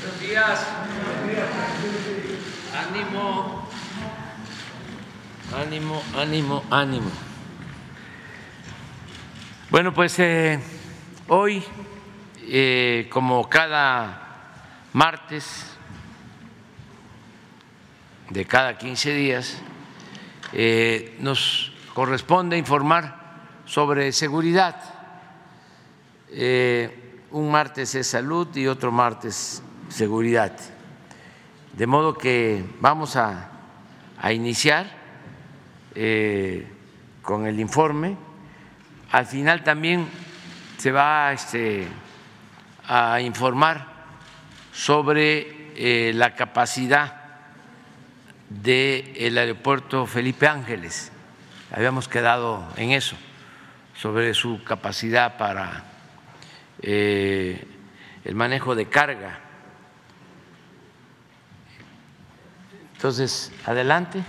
Buenos días. Ánimo. Ánimo, ánimo, ánimo. Bueno, pues eh, hoy, eh, como cada martes de cada 15 días, eh, nos corresponde informar sobre seguridad. un martes es salud y otro martes seguridad. De modo que vamos a, a iniciar eh, con el informe. Al final también se va este, a informar sobre eh, la capacidad del aeropuerto Felipe Ángeles. Habíamos quedado en eso, sobre su capacidad para eh, el manejo de carga. Entonces, adelante.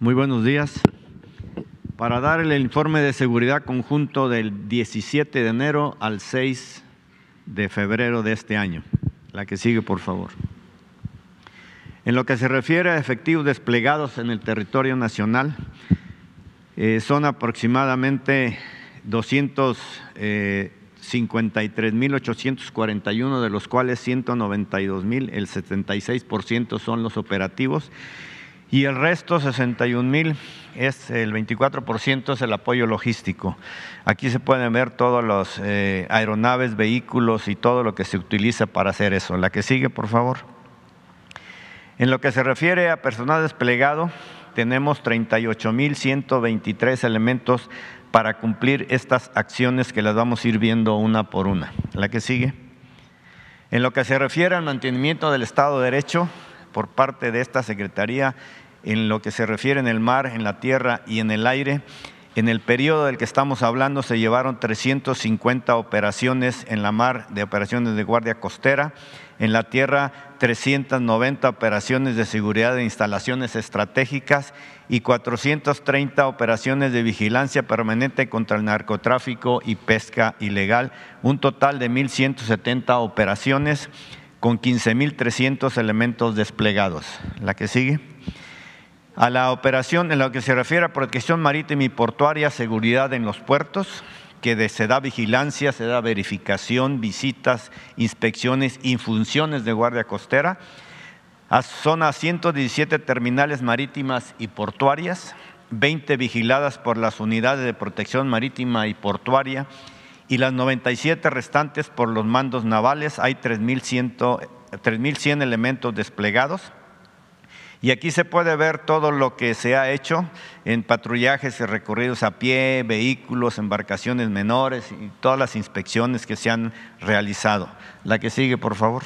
Muy buenos días. Para dar el informe de seguridad conjunto del 17 de enero al 6 de febrero de este año. La que sigue, por favor. En lo que se refiere a efectivos desplegados en el territorio nacional, eh, son aproximadamente 200 53.841, de los cuales 192.000, el 76% son los operativos, y el resto, 61.000, es el 24% es el apoyo logístico. Aquí se pueden ver todos los eh, aeronaves, vehículos y todo lo que se utiliza para hacer eso. La que sigue, por favor. En lo que se refiere a personal desplegado, tenemos 38.123 elementos para cumplir estas acciones que las vamos a ir viendo una por una. La que sigue. En lo que se refiere al mantenimiento del Estado de Derecho por parte de esta Secretaría, en lo que se refiere en el mar, en la tierra y en el aire, en el periodo del que estamos hablando se llevaron 350 operaciones en la mar de operaciones de guardia costera en la tierra 390 operaciones de seguridad de instalaciones estratégicas y 430 operaciones de vigilancia permanente contra el narcotráfico y pesca ilegal, un total de 1.170 operaciones con 15.300 elementos desplegados. La que sigue. A la operación en lo que se refiere a protección marítima y portuaria, seguridad en los puertos, que se da vigilancia, se da verificación, visitas, inspecciones y funciones de guardia costera. Son a 117 terminales marítimas y portuarias, 20 vigiladas por las unidades de protección marítima y portuaria y las 97 restantes por los mandos navales. Hay 3.100 elementos desplegados. Y aquí se puede ver todo lo que se ha hecho en patrullajes y recorridos a pie, vehículos, embarcaciones menores y todas las inspecciones que se han realizado. La que sigue, por favor.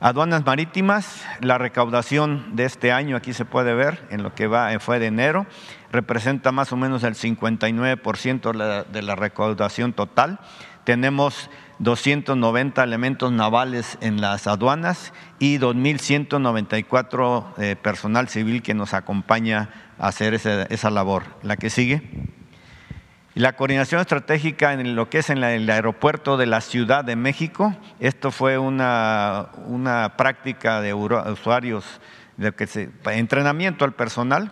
Aduanas marítimas, la recaudación de este año, aquí se puede ver, en lo que va, fue de enero, representa más o menos el 59% de la recaudación total. Tenemos 290 elementos navales en las aduanas y 2.194 eh, personal civil que nos acompaña a hacer esa, labor. La que sigue. La coordinación estratégica en lo que es en el aeropuerto de la Ciudad de México. Esto fue una, una práctica de usuarios, de que entrenamiento al personal.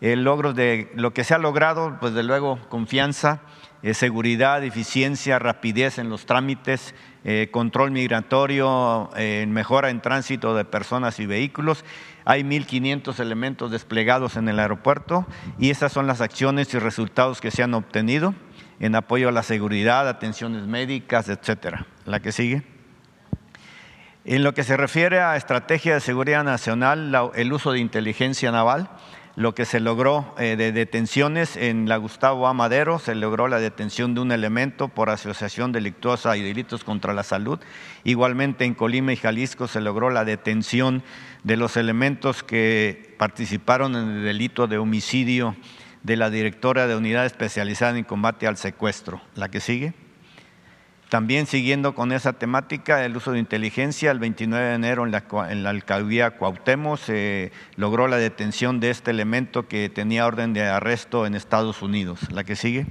El logro de lo que se ha logrado, pues de luego confianza, eh, seguridad, eficiencia, rapidez en los trámites, eh, control migratorio, eh, mejora en tránsito de personas y vehículos. Hay 1.500 elementos desplegados en el aeropuerto y esas son las acciones y resultados que se han obtenido en apoyo a la seguridad, atenciones médicas, etcétera. La que sigue. En lo que se refiere a estrategia de seguridad nacional, el uso de inteligencia naval, lo que se logró eh, de detenciones en la Gustavo Amadero, se logró la detención de un elemento por asociación delictuosa y delitos contra la salud. Igualmente en Colima y Jalisco se logró la detención de los elementos que participaron en el delito de homicidio de la directora de unidad especializada en combate al secuestro. La que sigue. También siguiendo con esa temática, el uso de inteligencia, el 29 de enero en la, en la alcaldía Cuauhtémoc se logró la detención de este elemento que tenía orden de arresto en Estados Unidos. La que sigue.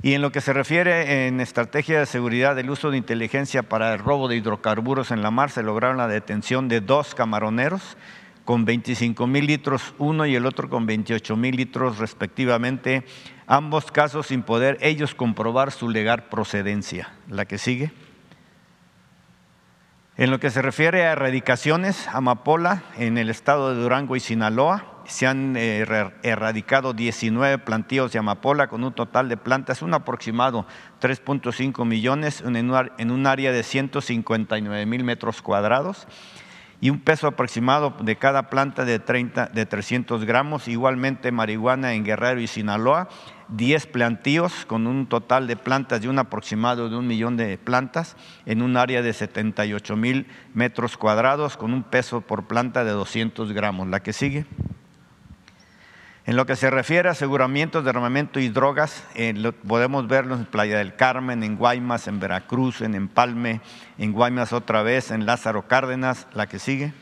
Y en lo que se refiere en estrategia de seguridad del uso de inteligencia para el robo de hidrocarburos en la mar, se lograron la detención de dos camaroneros con 25 mil litros uno y el otro con 28 mil litros respectivamente, ambos casos sin poder ellos comprobar su legal procedencia. La que sigue. En lo que se refiere a erradicaciones, amapola en el estado de Durango y Sinaloa, se han eh, erradicado 19 plantíos de amapola con un total de plantas, un aproximado 3.5 millones en un área de 159 mil metros cuadrados y un peso aproximado de cada planta de, 30, de 300 gramos. Igualmente marihuana en Guerrero y Sinaloa, 10 plantíos con un total de plantas de un aproximado de un millón de plantas en un área de 78 mil metros cuadrados con un peso por planta de 200 gramos. La que sigue. En lo que se refiere a aseguramientos de armamento y drogas, eh, podemos verlo en Playa del Carmen, en Guaymas, en Veracruz, en Empalme, en Guaymas otra vez, en Lázaro Cárdenas, la que sigue,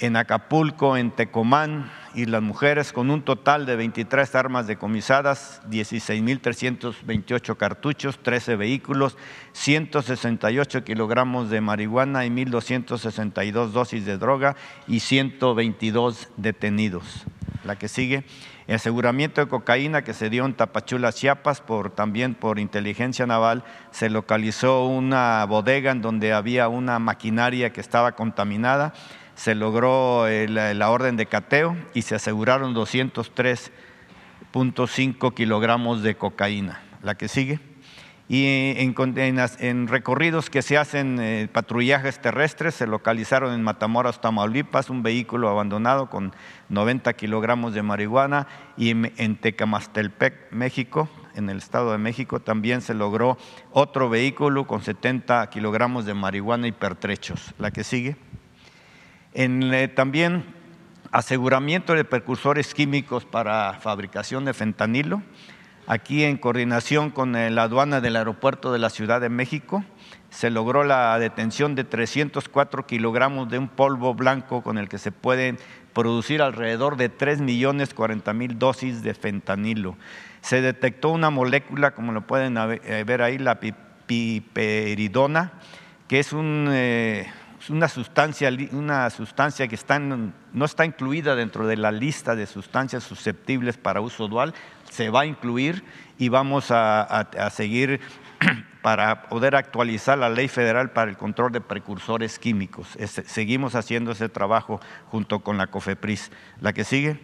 en Acapulco, en Tecomán, y las mujeres con un total de 23 armas decomisadas, 16.328 cartuchos, 13 vehículos, 168 kilogramos de marihuana y 1.262 dosis de droga y 122 detenidos la que sigue, el aseguramiento de cocaína que se dio en Tapachula, Chiapas, por, también por inteligencia naval, se localizó una bodega en donde había una maquinaria que estaba contaminada, se logró eh, la, orden de cateo y se aseguraron 203.5 kilogramos de cocaína. La que sigue y en, recorridos que se hacen eh, patrullajes terrestres se localizaron en Matamoros, Tamaulipas, un vehículo abandonado con 90 kilogramos de marihuana y en, Tecamastelpec, México, en el Estado de México, también se logró otro vehículo con 70 kilogramos de marihuana y pertrechos. La que sigue. En, eh, también aseguramiento de precursores químicos para fabricación de fentanilo Aquí en coordinación con la aduana del aeropuerto de la Ciudad de México, se logró la detención de 304 kilogramos de un polvo blanco con el que se pueden producir alrededor de 3 millones 40 mil dosis de fentanilo. Se detectó una molécula, como lo pueden eh, ver ahí, la piperidona, que es eh, una, sustancia, una sustancia que no está incluida dentro de la lista de sustancias susceptibles para uso dual, se va a incluir y vamos a, seguir para poder actualizar la ley federal para el control de precursores químicos. seguimos haciendo ese trabajo junto con la COFEPRIS. La que sigue.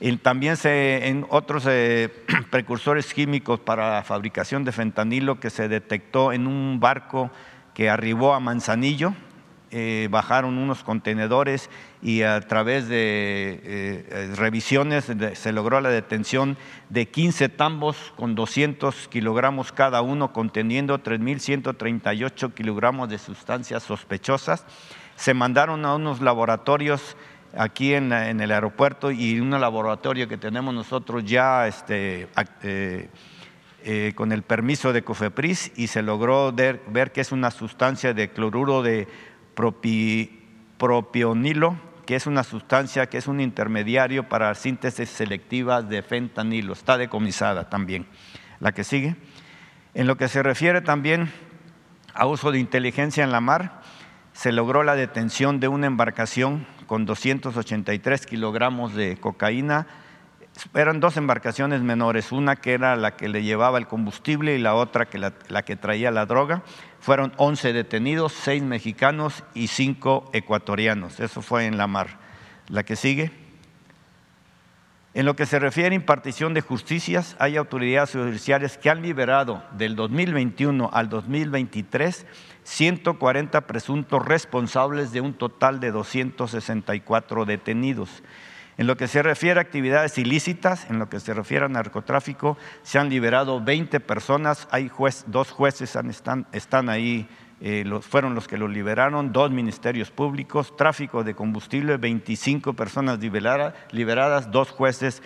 Y también se, en otros eh, precursores químicos para la fabricación de fentanilo que se detectó en un barco que arribó a Manzanillo, eh, bajaron unos contenedores y a través de eh, eh, revisiones se logró la detención de 15 tambos con 200 kilogramos cada uno, conteniendo 3.138 kilogramos de sustancias sospechosas. Se mandaron a unos laboratorios aquí en, el aeropuerto y un laboratorio que tenemos nosotros ya este, con el permiso de COFEPRIS y se logró ver que es una sustancia de cloruro de propionilo, que es una sustancia que es un intermediario para síntesis selectiva de fentanilo. Está decomisada también. La que sigue. En lo que se refiere también a uso de inteligencia en la mar, se logró la detención de una embarcación con 283 kilogramos de cocaína. Eran dos embarcaciones menores, una que era la que le llevaba el combustible y la otra que la, la que traía la droga. Fueron 11 detenidos, 6 mexicanos y 5 ecuatorianos. Eso fue en la mar. La que sigue. En lo que se refiere a impartición de justicias, hay autoridades judiciales que han liberado del 2021 al 2023 140 presuntos responsables de un total de 264 detenidos. En lo que se refiere a actividades ilícitas, en lo que se refiere a narcotráfico, se han liberado 20 personas, hay dos jueces están, ahí, eh, fueron los que lo liberaron, dos ministerios públicos, tráfico de combustible, 25 personas liberadas, dos jueces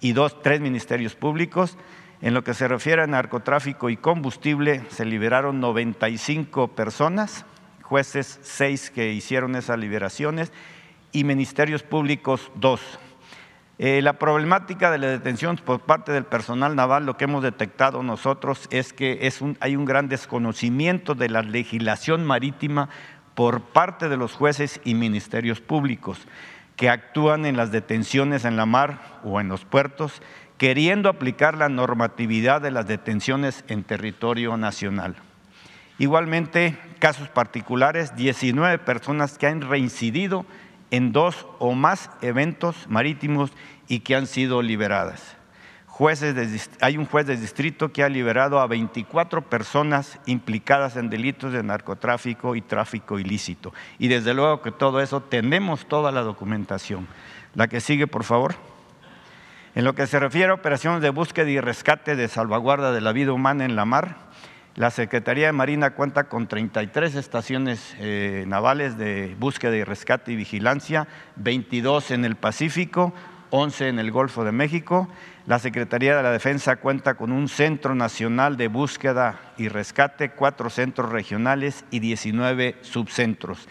y dos, tres ministerios públicos. En lo que se refiere a narcotráfico y combustible, se liberaron 95 personas, jueces 6 que hicieron esas liberaciones y ministerios públicos 2. Eh, la problemática de la detención por parte del personal naval, lo que hemos detectado nosotros es que es hay un gran desconocimiento de la legislación marítima por parte de los jueces y ministerios públicos que actúan en las detenciones en la mar o en los puertos, queriendo aplicar la normatividad de las detenciones en territorio nacional. Igualmente, casos particulares, 19 personas que han reincidido en dos o más eventos marítimos y que han sido liberadas. Jueces hay un juez de distrito que ha liberado a 24 personas implicadas en delitos de narcotráfico y tráfico ilícito. Y desde luego que todo eso tenemos toda la documentación. La que sigue, por favor. En lo que se refiere a operaciones de búsqueda y rescate de salvaguarda de la vida humana en la mar, la Secretaría de Marina cuenta con 33 estaciones eh, navales de búsqueda y rescate y vigilancia, 22 en el Pacífico, 11 en el Golfo de México. La Secretaría de la Defensa cuenta con un Centro Nacional de Búsqueda y Rescate, cuatro centros regionales y 19 subcentros.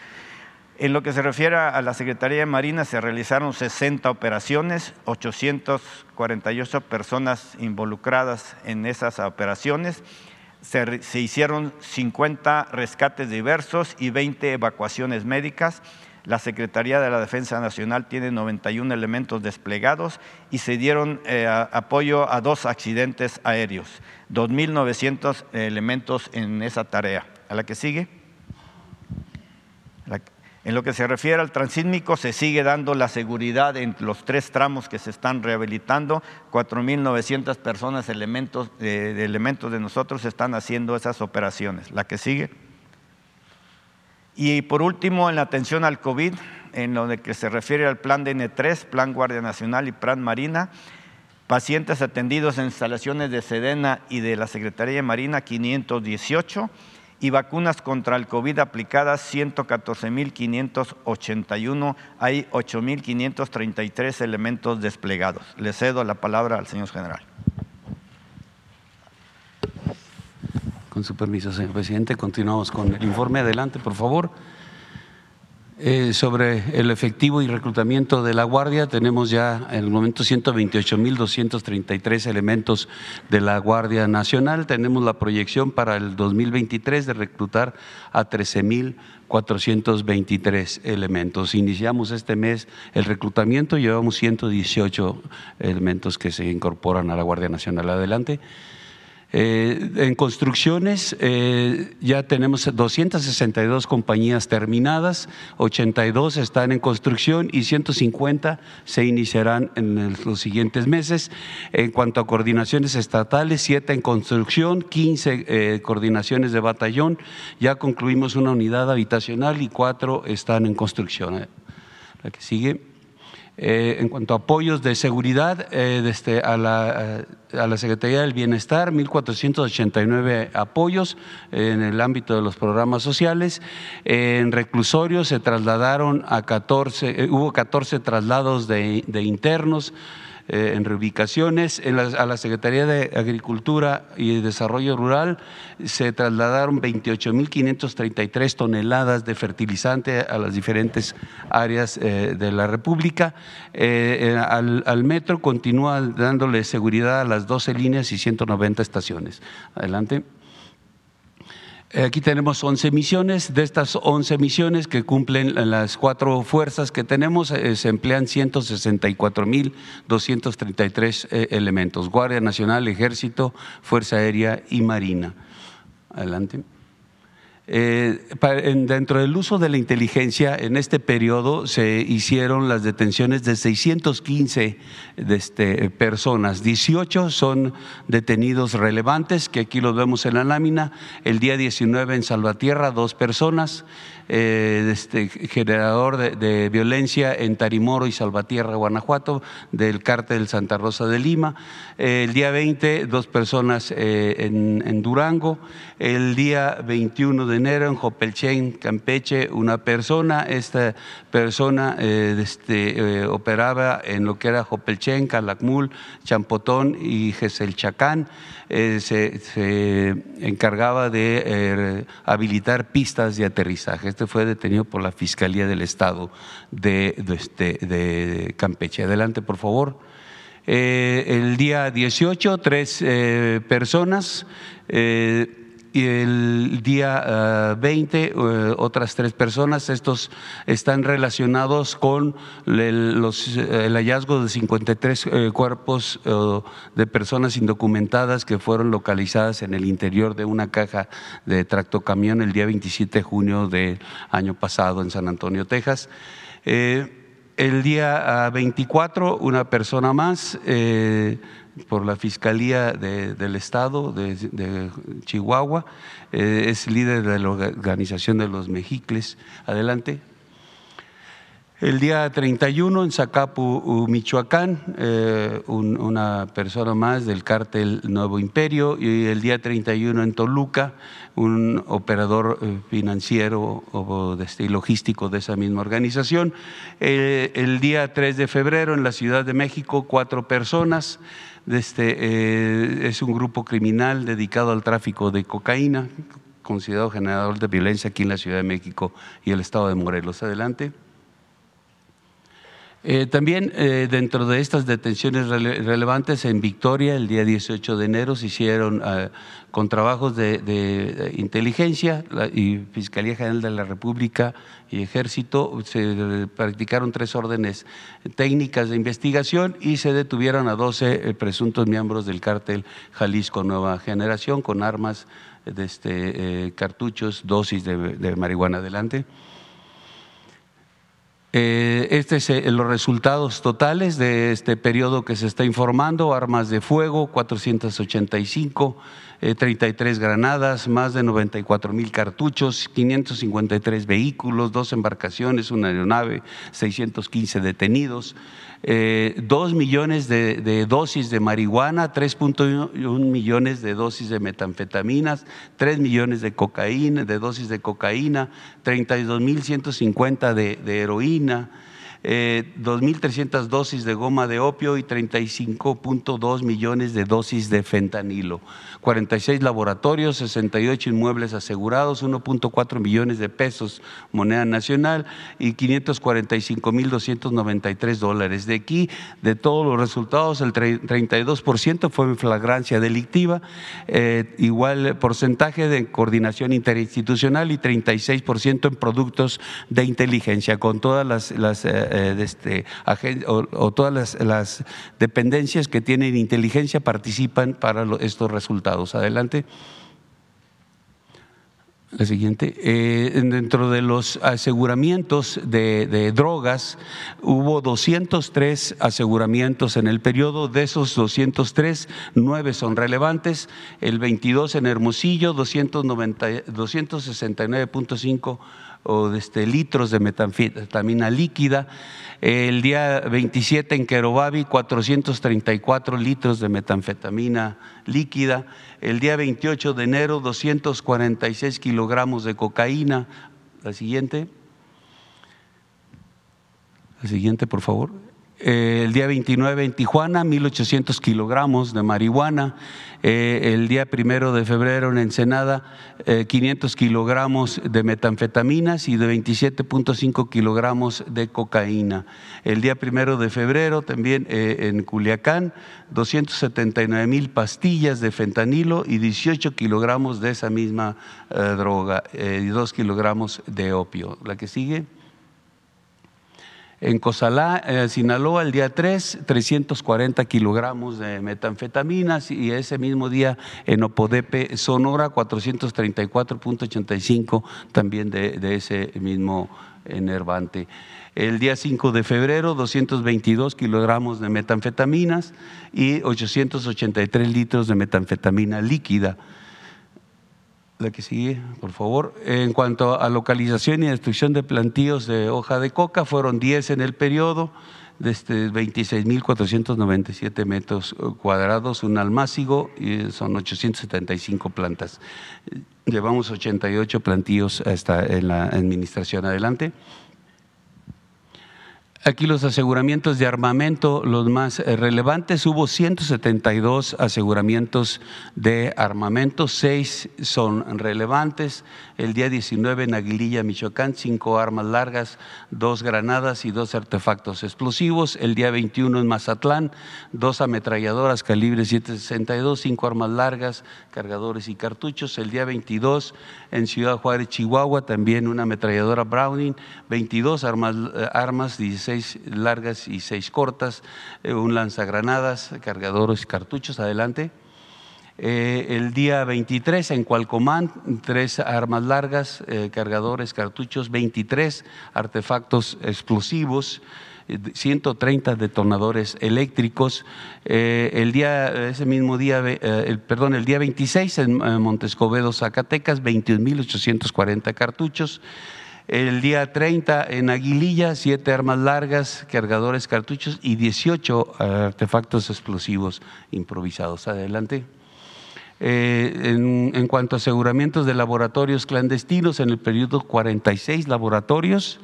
En lo que se refiere a la Secretaría de Marina, se realizaron 60 operaciones, 848 personas involucradas en esas operaciones se, hicieron 50 rescates diversos y 20 evacuaciones médicas. La Secretaría de la Defensa Nacional tiene 91 elementos desplegados y se dieron eh, apoyo a dos accidentes aéreos, 2.900 elementos en esa tarea. ¿A la que sigue? En lo que se refiere al transísmico, se sigue dando la seguridad en los tres tramos que se están rehabilitando. 4.900 personas, elementos, eh, elementos de nosotros, están haciendo esas operaciones. La que sigue. Y por último, en la atención al COVID, en lo que se refiere al plan DN3, Plan Guardia Nacional y Plan Marina, pacientes atendidos en instalaciones de Sedena y de la Secretaría de Marina, 518 y vacunas contra el COVID aplicadas 114.581, hay 8.533 elementos desplegados. Le cedo la palabra al señor general. Con su permiso, señor presidente, continuamos con el informe. Adelante, por favor. Eh, sobre el efectivo y reclutamiento de la Guardia, tenemos ya en el momento 128.233 elementos de la Guardia Nacional. Tenemos la proyección para el 2023 de reclutar a 13.423 elementos. Iniciamos este mes el reclutamiento, llevamos 118 elementos que se incorporan a la Guardia Nacional. Adelante. Eh, en construcciones eh, ya tenemos 262 compañías terminadas, 82 están en construcción y 150 se iniciarán en los siguientes meses. En cuanto a coordinaciones estatales, 7 en construcción, 15 eh, coordinaciones de batallón, ya concluimos una unidad habitacional y 4 están en construcción. La que sigue. Eh, en cuanto a apoyos de seguridad eh, desde a, la, a, la, Secretaría del Bienestar, 1.489 apoyos en el ámbito de los programas sociales. en reclusorios se trasladaron a 14, eh, hubo 14 traslados de, de internos. Eh, en reubicaciones. a la Secretaría de Agricultura y Desarrollo Rural se trasladaron 28.533 toneladas de fertilizante a las diferentes áreas eh, de la República. Eh, al, al metro continúa dándole seguridad a las 12 líneas y 190 estaciones. Adelante. Eh, aquí tenemos 11 misiones. De estas 11 misiones que cumplen las cuatro fuerzas que tenemos, eh, se emplean 164.233 eh, elementos. Guardia Nacional, Ejército, Fuerza Aérea y Marina. Adelante. Eh, dentro del uso de la inteligencia, en este periodo se hicieron las detenciones de 615 de este, personas. 18 son detenidos relevantes, que aquí los vemos en la lámina. El día 19 en Salvatierra, dos personas. Eh, este, generador de, violencia en Tarimoro y Salvatierra, Guanajuato, del cártel Santa Rosa de Lima. Eh, el día 20, dos personas en, en Durango. El día 21 de enero en Jopelchen, Campeche, una persona. Esta persona eh, este, eh, operaba en lo que era Jopelchen, Calakmul, Champotón y Geselchacán. Eh, se, encargaba de habilitar pistas de aterrizaje. Este fue detenido por la Fiscalía del Estado de, este, Campeche. Adelante, por favor. el día 18, tres personas y el día 20 eh, eh, otras tres personas. Estos están relacionados con el, los, el hallazgo de 53 eh, cuerpos de personas indocumentadas que fueron localizadas en el interior de una caja de tractocamión el día 27 de junio del año pasado en San Antonio, Texas. el día 24, una persona más por la Fiscalía del Estado de, Chihuahua, eh, es líder de la organización de los Mejicles. Adelante. El día 31 en Zacapu, Michoacán, eh, una persona más del cártel Nuevo Imperio y el día 31 en Toluca, un operador eh, financiero o este, logístico de esa misma organización. el día 3 de febrero en la Ciudad de México, cuatro personas este, eh, es un grupo criminal dedicado al tráfico de cocaína, considerado generador de violencia aquí en la Ciudad de México y el estado de Morelos. Adelante. Eh, también eh, dentro de estas detenciones relevantes en Victoria, el día 18 de enero, se hicieron ah, con trabajos de, inteligencia y Fiscalía General de la República y Ejército, se practicaron tres órdenes técnicas de investigación y se detuvieron a 12 eh, presuntos miembros del cártel Jalisco Nueva Generación con armas, de este, cartuchos, dosis de, de marihuana. Adelante. Eh, este son eh, los resultados totales de este periodo que se está informando, armas de fuego, 485, 33 eh, granadas, más de 94 mil cartuchos, 553 vehículos, dos embarcaciones, una aeronave, 615 detenidos, eh, dos millones de, dosis de marihuana, 3.1 millones de dosis de metanfetaminas, 3 millones de cocaína, de dosis de cocaína, 32 mil 150 de, de heroína, eh, 2.300 dosis de goma de opio y 35.2 millones de dosis de fentanilo. 46 laboratorios, 68 inmuebles asegurados, 1.4 millones de pesos moneda nacional y 545.293 dólares. De aquí, de todos los resultados, el 32% fue en flagrancia delictiva, eh, igual porcentaje de coordinación interinstitucional y 36% en productos de inteligencia, con todas las, eh, de este, o, todas las, dependencias que tienen inteligencia participan para estos resultados. Adelante. La siguiente. Eh, dentro de los aseguramientos de, drogas, hubo 203 aseguramientos en el periodo. De esos 203, 9 son relevantes. El 22 en Hermosillo, 269.5 o este, litros de metanfetamina líquida. El día 27 en Querobabi, 434 litros de metanfetamina líquida. El día 28 de enero, 246 kilogramos de cocaína. La siguiente. La siguiente, por favor. Eh, el día 29 en Tijuana, 1.800 kilogramos de marihuana. Eh, el día primero de febrero en Ensenada, 500 eh, kilogramos de metanfetaminas y de 27.5 kilogramos de cocaína. El día primero de febrero también en Culiacán, 279 mil pastillas de fentanilo y 18 kilogramos de esa misma droga y 2 kilogramos de opio. La que sigue. En Cozalá, eh, Sinaloa, el día 3, 340 kilogramos de metanfetaminas y ese mismo día en Opodepe, Sonora, 434.85 también de, ese mismo enervante. El día 5 de febrero, 222 kilogramos de metanfetaminas y 883 litros de metanfetamina líquida la que sigue, por favor. En cuanto a localización y destrucción de plantíos de hoja de coca, fueron 10 en el periodo, de este 26.497 metros cuadrados, un almácigo, y son 875 plantas. Llevamos 88 plantíos hasta en la administración adelante. Aquí los aseguramientos de armamento, los más eh, relevantes, hubo 172 aseguramientos de armamento, seis son relevantes. El día 19 en Aguililla, Michoacán, cinco armas largas, dos granadas y dos artefactos explosivos. El día 21 en Mazatlán, dos ametralladoras calibre 762, cinco armas largas, cargadores y cartuchos. El día 22 en Ciudad Juárez, Chihuahua, también una ametralladora Browning, 22 armas, eh, armas 16 largas y 6 cortas, eh, un lanzagranadas, cargadores cartuchos. Adelante. Eh, el día 23 en Cualcomán, tres armas largas, cargadores, cartuchos, 23 artefactos explosivos. 130 detonadores eléctricos. Eh, el día, ese mismo día, eh, perdón, el día 26 en eh, Montescobedo, Zacatecas, 21.840 cartuchos. El día 30 en Aguililla, siete armas largas, cargadores, cartuchos y 18 artefactos explosivos improvisados. Adelante. en, en, cuanto a aseguramientos de laboratorios clandestinos, en el periodo 46 laboratorios,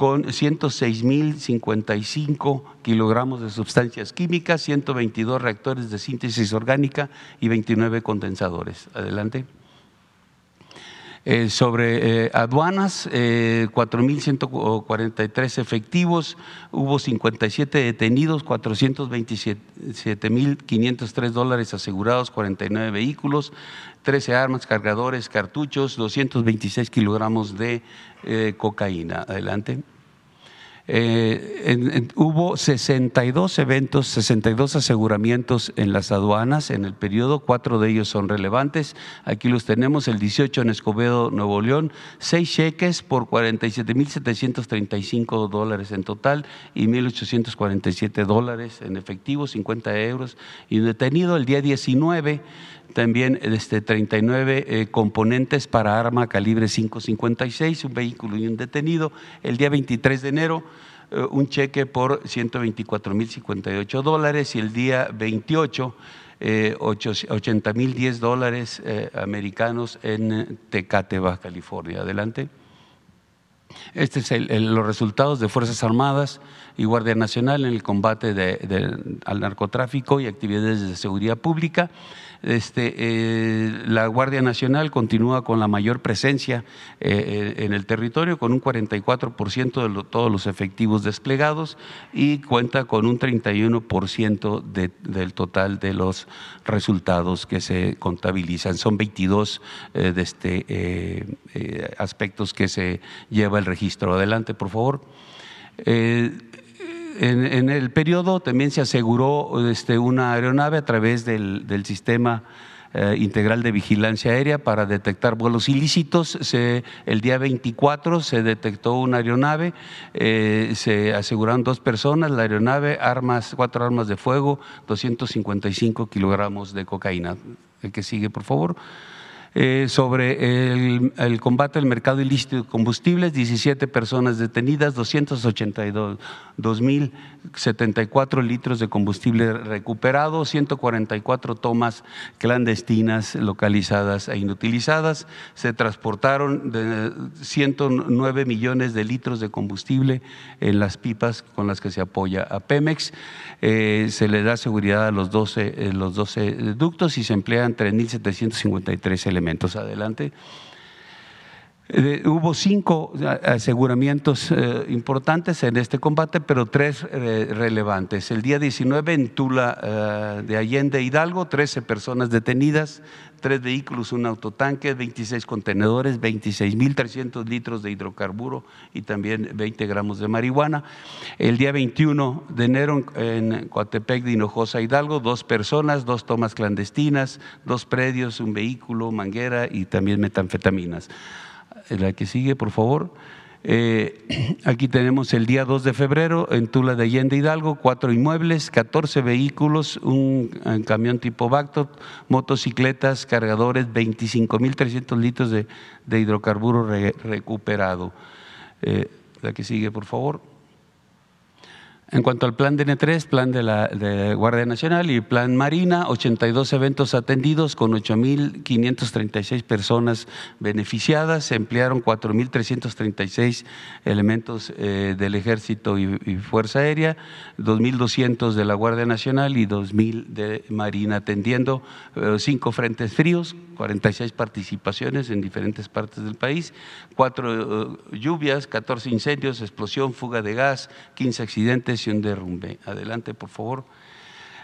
con 106.055 kilogramos de sustancias químicas, 122 reactores de síntesis orgánica y 29 condensadores. Adelante. Eh, sobre eh, aduanas, eh, 4.143 efectivos, hubo 57 detenidos, 427.503 dólares asegurados, 49 vehículos, 13 armas, cargadores, cartuchos, 226 kilogramos de eh, cocaína. Adelante. Eh, hubo 62 eventos, 62 aseguramientos en las aduanas en el periodo, cuatro de ellos son relevantes. Aquí los tenemos, el 18 en Escobedo, Nuevo León, seis cheques por 47.735 dólares en total y 1.847 dólares en efectivo, 50 euros. Y detenido el día 19 también este, 39 eh, componentes para arma calibre 5.56, un vehículo y un detenido. El día 23 de enero, eh, un cheque por 124.058 dólares y el día 28, eh, 80.010 dólares eh, americanos en Tecate, Baja California. Adelante. Estos son los resultados de Fuerzas Armadas y Guardia Nacional en el combate al narcotráfico y actividades de seguridad pública. Este, eh, la Guardia Nacional continúa con la mayor presencia eh, eh, en el territorio, con un 44% de todos los efectivos desplegados y cuenta con un 31% del total de los resultados que se contabilizan. Son 22 de este, aspectos que se lleva el registro. Adelante, por favor en, el periodo también se aseguró este, una aeronave a través del, sistema eh, integral de vigilancia aérea para detectar vuelos ilícitos. el día 24 se detectó una aeronave, eh, se aseguraron dos personas, la aeronave, armas, cuatro armas de fuego, 255 kilogramos de cocaína. El que sigue, por favor. Eh, sobre el, combate al mercado ilícito de combustibles, 17 personas detenidas, 282.074 litros de combustible recuperado, 144 tomas clandestinas localizadas e inutilizadas. Se transportaron de 109 millones de litros de combustible en las pipas con las que se apoya a Pemex. Eh, se le da seguridad a los 12, eh, los 12 ductos y se emplean 3.753 elementos Adelante. Eh, hubo cinco aseguramientos eh, importantes en este combate, pero tres eh, relevantes. El día 19 en Tula de Allende Hidalgo, 13 personas detenidas, tres vehículos, un autotanque, 26 contenedores, 26.300 litros de hidrocarburo y también 20 gramos de marihuana. El día 21 de enero en Coatepec de Hinojosa, Hidalgo, dos personas, dos tomas clandestinas, dos predios, un vehículo, manguera y también metanfetaminas. La que sigue, por favor. Eh, aquí tenemos el día 2 de febrero en Tula de Allende Hidalgo, cuatro inmuebles, 14 vehículos, un, camión tipo Bacto, motocicletas, cargadores, 25.300 litros de, hidrocarburo recuperado. Eh, la que sigue, por favor. En cuanto al plan DN3, plan de la Guardia Nacional y plan Marina, 82 eventos atendidos con 8.536 personas beneficiadas. Se emplearon 4.336 elementos del Ejército y, y, Fuerza Aérea, 2.200 de la Guardia Nacional y 2.000 de Marina, atendiendo eh, cinco frentes fríos, 46 participaciones en diferentes partes del país, cuatro uh, lluvias, 14 incendios, explosión, fuga de gas, 15 accidentes y un derrumbe. Adelante, por favor.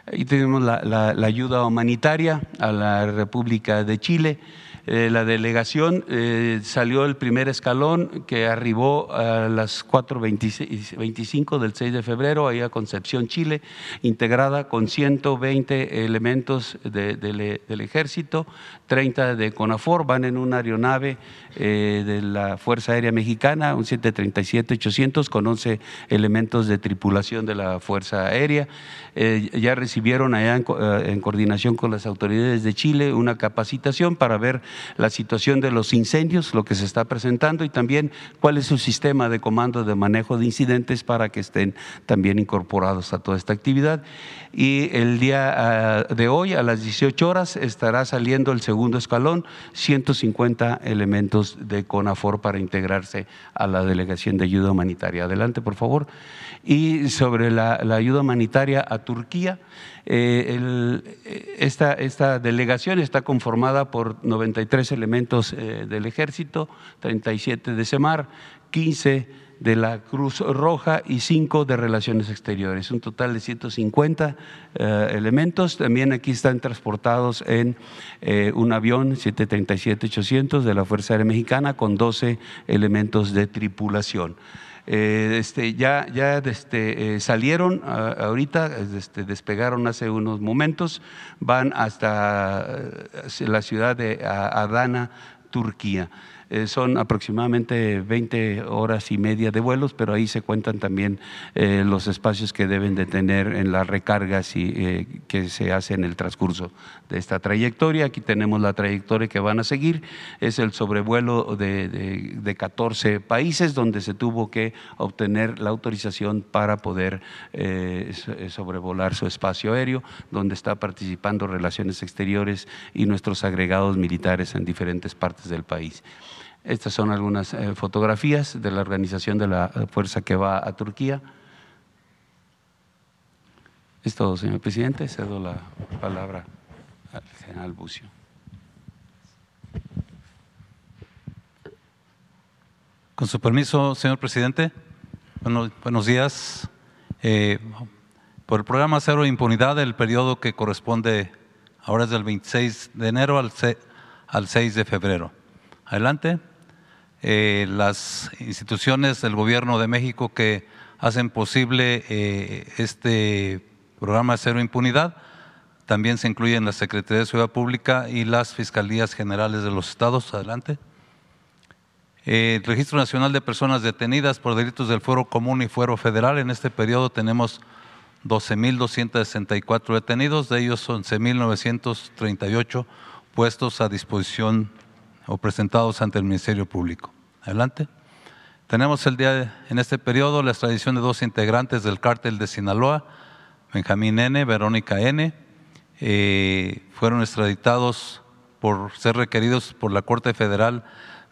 Ahí tenemos la ayuda humanitaria a la República de Chile. Eh, la delegación eh, salió el primer escalón que arribó a las 4.25 del 6 de febrero, ahí a Concepción, Chile, integrada con 120 elementos de, de, del ejército, 30 de CONAFOR, van en una aeronave eh, de la Fuerza Aérea Mexicana, un 737-800 con 11 elementos de tripulación de la Fuerza Aérea. Ya recibieron allá en, en coordinación con las autoridades de Chile una capacitación para ver la situación de los incendios, lo que se está presentando y también cuál es su sistema de comando de manejo de incidentes para que estén también incorporados a toda esta actividad. Y el día uh, de hoy, a las 18 horas, estará saliendo el segundo escalón, 150 elementos de CONAFOR para integrarse a la Delegación de Ayuda Humanitaria. Adelante, por favor. Y sobre la, la ayuda humanitaria a Turquía, eh, el, esta, delegación está conformada por 93 elementos eh, del ejército, 37 de SEMAR, 15 de la Cruz Roja y 5 de Relaciones Exteriores, un total de 150 eh, elementos. También aquí están transportados en eh, un avión 737-800 de la Fuerza Aérea Mexicana con 12 elementos de tripulación. Eh, este, ya, ya este, eh, salieron ahorita, este, despegaron hace unos momentos, van hasta eh, la ciudad de Adana, Turquía. Son aproximadamente 20 horas y media de vuelos, pero ahí se cuentan también los espacios que deben de tener en las recargas y, que se hace en el transcurso de esta trayectoria. Aquí tenemos la trayectoria que van a seguir, es el sobrevuelo de, de, de 14 países donde se tuvo que obtener la autorización para poder eh, sobrevolar su espacio aéreo, donde está participando Relaciones Exteriores y nuestros agregados militares en diferentes partes del país. Estas son algunas eh, fotografías de la organización de la fuerza que va a Turquía. Es todo, señor presidente. Cedo la palabra al general Bucio. Con su permiso, señor presidente. Bueno, buenos días. Eh, por el programa Cero Impunidad, el periodo que corresponde ahora es del 26 de enero al 6 de febrero. Adelante eh, las instituciones del Gobierno de México que hacen posible eh, este programa cero impunidad. También se incluyen la Secretaría de Seguridad Pública y las Fiscalías Generales de los Estados. Adelante. Eh, Registro Nacional de Personas Detenidas por Delitos del Fuero Común y Fuero Federal. En este periodo tenemos 12.264 detenidos, de ellos 11.938 puestos a disposición o presentados ante el Ministerio Público. Adelante. Tenemos el día en este periodo la extradición de dos integrantes del cártel de Sinaloa, Benjamín N., Verónica N. Eh, fueron extraditados por ser requeridos por la Corte Federal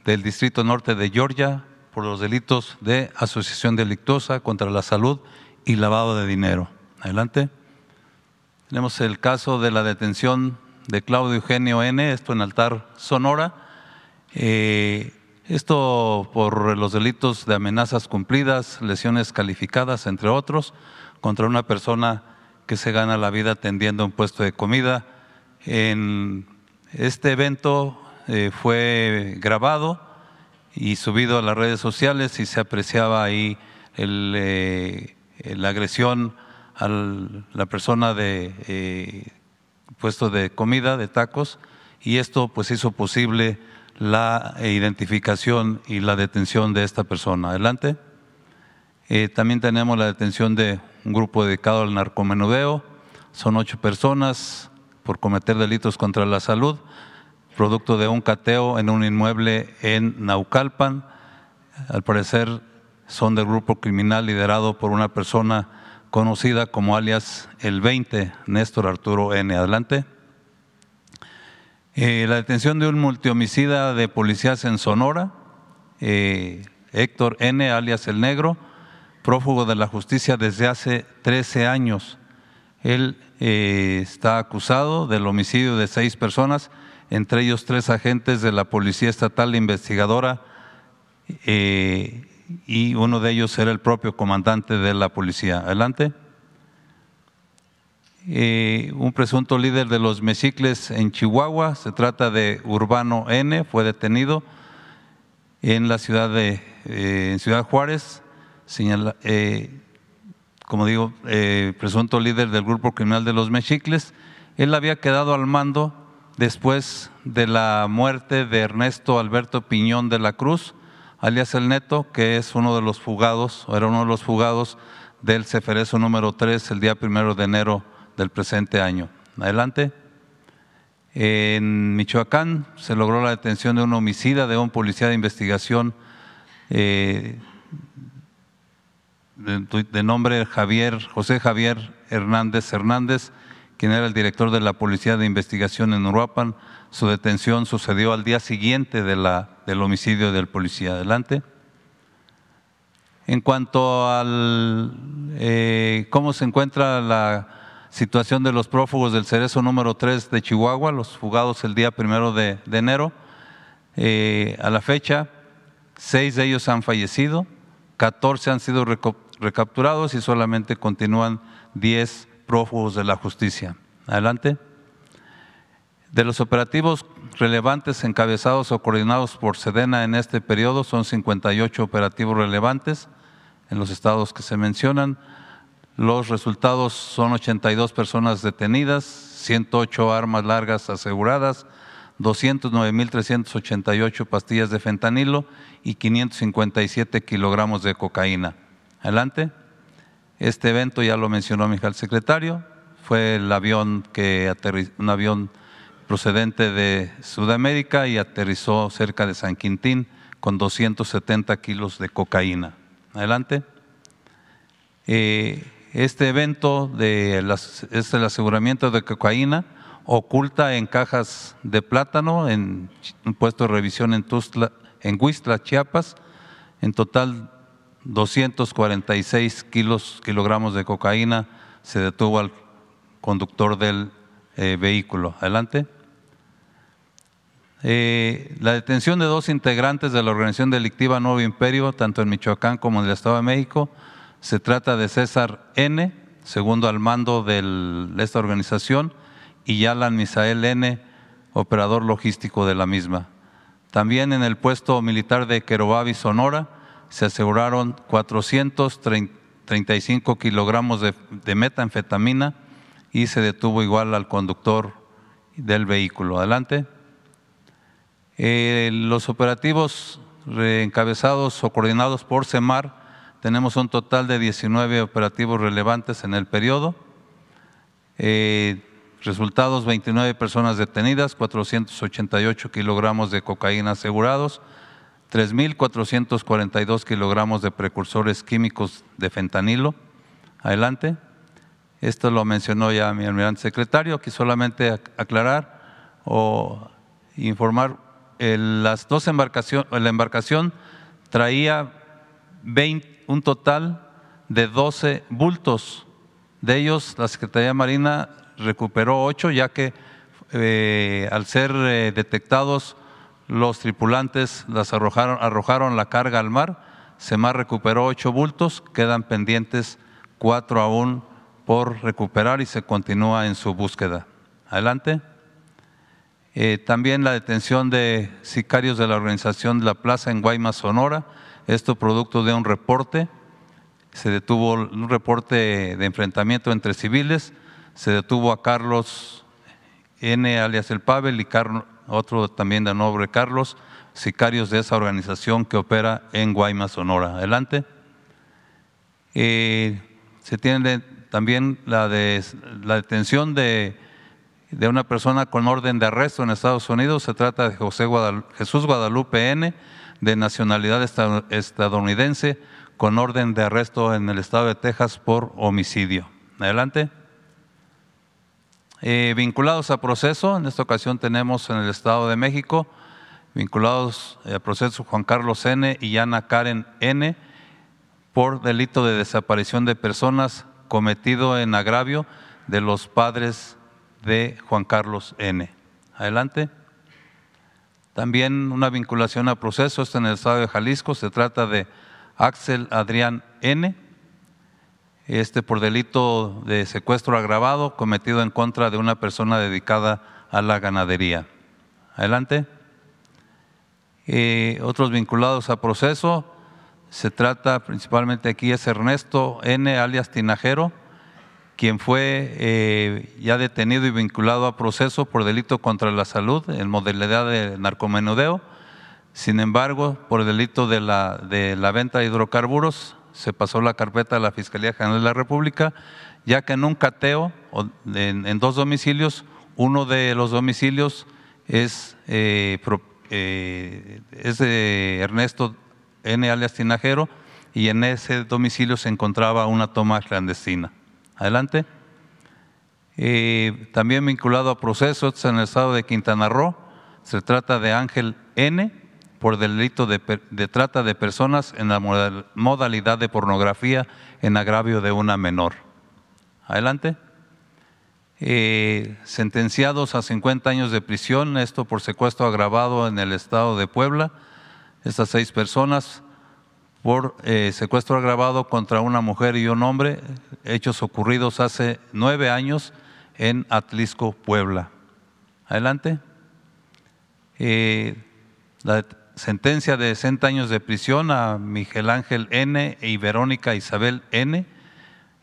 del Distrito Norte de Georgia por los delitos de asociación delictuosa contra la salud y lavado de dinero. Adelante. Tenemos el caso de la detención de Claudio Eugenio N., esto en Altar, Sonora. Eh, esto por los delitos de amenazas cumplidas, lesiones calificadas, entre otros, contra una persona que se gana la vida atendiendo un puesto de comida. En este evento eh, fue grabado y subido a las redes sociales y se apreciaba ahí el, eh, la agresión a la persona de eh, puesto de comida, de tacos, y esto pues hizo posible la identificación y la detención de esta persona. Adelante. También tenemos la detención de un grupo dedicado al narcomenudeo. Son ocho personas por cometer delitos contra la salud, producto de un cateo en un inmueble en Naucalpan. Al parecer son del grupo criminal liderado por una persona conocida como alias el 20, Néstor Arturo N. Adelante. Eh, la detención de un multihomicida de policías en Sonora, eh, Héctor N., alias El Negro, prófugo de la justicia desde hace 13 años. Él eh, está acusado del homicidio de seis personas, entre ellos tres agentes de la Policía Estatal Investigadora y uno de ellos era el propio comandante de la policía. Adelante. Eh, un presunto líder de los mexicles en Chihuahua, se trata de Urbano N, fue detenido en la ciudad de eh, Ciudad Juárez, señala, eh, como digo, presunto líder del grupo criminal de los mexicles. Él había quedado al mando después de la muerte de Ernesto Alberto Piñón de la Cruz, alias El Neto, que es uno de los fugados, o era uno de los fugados del Ceferezo número 3 el día primero de enero del presente año. Adelante. En Michoacán se logró la detención de un homicida de un policía de investigación eh, de, nombre Javier, José Javier Hernández Hernández, quien era el director de la Policía de Investigación en Uruapan. Su detención sucedió al día siguiente de la, del homicidio del policía. Adelante. En cuanto al eh, cómo se encuentra la situación de los prófugos del Cerezo número 3 de Chihuahua, los fugados el día primero de, enero. Eh, a la fecha, seis de ellos han fallecido, 14 han sido recapturados y solamente continúan 10 prófugos de la justicia. Adelante. De los operativos relevantes encabezados o coordinados por Sedena en este periodo son 58 operativos relevantes en los estados que se mencionan. Los resultados son 82 personas detenidas, 108 armas largas aseguradas, 209.388 pastillas de fentanilo y 557 kilogramos de cocaína. Adelante. Este evento ya lo mencionó mi secretario, fue el avión que un avión procedente de Sudamérica y aterrizó cerca de San Quintín con 270 kilos de cocaína. Adelante. Eh, este evento de es el aseguramiento de cocaína oculta en cajas de plátano en un puesto de revisión en, Tuzla, en Huistla, Chiapas. En total, 246 kilos, kilogramos de cocaína se detuvo al conductor del eh, vehículo. Adelante. Eh, la detención de dos integrantes de la organización delictiva Nuevo Imperio, tanto en Michoacán como en el Estado de México, se trata de César N., segundo al mando de esta organización, y Alan Misael N., operador logístico de la misma. También en el puesto militar de Querobabi, Sonora, se aseguraron 435 kilogramos de, metanfetamina y se detuvo igual al conductor del vehículo. Adelante. Eh, los operativos encabezados o coordinados por CEMAR tenemos un total de 19 operativos relevantes en el periodo. Eh, resultados, 29 personas detenidas, 488 kilogramos de cocaína asegurados, 3.442 kilogramos de precursores químicos de fentanilo. Adelante. Esto lo mencionó ya mi almirante secretario. Aquí solamente aclarar o informar, las dos embarcaciones, la embarcación traía 20, un total de 12 bultos. De ellos, la Secretaría Marina recuperó ocho, ya que eh, al ser eh, detectados los tripulantes las arrojaron, arrojaron la carga al mar. SEMAR recuperó ocho bultos, quedan pendientes cuatro aún por recuperar y se continúa en su búsqueda. Adelante. Eh, también la detención de sicarios de la organización de La Plaza en Guaymas, Sonora esto producto de un reporte, se detuvo un reporte de enfrentamiento entre civiles, se detuvo a Carlos N. alias El Pavel y otro también de nombre Carlos, sicarios de esa organización que opera en Guaymas, Sonora. Adelante. Eh, se tiene también la, de, la detención de, de, una persona con orden de arresto en Estados Unidos. Se trata de José Jesús Guadalupe N., de nacionalidad estadounidense con orden de arresto en el estado de Texas por homicidio. Adelante. Eh, vinculados a proceso, en esta ocasión tenemos en el Estado de México, vinculados a proceso Juan Carlos N. y Ana Karen N. por delito de desaparición de personas cometido en agravio de los padres de Juan Carlos N. Adelante. También una vinculación a proceso, está en el Estado de Jalisco, se trata de Axel Adrián N este por delito de secuestro agravado cometido en contra de una persona dedicada a la ganadería. Adelante. Eh, otros vinculados a proceso, se trata principalmente aquí es Ernesto N. alias Tinajero, quien fue eh, ya detenido y vinculado a proceso por delito contra la salud en modalidad de narcomenudeo. Sin embargo, por delito de la, de la venta de hidrocarburos, se pasó la carpeta a la Fiscalía General de la República, ya que en un cateo en, dos domicilios, uno de los domicilios es, eh, eh, es de Ernesto N. alias Tinajero y en ese domicilio se encontraba una toma clandestina. Adelante. Eh, también vinculado a procesos en el estado de Quintana Roo, se trata de Ángel N por delito de, trata de personas en la modalidad de pornografía en agravio de una menor. Adelante. Eh, sentenciados a 50 años de prisión, esto por secuestro agravado en el estado de Puebla. Estas seis personas por eh, secuestro agravado contra una mujer y un hombre, hechos ocurridos hace nueve años en Atlisco, Puebla. Adelante. Eh, la sentencia de 60 años de prisión a Miguel Ángel N. y Verónica Isabel N.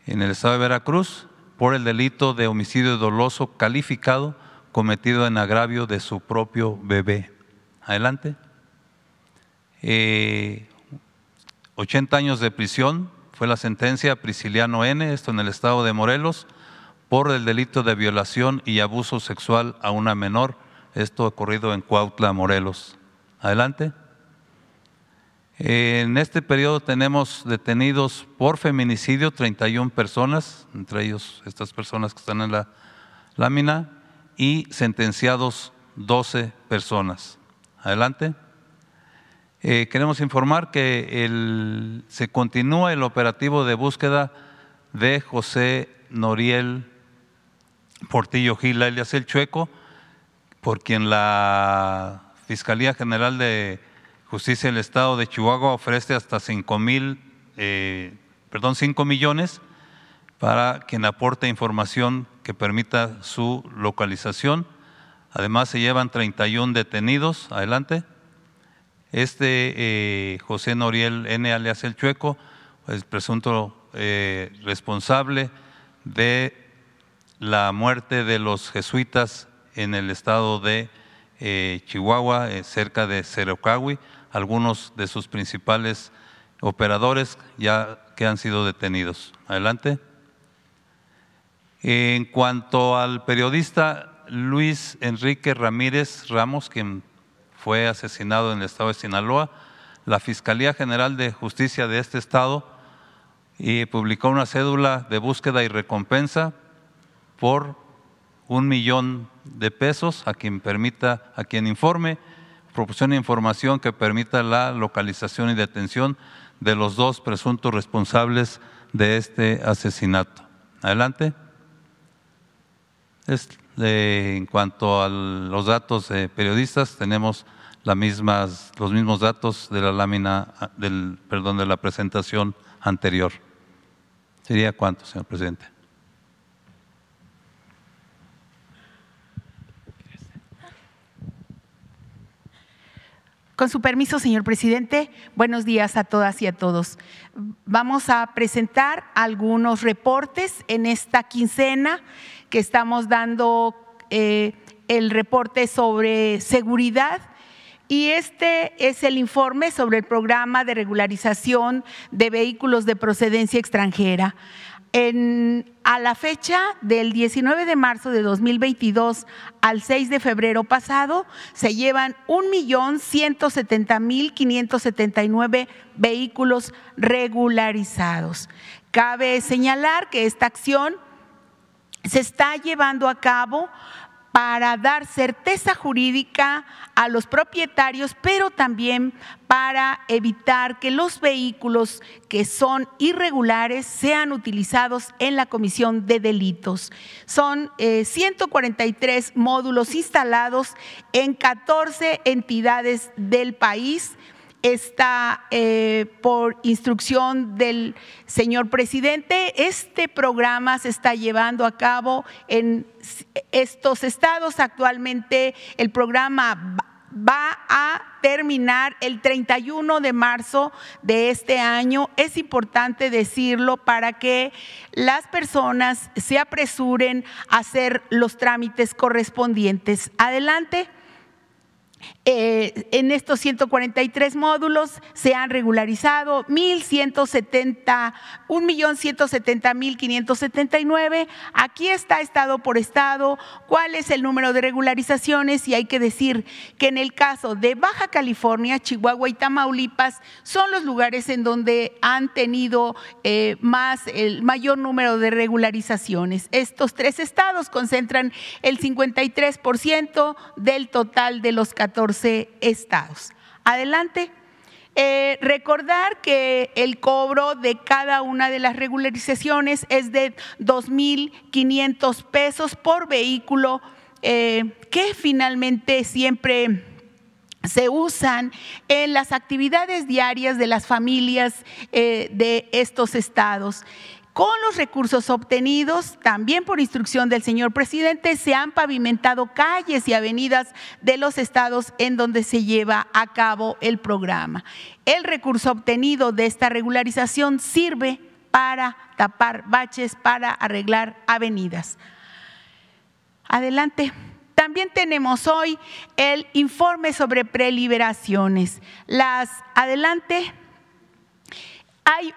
en el estado de Veracruz por el delito de homicidio doloso calificado cometido en agravio de su propio bebé. Adelante. 80 eh, años de prisión fue la sentencia a Prisciliano N., esto en el estado de Morelos, por el delito de violación y abuso sexual a una menor, esto ocurrido en Cuautla, Morelos. Adelante. En este periodo tenemos detenidos por feminicidio 31 personas, entre ellos estas personas que están en la lámina, y sentenciados 12 personas. Adelante. Eh, queremos informar que se continúa el operativo de búsqueda de José Noriel Portillo Gil, alias El Chueco, por quien la Fiscalía General de Justicia del Estado de Chihuahua ofrece hasta 5 mil, eh, perdón, 5 millones para quien aporte información que permita su localización. Además, se llevan 31 detenidos. Adelante. Este eh, José Noriel N. alias El Chueco, es presunto eh, responsable de la muerte de los jesuitas en el estado de eh, Chihuahua, eh, cerca de Cerocahui, algunos de sus principales operadores ya que han sido detenidos. Adelante. En cuanto al periodista Luis Enrique Ramírez Ramos, quien fue asesinado en el estado de Sinaloa, la Fiscalía General de Justicia de este estado y publicó una cédula de búsqueda y recompensa por un millón de pesos a quien permita, a quien informe, proporcione información que permita la localización y detención de los dos presuntos responsables de este asesinato. Adelante. en cuanto a los datos de periodistas, tenemos mismas, los mismos datos de la lámina, del, perdón, de la presentación anterior. ¿Sería cuánto, señor presidente? Con su permiso, señor presidente, buenos días a todas y a todos. Vamos a presentar algunos reportes en esta quincena que estamos dando eh, el reporte sobre seguridad y este es el informe sobre el programa de regularización de vehículos de procedencia extranjera. A la fecha del 19 de marzo de 2022 al 6 de febrero pasado, se llevan 1.170.579 vehículos regularizados. Cabe señalar que esta acción se está llevando a cabo para dar certeza jurídica a los propietarios, pero también para evitar que los vehículos que son irregulares sean utilizados en la comisión de delitos. Son 143 eh, módulos instalados en 14 entidades del país está eh, por instrucción del señor presidente. Este programa se está llevando a cabo en estos estados. Actualmente el programa va a terminar el 31 de marzo de este año. Es importante decirlo para que las personas se apresuren a hacer los trámites correspondientes. Adelante. Eh, en estos 143 módulos se han regularizado 1.170, 1.170.579. Aquí está estado por estado cuál es el número de regularizaciones y hay que decir que en el caso de Baja California, Chihuahua y Tamaulipas son los lugares en donde han tenido eh, más el mayor número de regularizaciones. Estos tres estados concentran el 53% del total de los 14 estados. Adelante. Eh, recordar que el cobro de cada una de las regularizaciones es de 2.500 pesos por vehículo, eh, que finalmente siempre se usan en las actividades diarias de las familias eh, de estos estados. Con los recursos obtenidos, también por instrucción del señor presidente, se han pavimentado calles y avenidas de los estados en donde se lleva a cabo el programa. El recurso obtenido de esta regularización sirve para tapar baches, para arreglar avenidas. Adelante. También tenemos hoy el informe sobre preliberaciones. Las adelante hay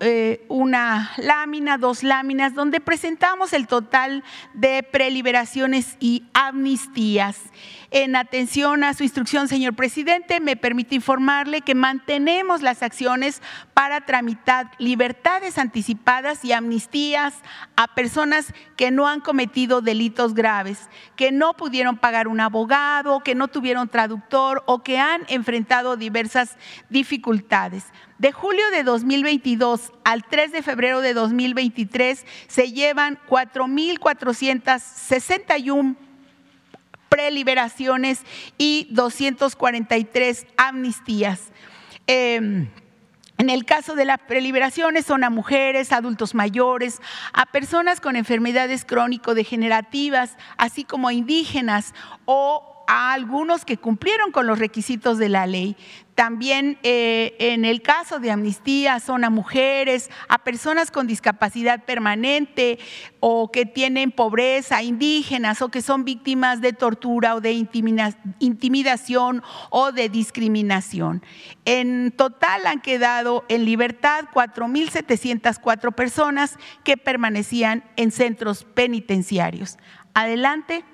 eh, una lámina, dos láminas, donde presentamos el total de preliberaciones y amnistías. En atención a su instrucción, señor presidente, me permite informarle que mantenemos las acciones para tramitar libertades anticipadas y amnistías a personas que no han cometido delitos graves, que no pudieron pagar un abogado, que no tuvieron traductor o que han enfrentado diversas dificultades. De julio de 2022 al 3 de febrero de 2023 se llevan 4.461 preliberaciones y 243 amnistías. Em, en el caso de las preliberaciones son a mujeres, adultos mayores, a personas con enfermedades crónico-degenerativas, así como a indígenas o a algunos que cumplieron con los requisitos de la ley. También eh, en el caso de amnistía son a mujeres, a personas con discapacidad permanente o que tienen pobreza, indígenas o que son víctimas de tortura o de intimidación o de discriminación. En total han quedado en libertad 4.704 personas que permanecían en centros penitenciarios. Adelante.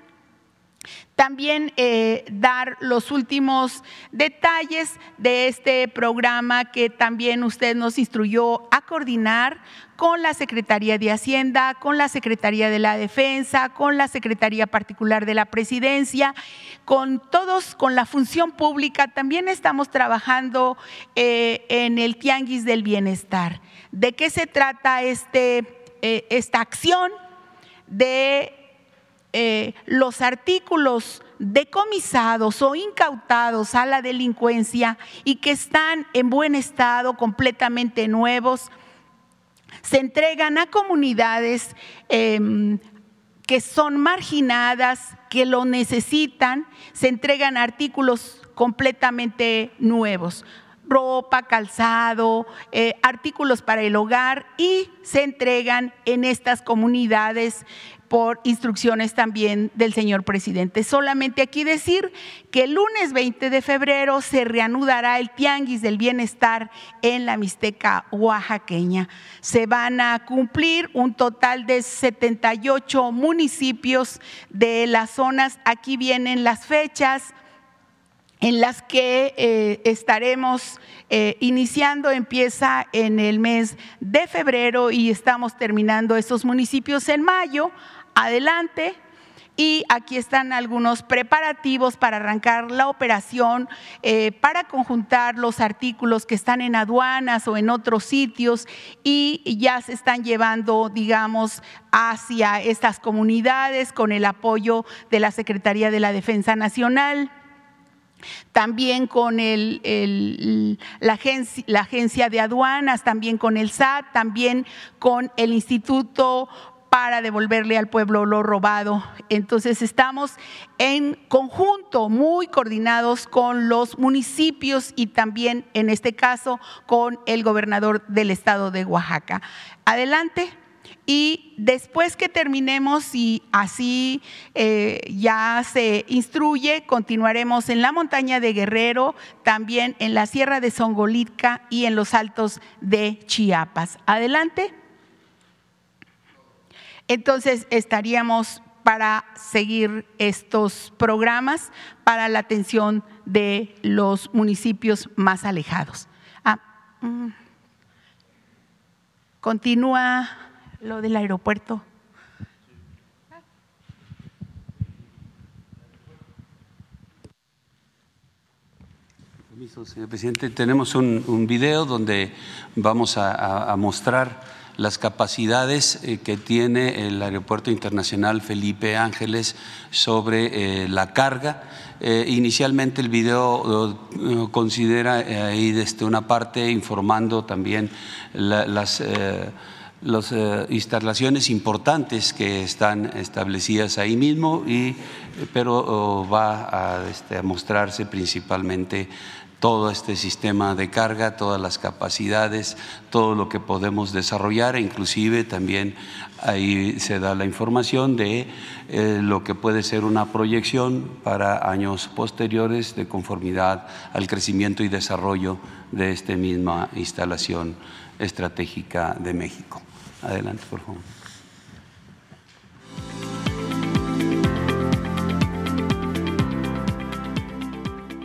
También eh, dar los últimos detalles de este programa que también usted nos instruyó a coordinar con la Secretaría de Hacienda, con la Secretaría de la Defensa, con la Secretaría Particular de la Presidencia, con todos, con la función pública. También estamos trabajando eh, en el Tianguis del Bienestar. ¿De qué se trata este, eh, esta acción? De eh, los artículos decomisados o incautados a la delincuencia y que están en buen estado, completamente nuevos, se entregan a comunidades em, que son marginadas, que lo necesitan, se entregan artículos completamente nuevos. Ropa, calzado, eh, artículos para el hogar y se entregan en estas comunidades por instrucciones también del señor presidente. Solamente aquí decir que el lunes 20 de febrero se reanudará el Tianguis del Bienestar en la Mixteca oaxaqueña. Se van a cumplir un total de 78 municipios de las zonas. Aquí vienen las fechas en las que eh, estaremos eh, iniciando, empieza en el mes de febrero y estamos terminando estos municipios en mayo adelante. Y aquí están algunos preparativos para arrancar la operación, eh, para conjuntar los artículos que están en aduanas o en otros sitios y ya se están llevando, digamos, hacia estas comunidades con el apoyo de la Secretaría de la Defensa Nacional también con el, la, agencia, la, agencia, de aduanas, también con el SAT, también con el Instituto para devolverle al pueblo lo robado. Entonces estamos en conjunto, muy coordinados con los municipios y también en este caso con el gobernador del estado de Oaxaca. Adelante. Y después que terminemos y así eh, ya se instruye, continuaremos en la montaña de Guerrero, también en la sierra de Songolitka y en los altos de Chiapas. Adelante. Entonces estaríamos para seguir estos programas para la atención de los municipios más alejados. Ah, mm. continúa lo del aeropuerto. Señor presidente. Tenemos un, video donde vamos a mostrar las capacidades eh, que tiene el Aeropuerto Internacional Felipe Ángeles sobre eh, la carga. Eh, inicialmente el video considera ahí desde una parte informando también las las instalaciones importantes que están establecidas ahí mismo, y, pero oh, va a, este, a mostrarse principalmente todo este sistema de carga, todas las capacidades, todo lo que podemos desarrollar. E inclusive también ahí se da la información de eh, lo que puede ser una proyección para años posteriores de conformidad al crecimiento y desarrollo de esta misma instalación estratégica de México. Adelante, por favor.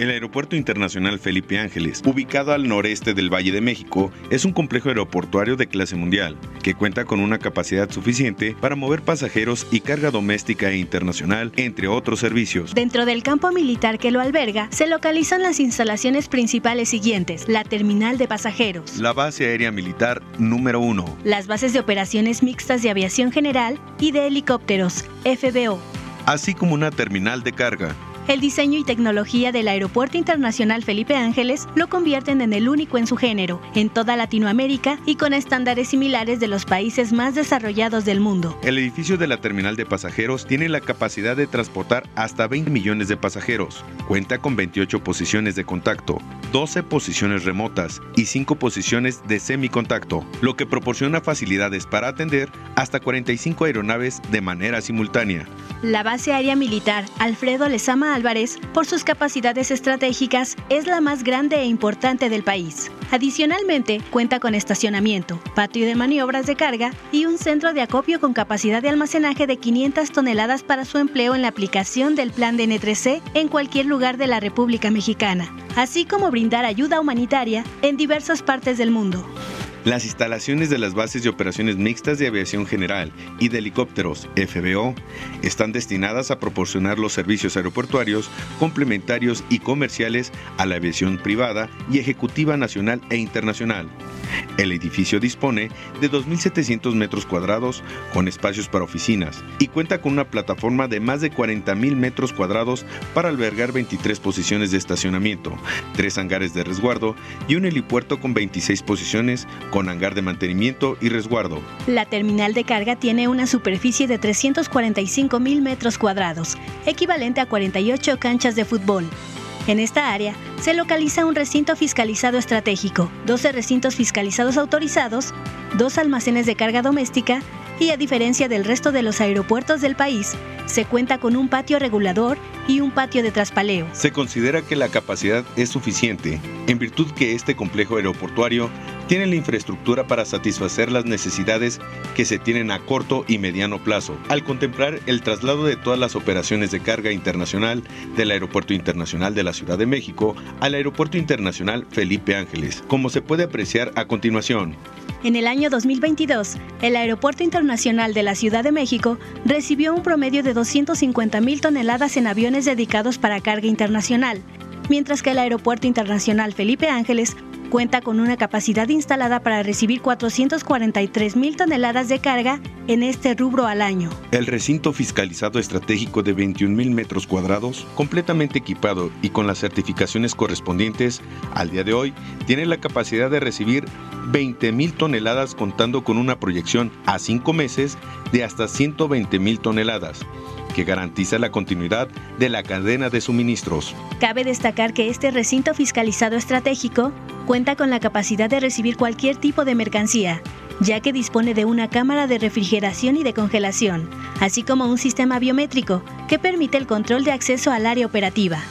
El Aeropuerto Internacional Felipe Ángeles, ubicado al noreste del Valle de México, es un complejo aeroportuario de clase mundial, que cuenta con una capacidad suficiente para mover pasajeros y carga doméstica e internacional, entre otros servicios. Dentro del campo militar que lo alberga, se localizan las instalaciones principales siguientes, la terminal de pasajeros, la base aérea militar número 1, las bases de operaciones mixtas de aviación general y de helicópteros, FBO, así como una terminal de carga. El diseño y tecnología del Aeropuerto Internacional Felipe Ángeles lo convierten en el único en su género, en toda Latinoamérica y con estándares similares de los países más desarrollados del mundo. El edificio de la terminal de pasajeros tiene la capacidad de transportar hasta 20 millones de pasajeros. Cuenta con 28 posiciones de contacto, 12 posiciones remotas y 5 posiciones de semicontacto, lo que proporciona facilidades para atender hasta 45 aeronaves de manera simultánea. La base aérea militar Alfredo Lezama Álvarez, por sus capacidades estratégicas, es la más grande e importante del país. Adicionalmente, cuenta con estacionamiento, patio de maniobras de carga y un centro de acopio con capacidad de almacenaje de 500 toneladas para su empleo en la aplicación del plan de N3C en cualquier lugar de la República Mexicana, así como brindar ayuda humanitaria en diversas partes del mundo. Las instalaciones de las bases de operaciones mixtas de aviación general y de helicópteros FBO están destinadas a proporcionar los servicios aeroportuarios complementarios y comerciales a la aviación privada y ejecutiva nacional e internacional. El edificio dispone de 2.700 metros cuadrados con espacios para oficinas y cuenta con una plataforma de más de 40.000 metros cuadrados para albergar 23 posiciones de estacionamiento, tres hangares de resguardo y un helipuerto con 26 posiciones con hangar de mantenimiento y resguardo. La terminal de carga tiene una superficie de 345 mil metros cuadrados, equivalente a 48 canchas de fútbol. En esta área se localiza un recinto fiscalizado estratégico, 12 recintos fiscalizados autorizados, dos almacenes de carga doméstica y a diferencia del resto de los aeropuertos del país, se cuenta con un patio regulador y un patio de traspaleo. Se considera que la capacidad es suficiente, en virtud que este complejo aeroportuario tiene la infraestructura para satisfacer las necesidades que se tienen a corto y mediano plazo, al contemplar el traslado de todas las operaciones de carga internacional del Aeropuerto Internacional de la Ciudad de México al Aeropuerto Internacional Felipe Ángeles, como se puede apreciar a continuación. En el año 2022, el Aeropuerto Internacional de la Ciudad de México recibió un promedio de 250 mil toneladas en aviones dedicados para carga internacional, mientras que el Aeropuerto Internacional Felipe Ángeles cuenta con una capacidad instalada para recibir 443 mil toneladas de carga en este rubro al año. El recinto fiscalizado estratégico de 21 mil metros cuadrados, completamente equipado y con las certificaciones correspondientes, al día de hoy tiene la capacidad de recibir 20 mil toneladas contando con una proyección a cinco meses de hasta 120 mil toneladas que garantiza la continuidad de la cadena de suministros. Cabe destacar que este recinto fiscalizado estratégico cuenta con la capacidad de recibir cualquier tipo de mercancía, ya que dispone de una cámara de refrigeración y de congelación, así como un sistema biométrico que permite el control de acceso al área operativa.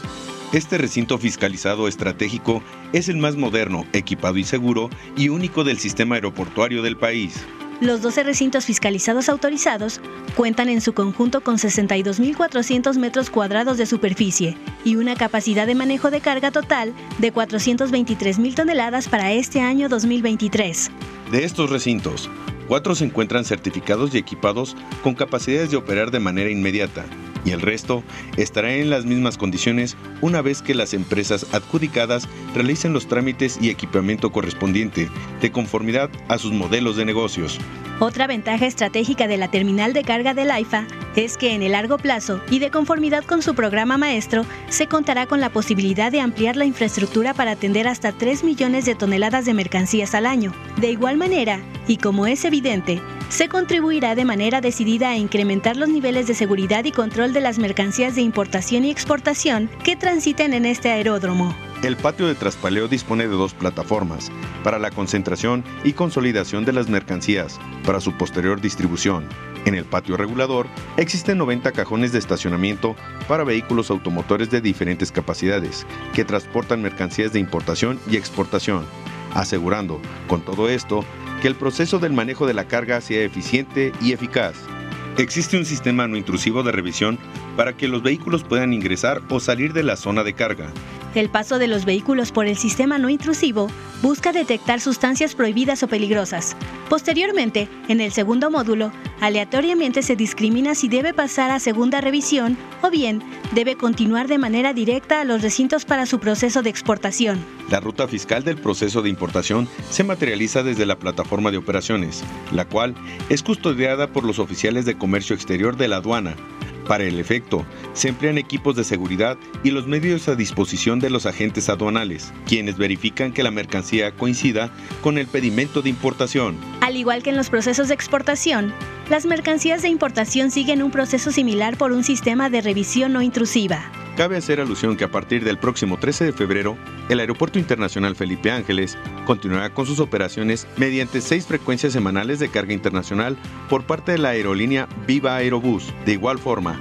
Este recinto fiscalizado estratégico es el más moderno, equipado y seguro y único del sistema aeroportuario del país. Los 12 recintos fiscalizados autorizados cuentan en su conjunto con 62.400 metros cuadrados de superficie y una capacidad de manejo de carga total de 423.000 toneladas para este año 2023. De estos recintos, cuatro se encuentran certificados y equipados con capacidades de operar de manera inmediata, y el resto estará en las mismas condiciones una vez que las empresas adjudicadas realicen los trámites y equipamiento correspondiente de conformidad a sus modelos de negocios. Otra ventaja estratégica de la terminal de carga del AIFA es que en el largo plazo y de conformidad con su programa maestro, se contará con la posibilidad de ampliar la infraestructura para atender hasta 3 millones de toneladas de mercancías al año. De igual manera, y como es evidente, se contribuirá de manera decidida a incrementar los niveles de seguridad y control de las mercancías de importación y exportación que transiten en este aeródromo. El patio de traspaleo dispone de dos plataformas para la concentración y consolidación de las mercancías para su posterior distribución. En el patio regulador existen 90 cajones de estacionamiento para vehículos automotores de diferentes capacidades que transportan mercancías de importación y exportación, asegurando, con todo esto, que el proceso del manejo de la carga sea eficiente y eficaz. Existe un sistema no intrusivo de revisión para que los vehículos puedan ingresar o salir de la zona de carga. El paso de los vehículos por el sistema no intrusivo busca detectar sustancias prohibidas o peligrosas. Posteriormente, en el segundo módulo, aleatoriamente se discrimina si debe pasar a segunda revisión o bien debe continuar de manera directa a los recintos para su proceso de exportación. La ruta fiscal del proceso de importación se materializa desde la plataforma de operaciones, la cual es custodiada por los oficiales de comercio exterior de la aduana, para el efecto, se emplean equipos de seguridad y los medios a disposición de los agentes aduanales, quienes verifican que la mercancía coincida con el pedimento de importación. Al igual que en los procesos de exportación, las mercancías de importación siguen un proceso similar por un sistema de revisión no intrusiva. Cabe hacer alusión que a partir del próximo 13 de febrero, el Aeropuerto Internacional Felipe Ángeles continuará con sus operaciones mediante seis frecuencias semanales de carga internacional por parte de la aerolínea Viva Aerobús. De igual forma,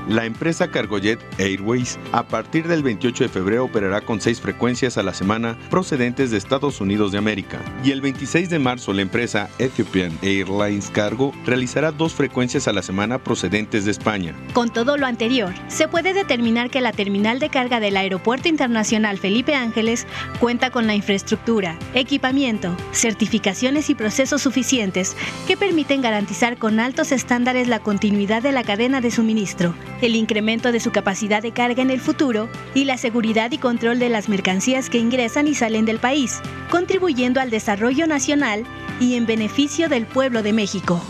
la empresa Cargojet Airways a partir del 28 de febrero operará con seis frecuencias a la semana procedentes de Estados Unidos de América. Y el 26 de marzo la empresa Ethiopian Airlines Cargo realizará dos frecuencias a la semana procedentes de España. Con todo lo anterior, se puede determinar que la terminal de carga del Aeropuerto Internacional Felipe Ángeles cuenta con la infraestructura, equipamiento, certificaciones y procesos suficientes que permiten garantizar con altos estándares la continuidad de la cadena de suministro el incremento de su capacidad de carga en el futuro y la seguridad y control de las mercancías que ingresan y salen del país, contribuyendo al desarrollo nacional y en beneficio del pueblo de México.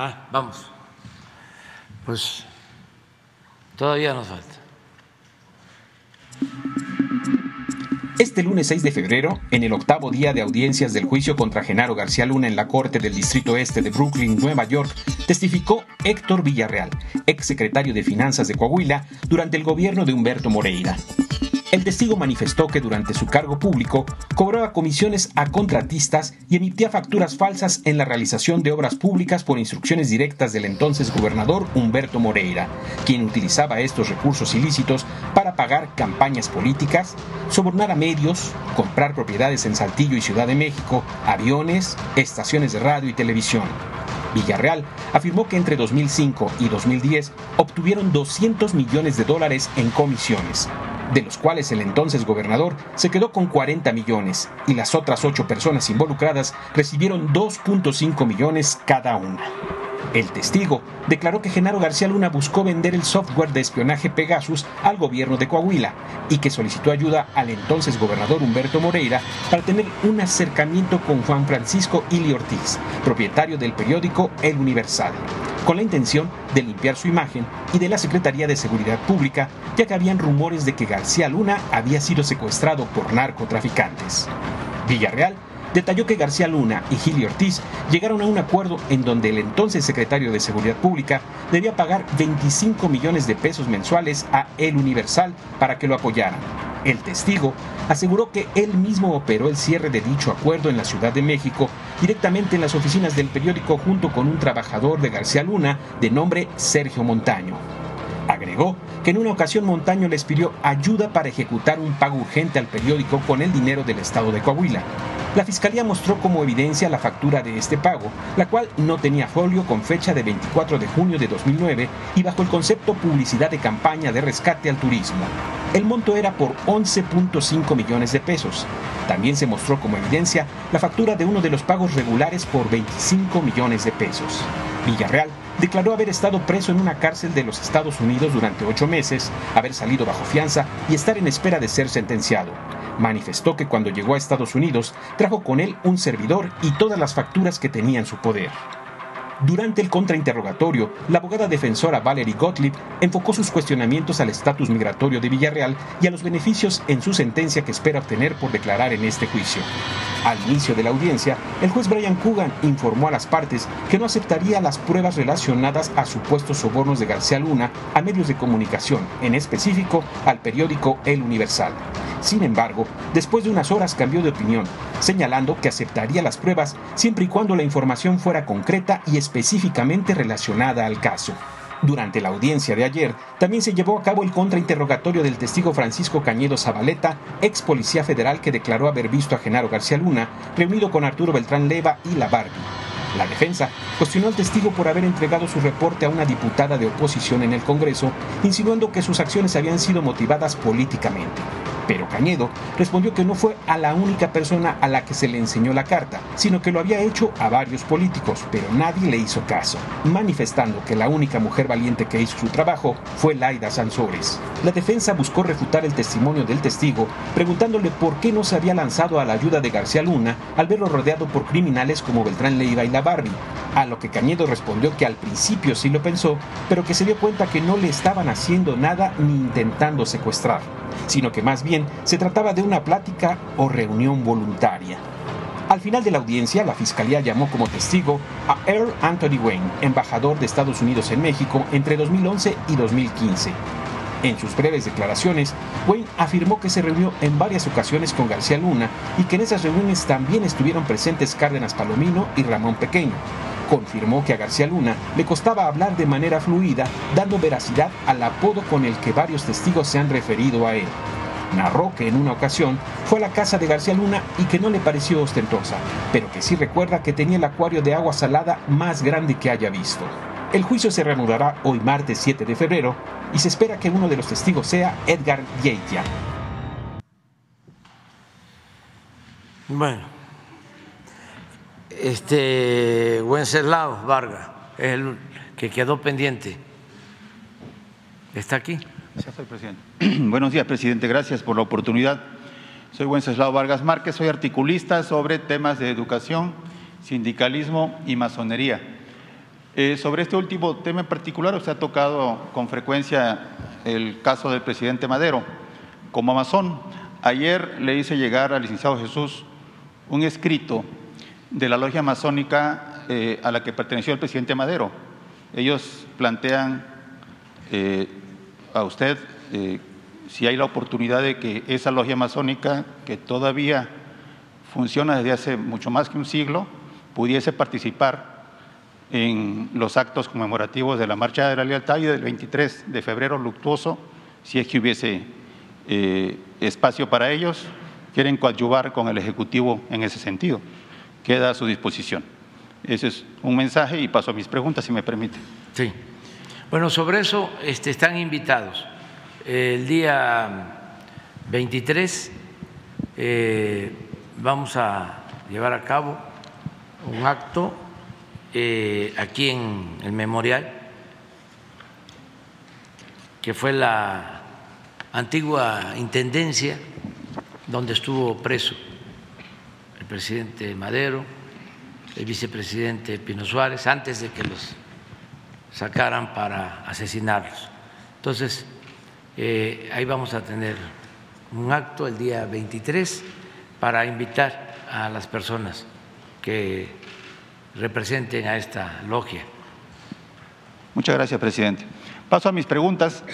Ah, vamos. Pues todavía nos falta. Este lunes 6 de febrero, en el octavo día de audiencias del juicio contra Genaro García Luna en la Corte del Distrito Este de Brooklyn, Nueva York, testificó Héctor Villarreal, exsecretario de Finanzas de Coahuila, durante el gobierno de Humberto Moreira. El testigo manifestó que durante su cargo público cobraba comisiones a contratistas y emitía facturas falsas en la realización de obras públicas por instrucciones directas del entonces gobernador Humberto Moreira, quien utilizaba estos recursos ilícitos para pagar campañas políticas, sobornar a medios, comprar propiedades en Saltillo y Ciudad de México, aviones, estaciones de radio y televisión. Villarreal afirmó que entre 2005 y 2010 obtuvieron 200 millones de dólares en comisiones, de los cuales el entonces gobernador se quedó con 40 millones y las otras ocho personas involucradas recibieron 2.5 millones cada una. El testigo declaró que Genaro García Luna buscó vender el software de espionaje Pegasus al gobierno de Coahuila y que solicitó ayuda al entonces gobernador Humberto Moreira para tener un acercamiento con Juan Francisco Ili Ortiz, propietario del periódico El Universal, con la intención de limpiar su imagen y de la Secretaría de Seguridad Pública, ya que habían rumores de que García Luna había sido secuestrado por narcotraficantes. Villarreal detalló que García Luna y Gili Ortiz llegaron a un acuerdo en donde el entonces secretario de Seguridad Pública debía pagar 25 millones de pesos mensuales a El Universal para que lo apoyaran. El testigo aseguró que él mismo operó el cierre de dicho acuerdo en la Ciudad de México directamente en las oficinas del periódico junto con un trabajador de García Luna de nombre Sergio Montaño. Agregó que en una ocasión Montaño les pidió ayuda para ejecutar un pago urgente al periódico con el dinero del Estado de Coahuila. La Fiscalía mostró como evidencia la factura de este pago, la cual no tenía folio con fecha de 24 de junio de 2009 y bajo el concepto publicidad de campaña de rescate al turismo. El monto era por 11.5 millones de pesos. También se mostró como evidencia la factura de uno de los pagos regulares por 25 millones de pesos. Villarreal declaró haber estado preso en una cárcel de los Estados Unidos durante ocho meses, haber salido bajo fianza y estar en espera de ser sentenciado. Manifestó que cuando llegó a Estados Unidos trajo con él un servidor y todas las facturas que tenía en su poder. Durante el contrainterrogatorio, la abogada defensora Valerie Gottlieb enfocó sus cuestionamientos al estatus migratorio de Villarreal y a los beneficios en su sentencia que espera obtener por declarar en este juicio. Al inicio de la audiencia, el juez Brian Coogan informó a las partes que no aceptaría las pruebas relacionadas a supuestos sobornos de García Luna a medios de comunicación, en específico al periódico El Universal. Sin embargo, después de unas horas cambió de opinión, señalando que aceptaría las pruebas siempre y cuando la información fuera concreta y específicamente relacionada al caso. Durante la audiencia de ayer, también se llevó a cabo el contrainterrogatorio del testigo Francisco Cañedo Zabaleta, ex policía federal que declaró haber visto a Genaro García Luna reunido con Arturo Beltrán Leva y la Barbie. La defensa cuestionó al testigo por haber entregado su reporte a una diputada de oposición en el Congreso, insinuando que sus acciones habían sido motivadas políticamente. Pero Cañedo respondió que no fue a la única persona a la que se le enseñó la carta, sino que lo había hecho a varios políticos, pero nadie le hizo caso, manifestando que la única mujer valiente que hizo su trabajo fue Laida Sansores. La defensa buscó refutar el testimonio del testigo, preguntándole por qué no se había lanzado a la ayuda de García Luna al verlo rodeado por criminales como Beltrán Leiva y la Barbie, a lo que Cañedo respondió que al principio sí lo pensó, pero que se dio cuenta que no le estaban haciendo nada ni intentando secuestrar sino que más bien se trataba de una plática o reunión voluntaria. Al final de la audiencia, la Fiscalía llamó como testigo a Earl Anthony Wayne, embajador de Estados Unidos en México entre 2011 y 2015. En sus breves declaraciones, Wayne afirmó que se reunió en varias ocasiones con García Luna y que en esas reuniones también estuvieron presentes Cárdenas Palomino y Ramón Pequeño, confirmó que a García Luna le costaba hablar de manera fluida, dando veracidad al apodo con el que varios testigos se han referido a él. Narró que en una ocasión fue a la casa de García Luna y que no le pareció ostentosa, pero que sí recuerda que tenía el acuario de agua salada más grande que haya visto. El juicio se reanudará hoy martes 7 de febrero y se espera que uno de los testigos sea Edgar Yeitia. Bueno, este Wenceslao Vargas, es el que quedó pendiente. ¿Está aquí? Presidente. Buenos días, presidente. Gracias por la oportunidad. Soy Wenceslao Vargas Márquez, soy articulista sobre temas de educación, sindicalismo y masonería. Eh, sobre este último tema en particular, usted ha tocado con frecuencia el caso del presidente Madero. Como masón, ayer le hice llegar al licenciado Jesús un escrito de la logia masónica eh, a la que perteneció el presidente Madero, Ellos plantean eh, a usted si hay la oportunidad de que esa logia masónica, que todavía funciona desde hace mucho más que un siglo, pudiese participar en los actos conmemorativos de la Marcha de la Lealtad y del 23 de febrero luctuoso, si es que hubiese eh, espacio para ellos, quieren coadyuvar con el Ejecutivo en ese sentido. Queda a su disposición. Ese es un mensaje y paso a mis preguntas, si me permite. Sí. Bueno, sobre eso este, están invitados. El día 23 eh, vamos a llevar a cabo un acto eh, aquí en el memorial, que fue la antigua intendencia donde estuvo preso el presidente Madero, el vicepresidente Pino Suárez, antes de que los sacaran para asesinarlos. Entonces, eh, ahí vamos a tener un acto el día 23 para invitar a las personas que representen a esta logia. Muchas gracias, presidente. Paso a mis preguntas.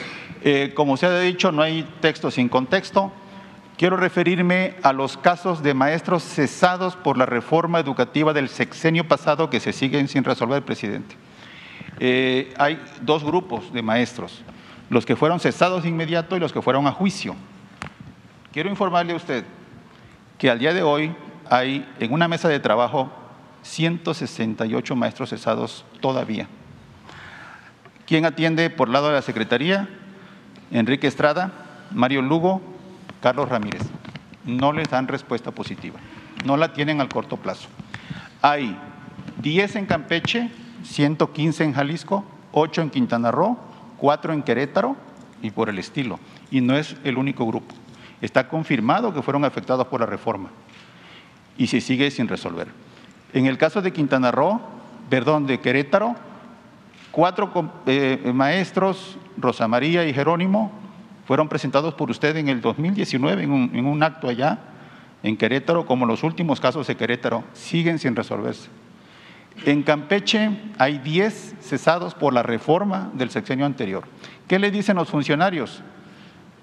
Eh, como se ha dicho, no hay texto sin contexto. Quiero referirme a los casos de maestros cesados por la reforma educativa del sexenio pasado que se siguen sin resolver, presidente. Eh, hay dos grupos de maestros los que fueron cesados de inmediato y los que fueron a juicio. Quiero informarle a usted que al día de hoy hay en una mesa de trabajo 168 maestros cesados todavía. ¿Quién atiende por lado de la Secretaría? Enrique Estrada, Mario Lugo, Carlos Ramírez. No les dan respuesta positiva. No la tienen al corto plazo. Hay 10 en Campeche, 115 en Jalisco, 8 en Quintana Roo, cuatro en Querétaro y por el estilo. Y no es el único grupo. Está confirmado que fueron afectados por la reforma y se sigue sin resolver. En el caso de Quintana Roo, perdón, de Querétaro, cuatro eh, maestros, Rosa María y Jerónimo, fueron presentados por usted en el 2019 en un, en un acto allá en Querétaro, como los últimos casos de Querétaro, siguen sin resolverse. En Campeche hay 10 cesados por la reforma del sexenio anterior. ¿Qué le dicen los funcionarios?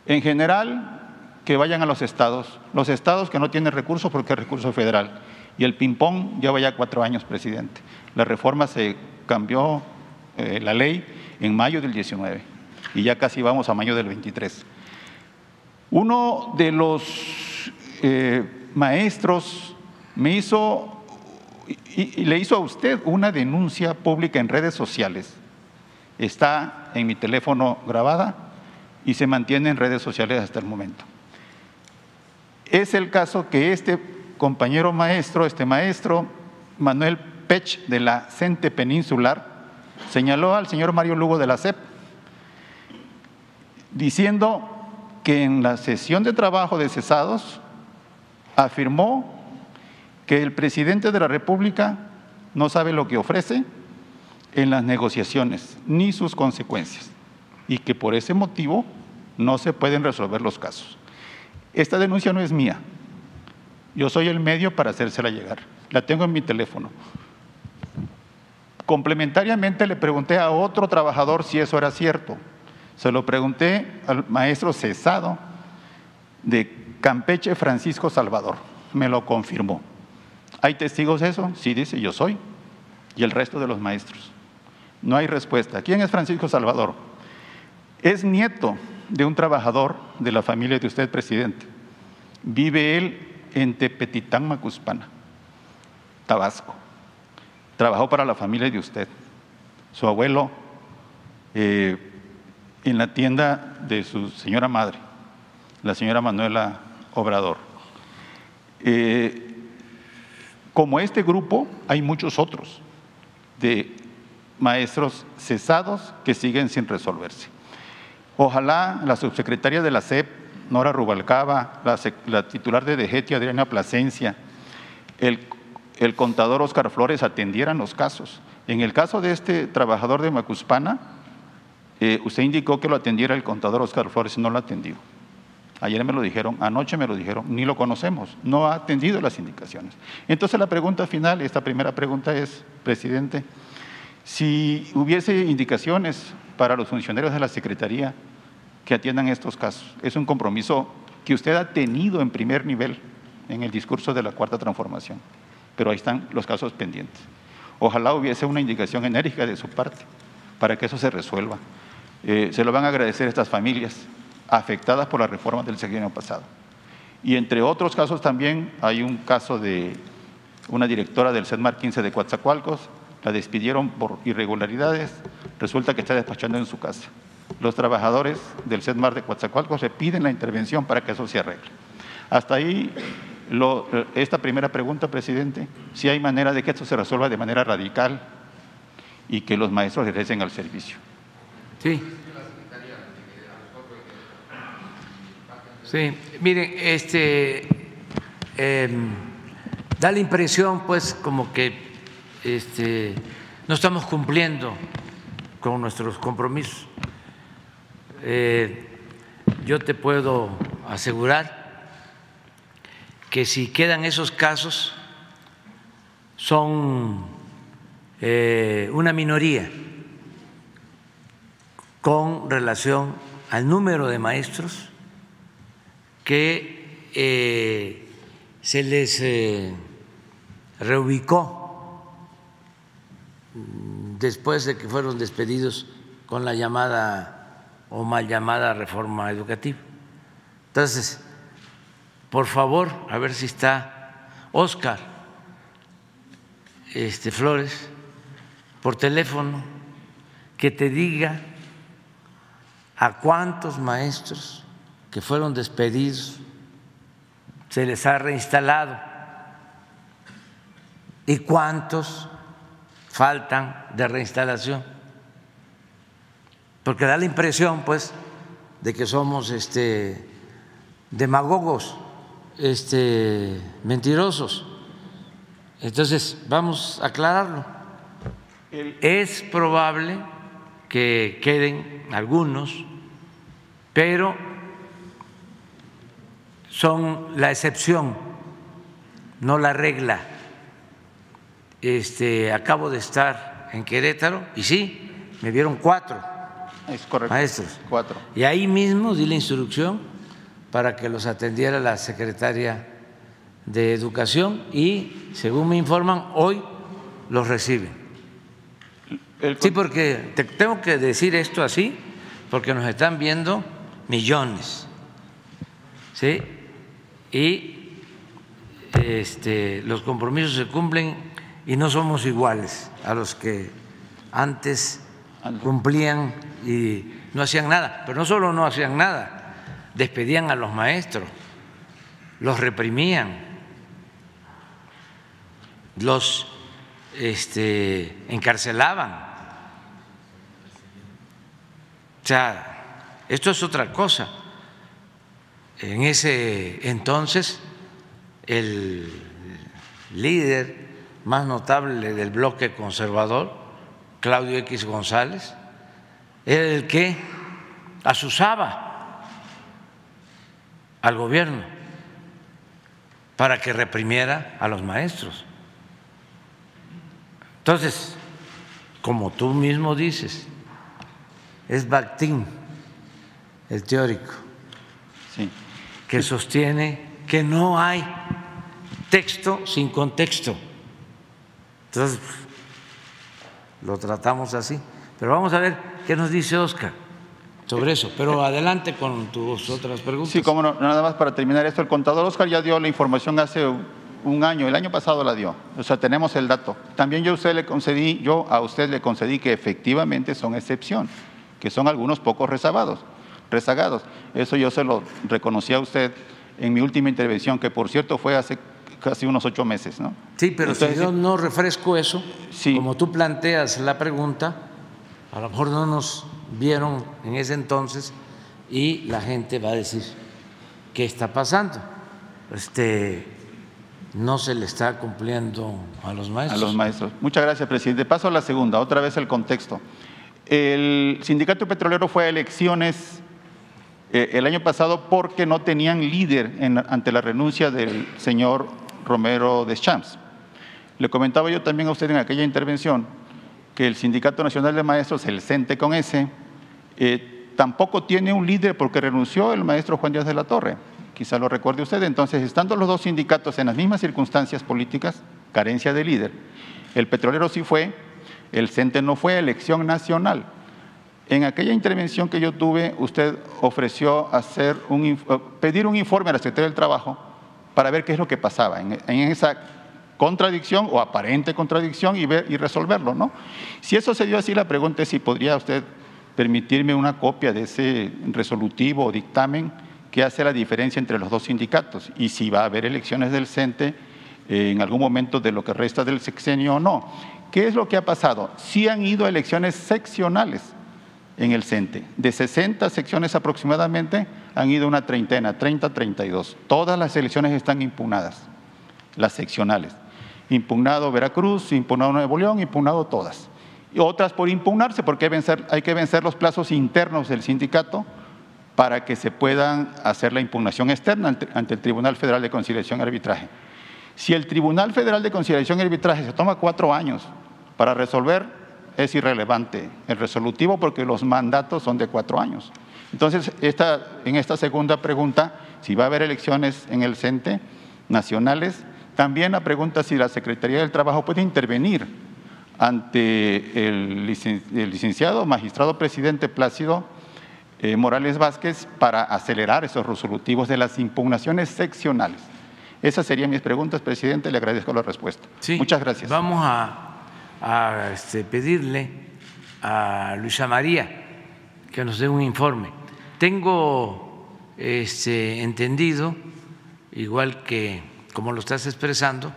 En general, que vayan a los estados, los estados que no tienen recursos porque es recurso federal. Y el ping-pong ya vaya cuatro años, presidente. La reforma se cambió eh, la ley en mayo del 19 y ya casi vamos a mayo del 23. Uno de los eh, maestros me hizo y, le hizo a usted una denuncia pública en redes sociales. Está en mi teléfono grabada y se mantiene en redes sociales hasta el momento. Es el caso que este compañero maestro, este maestro, Manuel Pech de la Cente Peninsular, señaló al señor Mario Lugo de la CEP, diciendo que en la sesión de trabajo de cesados afirmó que el presidente de la República no sabe lo que ofrece en las negociaciones ni sus consecuencias y que por ese motivo no se pueden resolver los casos. Esta denuncia no es mía. Yo soy el medio para hacérsela llegar. La tengo en mi teléfono. Complementariamente le pregunté a otro trabajador si eso era cierto. Se lo pregunté al maestro cesado de Campeche, Francisco Salvador. Me lo confirmó. ¿Hay testigos de eso? Sí, dice, yo soy. Y el resto de los maestros. No hay respuesta. ¿Quién es Francisco Salvador? Es nieto de un trabajador de la familia de usted, presidente. Vive él en Tepetitán, Macuspana, Tabasco. Trabajó para la familia de usted. Su abuelo eh, en la tienda de su señora madre, la señora Manuela Obrador. Eh, como este grupo, hay muchos otros de maestros cesados que siguen sin resolverse. Ojalá la subsecretaria de la SEP, Nora Rubalcaba, la, titular de DGETI, Adriana Plasencia, el, contador Oscar Flores atendieran los casos. En el caso de este trabajador de Macuspana, eh, usted indicó que lo atendiera el contador Oscar Flores y no lo atendió. Ayer me lo dijeron, anoche me lo dijeron, ni lo conocemos, no ha atendido las indicaciones. Entonces la pregunta final, esta primera pregunta es, presidente, Si hubiese indicaciones para los funcionarios de la Secretaría que atiendan estos casos, es un compromiso que usted ha tenido en primer nivel en el discurso de la Cuarta Transformación, pero ahí están los casos pendientes. Ojalá hubiese una indicación enérgica de su parte para que eso se resuelva. Eh, se lo van a agradecer estas familias afectadas por la reforma del año pasado. Y entre otros casos también hay un caso de una directora del CEDMAR 15 de Coatzacoalcos, la despidieron por irregularidades, resulta que está despachando en su casa. Los trabajadores del CEDMAR de Coatzacoalcos le piden la intervención para que eso se arregle. Hasta ahí esta primera pregunta, presidente, si hay manera de que esto se resuelva de manera radical y que los maestros regresen al servicio. Sí. Sí, miren, este em, da la impresión, pues, como que este, no estamos cumpliendo con nuestros compromisos. Eh, yo te puedo asegurar que si quedan esos casos son eh, una minoría con relación al número de maestros que eh, se les reubicó después de que fueron despedidos con la llamada o mal llamada reforma educativa. Entonces, por favor, a ver si está Oscar este, Flores por teléfono que te diga a cuántos maestros que fueron despedidos se les ha reinstalado y cuántos faltan de reinstalación. Porque da la impresión, pues, de que somos este, demagogos, este, mentirosos. Entonces, vamos a aclararlo. Es probable que queden algunos, pero son la excepción, no la regla. Este, acabo de estar en Querétaro y sí, me vieron cuatro maestros. Cuatro. Y ahí mismo di la instrucción para que los atendiera la secretaria de Educación y, según me informan, hoy los reciben. Sí, porque te tengo que decir esto así, porque nos están viendo millones. ¿Sí? y este, los compromisos se cumplen y no somos iguales a los que antes cumplían y no hacían nada. Pero no solo no hacían nada, despedían a los maestros, los reprimían, los este, encarcelaban. O sea, esto es otra cosa. En ese entonces, el líder más notable del bloque conservador, Claudio X González, era el que asusaba al gobierno para que reprimiera a los maestros. Entonces, como tú mismo dices, es Bakhtin el teórico. Sí que sostiene que no hay texto sin contexto. Entonces, lo tratamos así. Pero vamos a ver qué nos dice Oscar sobre eso. Pero adelante con tus otras preguntas. Sí, como no, nada más para terminar esto, el contador Oscar ya dio la información hace un año, el año pasado la dio, o sea, tenemos el dato. También yo, usted le concedí, yo a usted le concedí que efectivamente son excepción, que son algunos pocos rezagados rezagados. Eso yo se lo reconocí a usted en mi última intervención, que por cierto fue hace casi unos ocho meses. ¿no? Sí, pero si yo no refresco eso, como tú planteas la pregunta, a lo mejor no nos vieron en ese entonces y la gente va a decir, ¿qué está pasando? Este, no se le está cumpliendo a los maestros. A los maestros. Muchas gracias, presidente. Paso a la segunda, otra vez el contexto. El sindicato petrolero fue a elecciones eh, el año pasado porque no tenían líder ante la renuncia del señor Romero Deschamps. Le comentaba yo también a usted en aquella intervención que el Sindicato Nacional de Maestros, el CENTE con ese, eh, tampoco tiene un líder porque renunció el maestro Juan Díaz de la Torre. Quizá lo recuerde usted. Entonces, estando los dos sindicatos en las mismas circunstancias políticas, carencia de líder, el petrolero sí fue, el CENTE no fue, elección nacional. En aquella intervención que yo tuve, usted ofreció hacer un, pedir un informe a la Secretaría del Trabajo para ver qué es lo que pasaba en, esa contradicción o aparente contradicción y, ver, y resolverlo, ¿no? Si eso se dio así, la pregunta es si podría usted permitirme una copia de ese resolutivo o dictamen que hace la diferencia entre los dos sindicatos y si va a haber elecciones del CENTE en algún momento de lo que resta del sexenio o no. ¿Qué es lo que ha pasado? Sí han ido elecciones seccionales en el CENTE. De 60 secciones aproximadamente han ido una treintena, 30, 32. Todas las elecciones están impugnadas, las seccionales. Impugnado Veracruz, impugnado Nuevo León, impugnado todas. Y otras por impugnarse, porque hay, que vencer los plazos internos del sindicato para que se puedan hacer la impugnación externa ante, ante el Tribunal Federal de Conciliación y Arbitraje. Si el Tribunal Federal de Conciliación y Arbitraje se toma cuatro años para resolver, es irrelevante el resolutivo porque los mandatos son de cuatro años. Entonces, esta, en esta segunda pregunta, si va a haber elecciones en el CENTE nacionales, también la pregunta si la Secretaría del Trabajo puede intervenir ante el licenciado magistrado presidente Plácido eh, Morales Vázquez para acelerar esos resolutivos de las impugnaciones seccionales. Esas serían mis preguntas, presidente. Le agradezco la respuesta. Muchas gracias. Vamos a, este, pedirle a Luisa María que nos dé un informe. Tengo este, entendido, igual que como lo estás expresando,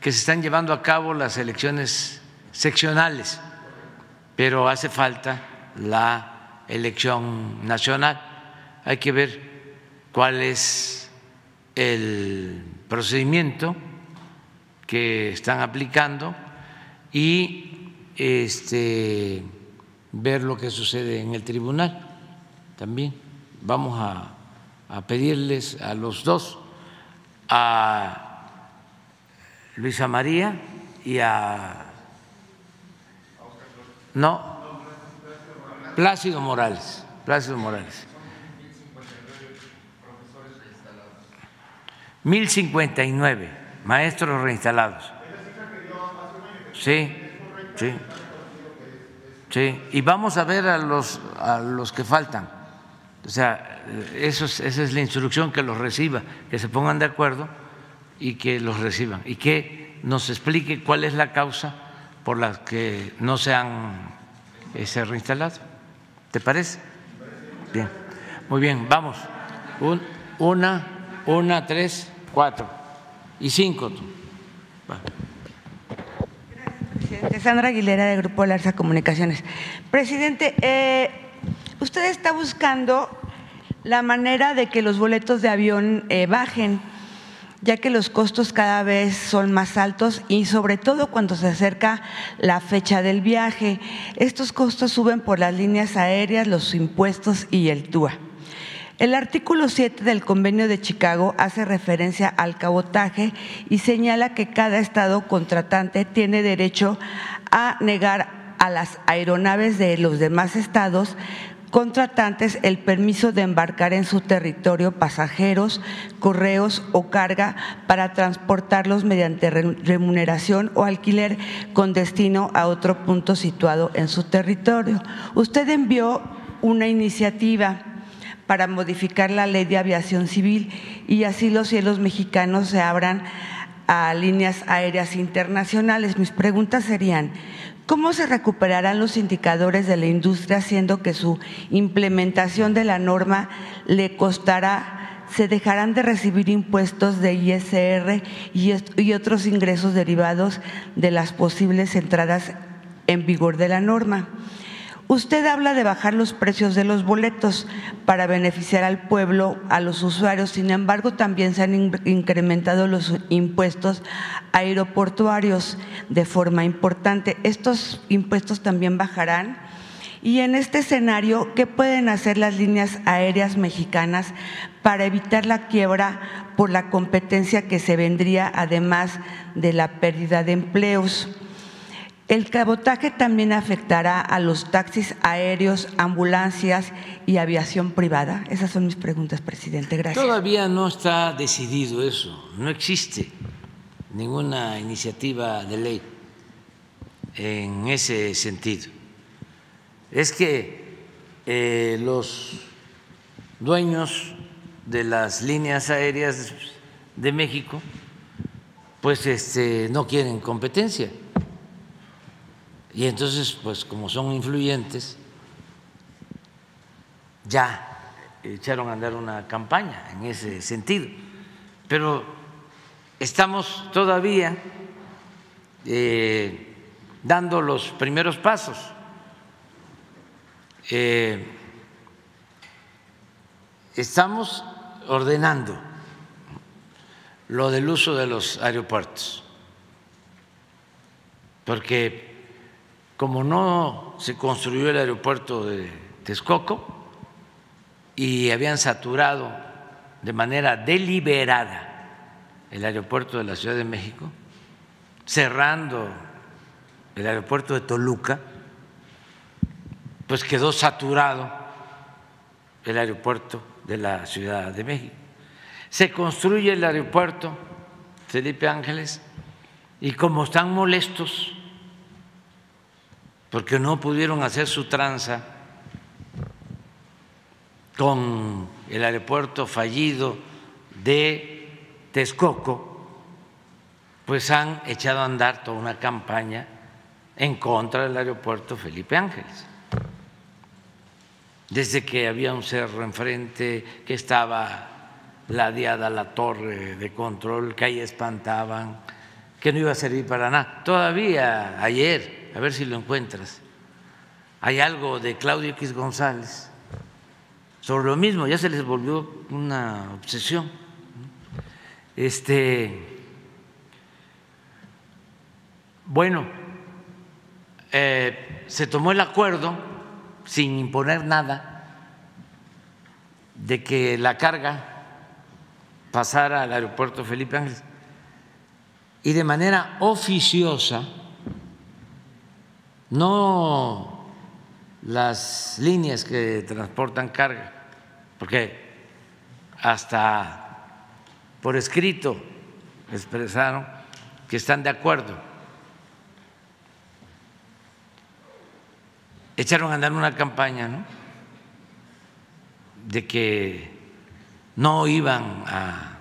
que se están llevando a cabo las elecciones seccionales, pero hace falta la elección nacional. Hay que ver cuál es el procedimiento que están aplicando y este, ver lo que sucede en el tribunal también. Vamos a, pedirles a los dos, a Luisa María y a... No, Plácido Morales. Plácido Morales. 1059 maestros reinstalados. Sí, sí. Sí, y vamos a ver a los, a los que faltan. O sea, eso esa es la instrucción que los reciba, que se pongan de acuerdo y que los reciban y que nos explique cuál es la causa por la que no se han eh, reinstalado. ¿Te parece? Bien, muy bien, vamos. una, una, tres cuatro y cinco. Presidente Sandra Aguilera de Grupo Larsa Comunicaciones. Presidente, eh, usted está buscando la manera de que los boletos de avión eh, bajen, ya que los costos cada vez son más altos y sobre todo cuando se acerca la fecha del viaje. Estos costos suben por las líneas aéreas, los impuestos y el TUA. El artículo 7 del Convenio de Chicago hace referencia al cabotaje y señala que cada estado contratante tiene derecho a negar a las aeronaves de los demás estados contratantes el permiso de embarcar en su territorio pasajeros, correos o carga para transportarlos mediante remuneración o alquiler con destino a otro punto situado en su territorio. Usted envió una iniciativa para modificar la ley de aviación civil y así los cielos mexicanos se abran a líneas aéreas internacionales. Mis preguntas serían, ¿cómo se recuperarán los indicadores de la industria siendo que su implementación de la norma le costará se dejarán de recibir impuestos de ISR y, otros ingresos derivados de las posibles entradas en vigor de la norma. Usted habla de bajar los precios de los boletos para beneficiar al pueblo, a los usuarios, sin embargo también se han incrementado los impuestos aeroportuarios de forma importante. Estos impuestos también bajarán. Y en este escenario, ¿qué pueden hacer las líneas aéreas mexicanas para evitar la quiebra por la competencia que se vendría además de la pérdida de empleos? ¿El cabotaje también afectará a los taxis aéreos, ambulancias y aviación privada? Esas son mis preguntas, presidente. Gracias. Todavía no está decidido eso, no existe ninguna iniciativa de ley en ese sentido. Es que eh, los dueños de las líneas aéreas de México, pues este, no quieren competencia y entonces, pues como son influyentes, ya echaron a andar una campaña en ese sentido. Pero estamos todavía eh, dando los primeros pasos. Eh, estamos ordenando lo del uso de los aeropuertos, porque como no se construyó el aeropuerto de Texcoco y habían saturado de manera deliberada el aeropuerto de la Ciudad de México, cerrando el aeropuerto de Toluca, pues quedó saturado el aeropuerto de la Ciudad de México. Se construye el aeropuerto Felipe Ángeles y como están molestos porque no pudieron hacer su tranza con el aeropuerto fallido de Texcoco, pues han echado a andar toda una campaña en contra del aeropuerto Felipe Ángeles. Desde que había un cerro enfrente, que estaba ladeada la torre de control, que ahí espantaban, que no iba a servir para nada. Todavía ayer a ver si lo encuentras. Hay algo de Claudio X González sobre lo mismo, ya se les volvió una obsesión. Este, bueno, eh, se tomó el acuerdo sin imponer nada de que la carga pasara al aeropuerto Felipe Ángeles y de manera oficiosa no las líneas que transportan carga, porque hasta por escrito expresaron que están de acuerdo. Echaron a andar una campaña, ¿no? De que no iban a,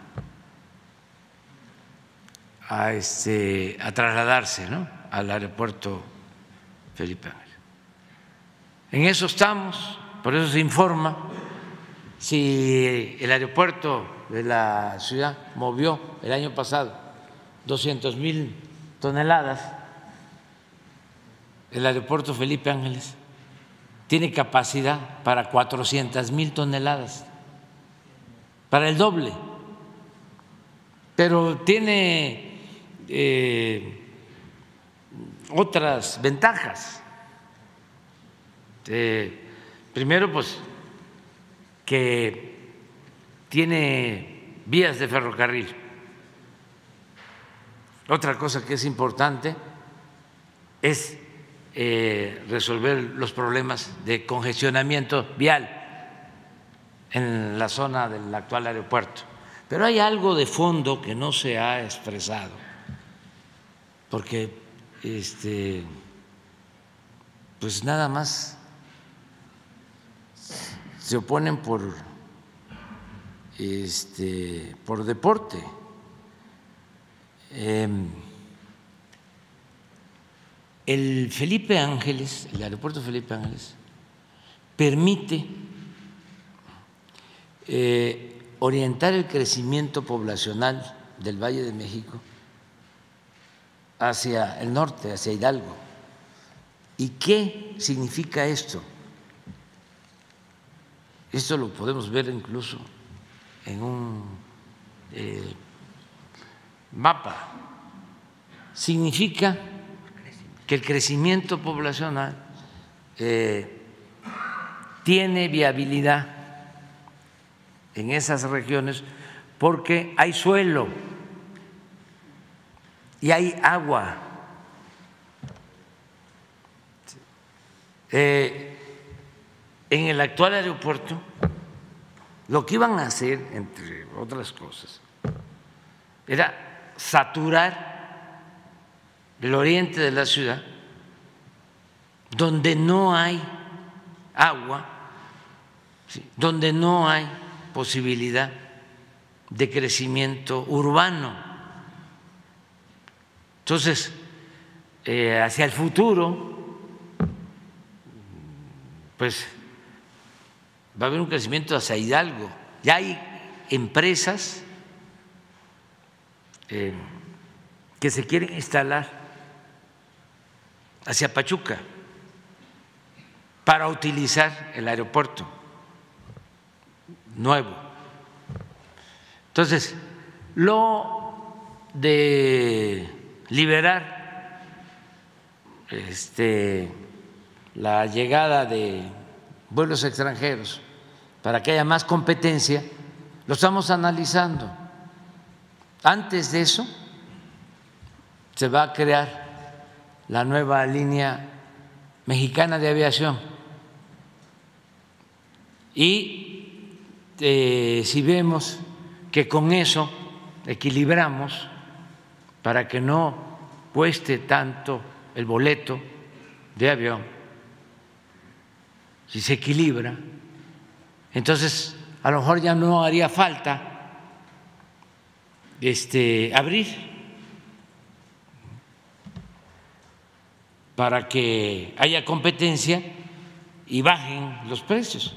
a, este, trasladarse ¿no? al aeropuerto Felipe Ángeles. En eso estamos, por eso se informa si el aeropuerto de la ciudad movió el año pasado 200 mil toneladas, el aeropuerto Felipe Ángeles tiene capacidad para 400 mil toneladas, para el doble, pero tiene eh, otras ventajas. primero, pues que tiene vías de ferrocarril. Otra cosa que es importante es eh, resolver los problemas de congestionamiento vial en la zona del actual aeropuerto. Pero hay algo de fondo que no se ha expresado, porque este, pues nada más se oponen por, este, por deporte. Em, el Felipe Ángeles, el aeropuerto Felipe Ángeles, permite eh, orientar el crecimiento poblacional del Valle de México hacia el norte, hacia Hidalgo. ¿Y qué significa esto? Esto lo podemos ver incluso en un eh, mapa. Significa que el crecimiento poblacional eh, tiene viabilidad en esas regiones porque hay suelo y hay agua. Eh, en el actual aeropuerto, lo que iban a hacer, entre otras cosas, era saturar el oriente de la ciudad, donde no hay agua, donde no hay posibilidad de crecimiento urbano. Entonces, eh, hacia el futuro, pues va a haber un crecimiento hacia Hidalgo. Ya hay empresas eh, que se quieren instalar hacia Pachuca para utilizar el aeropuerto nuevo. Entonces, lo de liberar este, la llegada de vuelos extranjeros para que haya más competencia, lo estamos analizando. Antes de eso, se va a crear la nueva línea mexicana de aviación. Y eh, si vemos que con eso equilibramos para que no cueste tanto el boleto de avión, si se equilibra, entonces a lo mejor ya no haría falta este, abrir para que haya competencia y bajen los precios.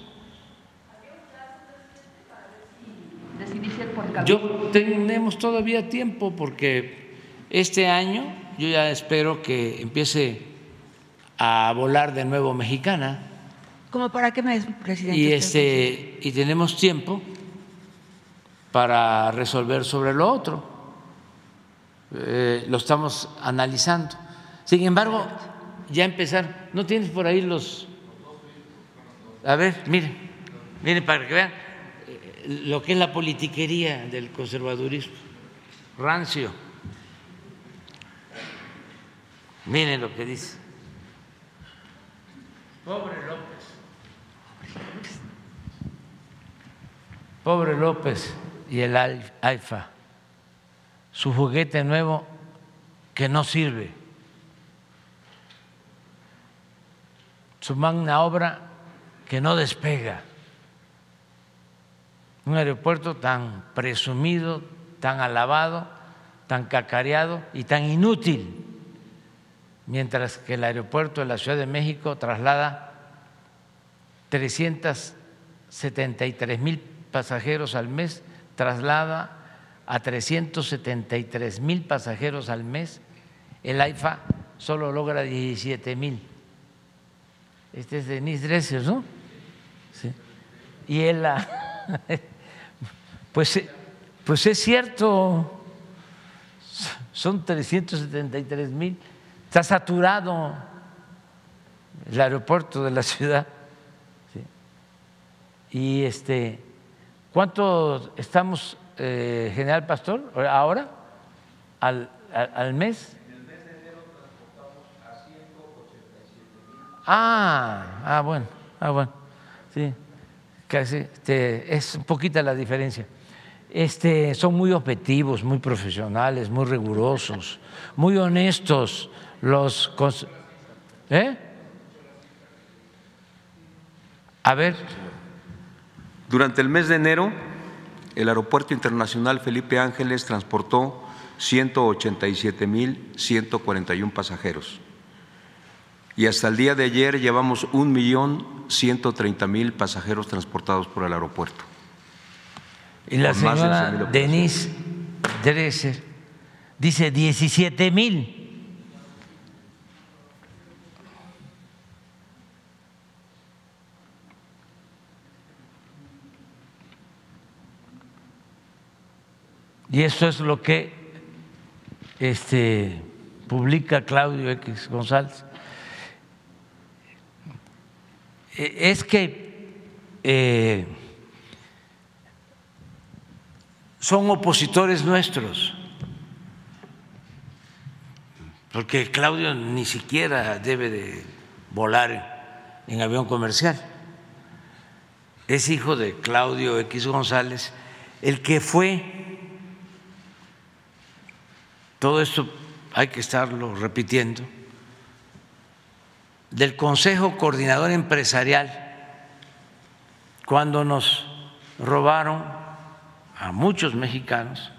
Yo tenemos todavía tiempo porque este año yo ya espero que empiece a volar de nuevo mexicana. ¿Cómo para qué mes, presidente? Y este y tenemos tiempo para resolver sobre lo otro. Eh, lo estamos analizando. Sin embargo, ya empezar. ¿No tienes por ahí los.? A ver, miren, miren para que vean eh, lo que es la politiquería del conservadurismo. Rancio. Miren lo que dice. Pobre López. Pobre López y el AIFA. Su juguete nuevo que no sirve. Su magna obra que no despega. Un aeropuerto tan presumido, tan alabado, tan cacareado y tan inútil mientras que el aeropuerto de la Ciudad de México traslada 373 mil pasajeros al mes, traslada a 373 mil pasajeros al mes, el AIFA solo logra 17 mil. Este es Denise Dresser, ¿no? Sí. Y él, pues, pues es cierto, son 373 mil Está saturado el aeropuerto de la ciudad. Y este, ¿cuánto estamos, eh, General Pastor, ahora? ¿Al, al, mes? En el mes de enero transportamos a 187 mil. Ah, ah, bueno, ah, bueno. Sí, casi, este, es poquita la diferencia. Este, son muy objetivos, muy profesionales, muy rigurosos, muy honestos los... ¿Eh? A ver. Durante el mes de enero, el Aeropuerto Internacional Felipe Ángeles transportó 187.141 pasajeros. Y hasta el día de ayer llevamos 1.130.000 pasajeros transportados por el aeropuerto. Y la señora Denise Dresser dice 17 Y eso es lo que este, publica Claudio X González. E, es que eh, son opositores nuestros, porque Claudio ni siquiera debe de volar en avión comercial. Es hijo de Claudio X González, el que fue, todo esto hay que estarlo repitiendo, del Consejo Coordinador Empresarial, cuando nos robaron a muchos mexicanos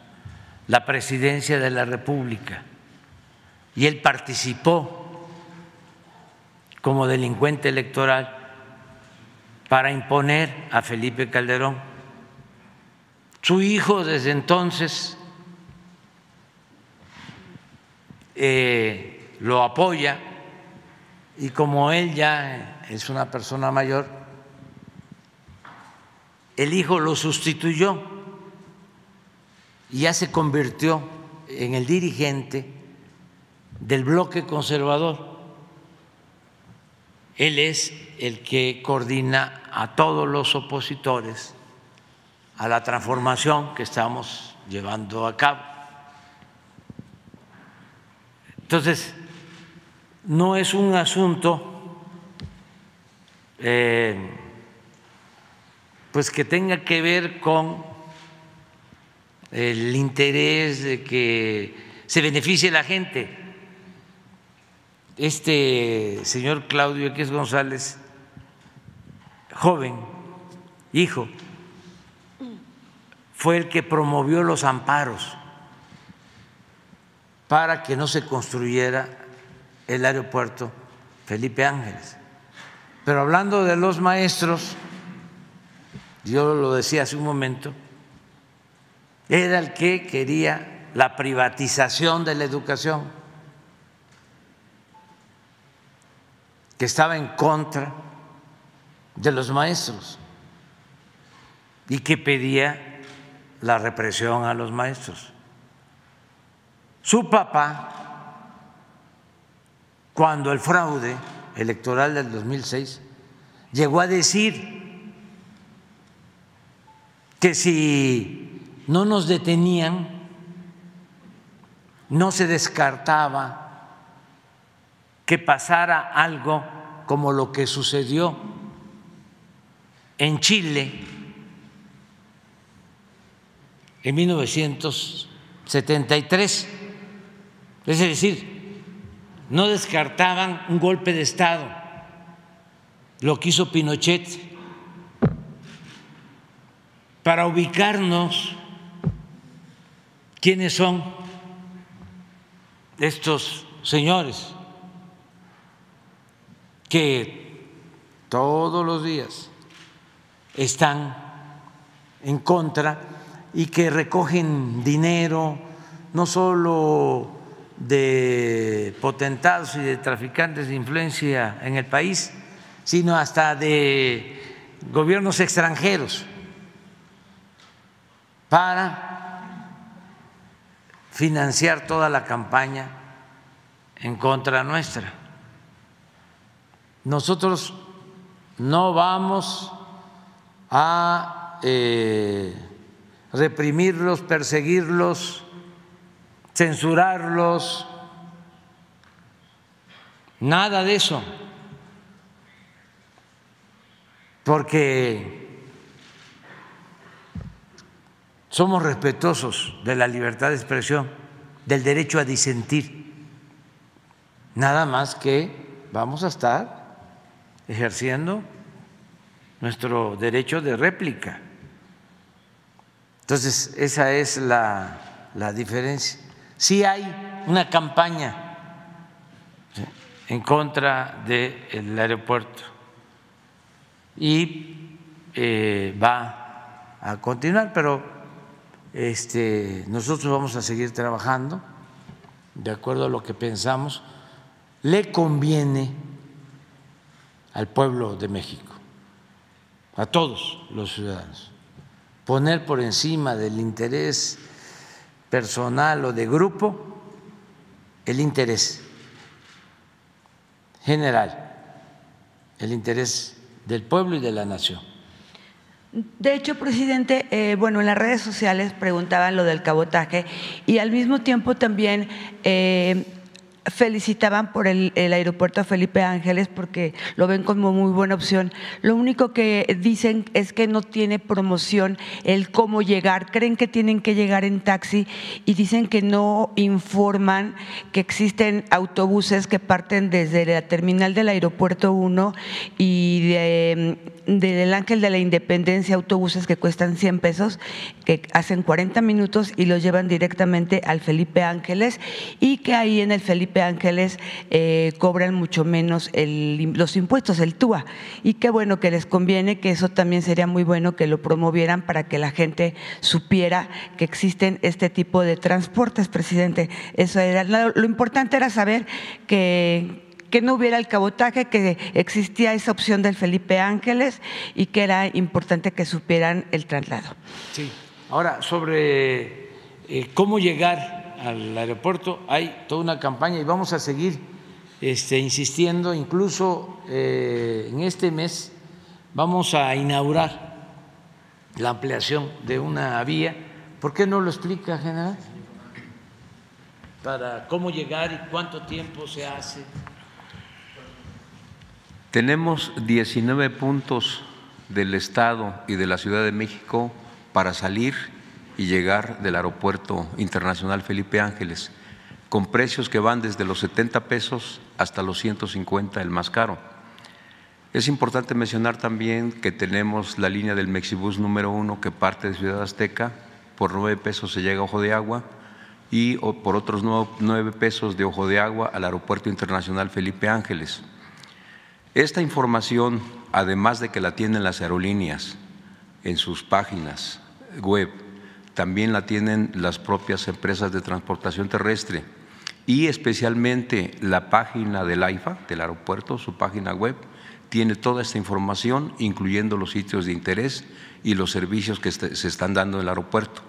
la presidencia de la República y él participó como delincuente electoral para imponer a Felipe Calderón. Su hijo desde entonces eh, lo apoya y como él ya es una persona mayor, el hijo lo sustituyó y ya se convirtió en el dirigente del bloque conservador. Él es el que coordina a todos los opositores a la transformación que estamos llevando a cabo. Entonces, no es un asunto eh, pues que tenga que ver con el interés de que se beneficie la gente. Este señor Claudio X González, joven, hijo, fue el que promovió los amparos para que no se construyera el aeropuerto Felipe Ángeles. Pero hablando de los maestros, yo lo decía hace un momento, era el que quería la privatización de la educación, que estaba en contra de los maestros y que pedía la represión a los maestros. Su papá, cuando el fraude electoral del 2006 llegó a decir que si no nos detenían, no se descartaba que pasara algo como lo que sucedió en Chile en 1973. Es decir, no descartaban un golpe de Estado, lo que hizo Pinochet para ubicarnos quiénes son estos señores que todos los días están en contra y que recogen dinero no solo de potentados y de traficantes de influencia en el país, sino hasta de gobiernos extranjeros para financiar toda la campaña en contra nuestra. Nosotros no vamos a eh, reprimirlos, perseguirlos, censurarlos, nada de eso, porque somos respetuosos de la libertad de expresión, del derecho a disentir, nada más que vamos a estar ejerciendo nuestro derecho de réplica. Entonces, esa es la, diferencia. Sí hay una campaña en contra del aeropuerto y eh, va a continuar, pero este, nosotros vamos a seguir trabajando de acuerdo a lo que pensamos. Le conviene al pueblo de México, a todos los ciudadanos, poner por encima del interés personal o de grupo el interés general, el interés del pueblo y de la nación. De hecho, presidente, eh, bueno, en las redes sociales preguntaban lo del cabotaje y al mismo tiempo también eh, felicitaban por el, aeropuerto Felipe Ángeles porque lo ven como muy buena opción. Lo único que dicen es que no tiene promoción el cómo llegar. Creen que tienen que llegar en taxi y dicen que no informan que existen autobuses que parten desde la terminal del aeropuerto 1 y de del Ángel de la Independencia autobuses que cuestan 100 pesos, que hacen 40 minutos y los llevan directamente al Felipe Ángeles y que ahí en el Felipe Ángeles eh, cobran mucho menos los impuestos, el TUA. Y qué bueno que les conviene, que eso también sería muy bueno que lo promovieran para que la gente supiera que existen este tipo de transportes, presidente. Eso era, lo importante era saber que que no hubiera el cabotaje, que existía esa opción del Felipe Ángeles y que era importante que supieran el traslado. Sí. Ahora, sobre eh, cómo llegar al aeropuerto, hay toda una campaña y vamos a seguir este, insistiendo, incluso eh, en este mes vamos a inaugurar la ampliación de una vía. ¿Por qué no lo explica, general? Para cómo llegar y cuánto tiempo se hace. Tenemos 19 puntos del Estado y de la Ciudad de México para salir y llegar del Aeropuerto Internacional Felipe Ángeles, con precios que van desde los 70 pesos hasta los 150, el más caro. Es importante mencionar también que tenemos la línea del Mexibus número uno que parte de Ciudad Azteca, por nueve pesos se llega a Ojo de Agua y por otros nueve pesos de Ojo de Agua al Aeropuerto Internacional Felipe Ángeles. Esta información, además de que la tienen las aerolíneas en sus páginas web, también la tienen las propias empresas de transportación terrestre y especialmente la página del AIFA, del aeropuerto, su página web, tiene toda esta información, incluyendo los sitios de interés y los servicios que se están dando en el aeropuerto.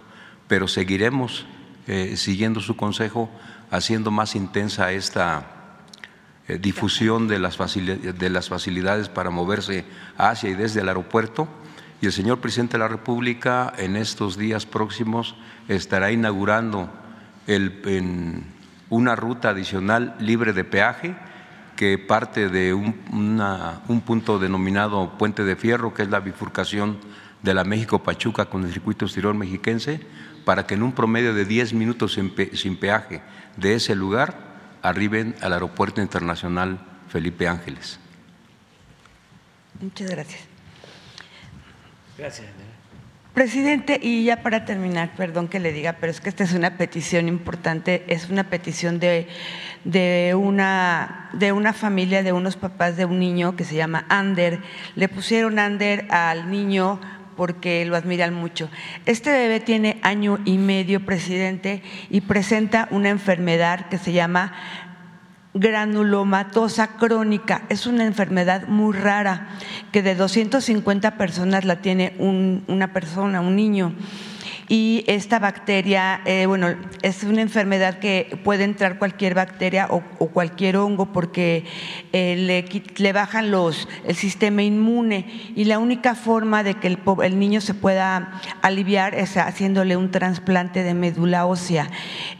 Pero seguiremos eh, siguiendo su consejo, haciendo más intensa esta eh, difusión de las facilidades para moverse hacia y desde el aeropuerto. Y el señor presidente de la República en estos días próximos estará inaugurando una ruta adicional libre de peaje que parte de un, un, punto denominado Puente de Fierro, que es la bifurcación de la México-Pachuca con el circuito exterior mexiquense, para que en un promedio de 10 minutos sin peaje de ese lugar arriben al Aeropuerto Internacional Felipe Ángeles. Muchas gracias. Gracias. Presidente, y ya para terminar, perdón que le diga, pero es que esta es una petición importante, es una petición de, de, una, de una familia, de unos papás de un niño que se llama Ander. Le pusieron Ander al niño porque lo admiran mucho. Este bebé tiene año y medio, presidente, y presenta una enfermedad que se llama granulomatosa crónica. Es una enfermedad muy rara que de 250 personas la tiene una persona, un niño y esta bacteria, eh, bueno, es una enfermedad que puede entrar cualquier bacteria o, cualquier hongo porque eh, le, le, bajan los, el sistema inmune y la única forma de que el, niño se pueda aliviar es haciéndole un trasplante de médula ósea.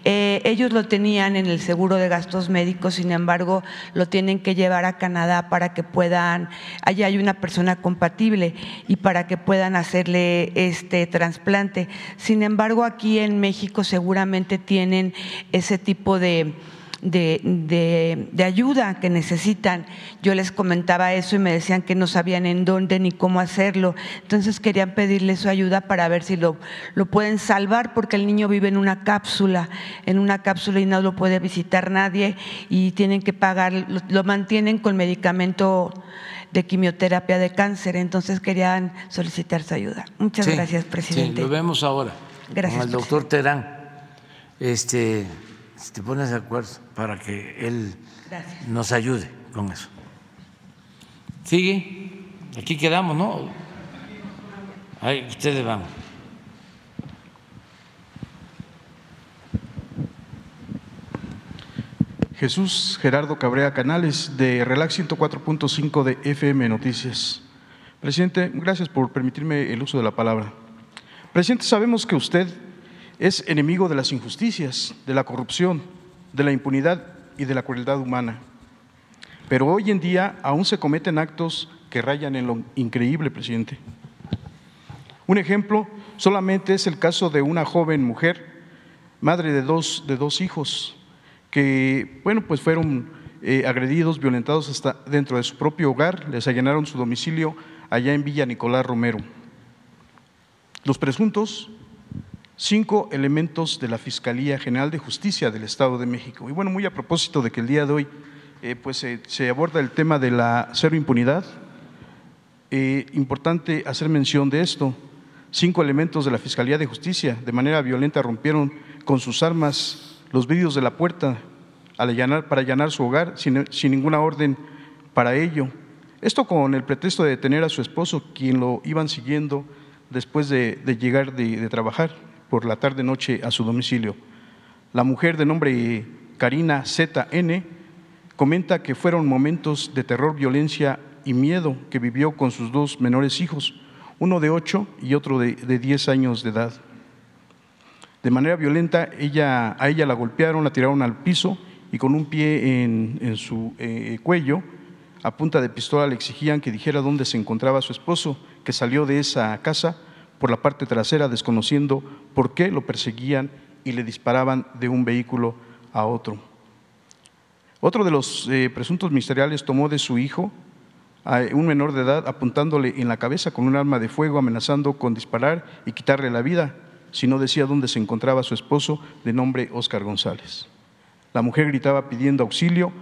Eh, ellos lo tenían en el seguro de gastos médicos, sin embargo, lo tienen que llevar a Canadá para que puedan, allá hay una persona compatible y para que puedan hacerle este trasplante. Sin embargo, aquí en México seguramente tienen ese tipo de, de, ayuda que necesitan. Yo les comentaba eso y me decían que no sabían en dónde ni cómo hacerlo. Entonces querían pedirle su ayuda para ver si lo, lo pueden salvar porque el niño vive en una cápsula, en una cápsula y no lo puede visitar nadie y tienen que pagar, lo mantienen con medicamento de quimioterapia de cáncer, entonces querían solicitar su ayuda. Muchas gracias, presidente. Sí, lo vemos ahora. Gracias. Con el doctor Terán. Este, si te pones de acuerdo para que él nos ayude con eso. Sigue, aquí quedamos, ¿no? Ahí ustedes van. Jesús Gerardo Cabrera Canales, de Relax 104.5 de FM Noticias. Presidente, gracias por permitirme el uso de la palabra. Presidente, sabemos que usted es enemigo de las injusticias, de la corrupción, de la impunidad y de la crueldad humana. Pero hoy en día aún se cometen actos que rayan en lo increíble, presidente. Un ejemplo solamente es el caso de una joven mujer, madre de dos, de dos hijos, que, bueno, pues fueron eh, agredidos, violentados hasta dentro de su propio hogar, les allanaron su domicilio allá en Villa Nicolás Romero. Los presuntos, cinco elementos de la Fiscalía General de Justicia del Estado de México. Y bueno, muy a propósito de que el día de hoy eh, pues, se aborda el tema de la cero impunidad, eh, importante hacer mención de esto. Cinco elementos de la Fiscalía de Justicia de manera violenta rompieron con sus armas los vidrios de la puerta para allanar su hogar sin, ninguna orden para ello. Esto con el pretexto de detener a su esposo, quien lo iban siguiendo después de, llegar de, trabajar por la tarde-noche a su domicilio. La mujer de nombre Karina ZN comenta que fueron momentos de terror, violencia y miedo que vivió con sus dos menores hijos, uno de ocho y otro de, diez años de edad. De manera violenta, ella, a ella la golpearon, la tiraron al piso y con un pie en, su eh, cuello, a punta de pistola, le exigían que dijera dónde se encontraba su esposo, que salió de esa casa por la parte trasera, desconociendo por qué lo perseguían y le disparaban de un vehículo a otro. Otro de los eh, presuntos ministeriales tomó de su hijo a un menor de edad apuntándole en la cabeza con un arma de fuego, amenazando con disparar y quitarle la vida si no decía dónde se encontraba su esposo de nombre Óscar González. La mujer gritaba pidiendo auxilio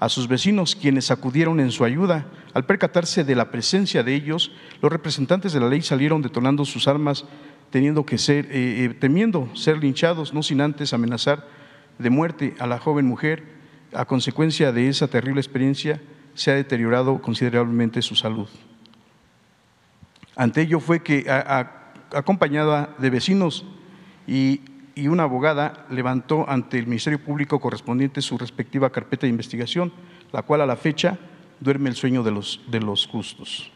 a sus vecinos, quienes acudieron en su ayuda. Al percatarse de la presencia de ellos, los representantes de la ley salieron detonando sus armas, teniendo que ser, eh, eh, temiendo ser linchados, no sin antes amenazar de muerte a la joven mujer. A consecuencia de esa terrible experiencia, se ha deteriorado considerablemente su salud. Ante ello fue que, acompañada de vecinos y y una abogada levantó ante el Ministerio Público correspondiente su respectiva carpeta de investigación, la cual a la fecha duerme el sueño de los, de los justos.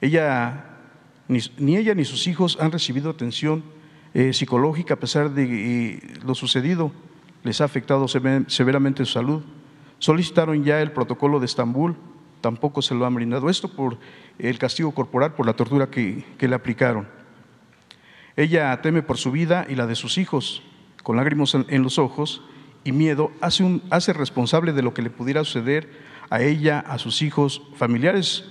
Ella, ni, ella ni sus hijos han recibido atención eh, psicológica a pesar de eh, lo sucedido, les ha afectado severamente su salud. Solicitaron ya el protocolo de Estambul, tampoco se lo han brindado. Esto por el castigo corporal, por la tortura que le aplicaron. Ella teme por su vida y la de sus hijos, con lágrimas en los ojos y miedo, hace, hace responsable de lo que le pudiera suceder a ella, a sus hijos, familiares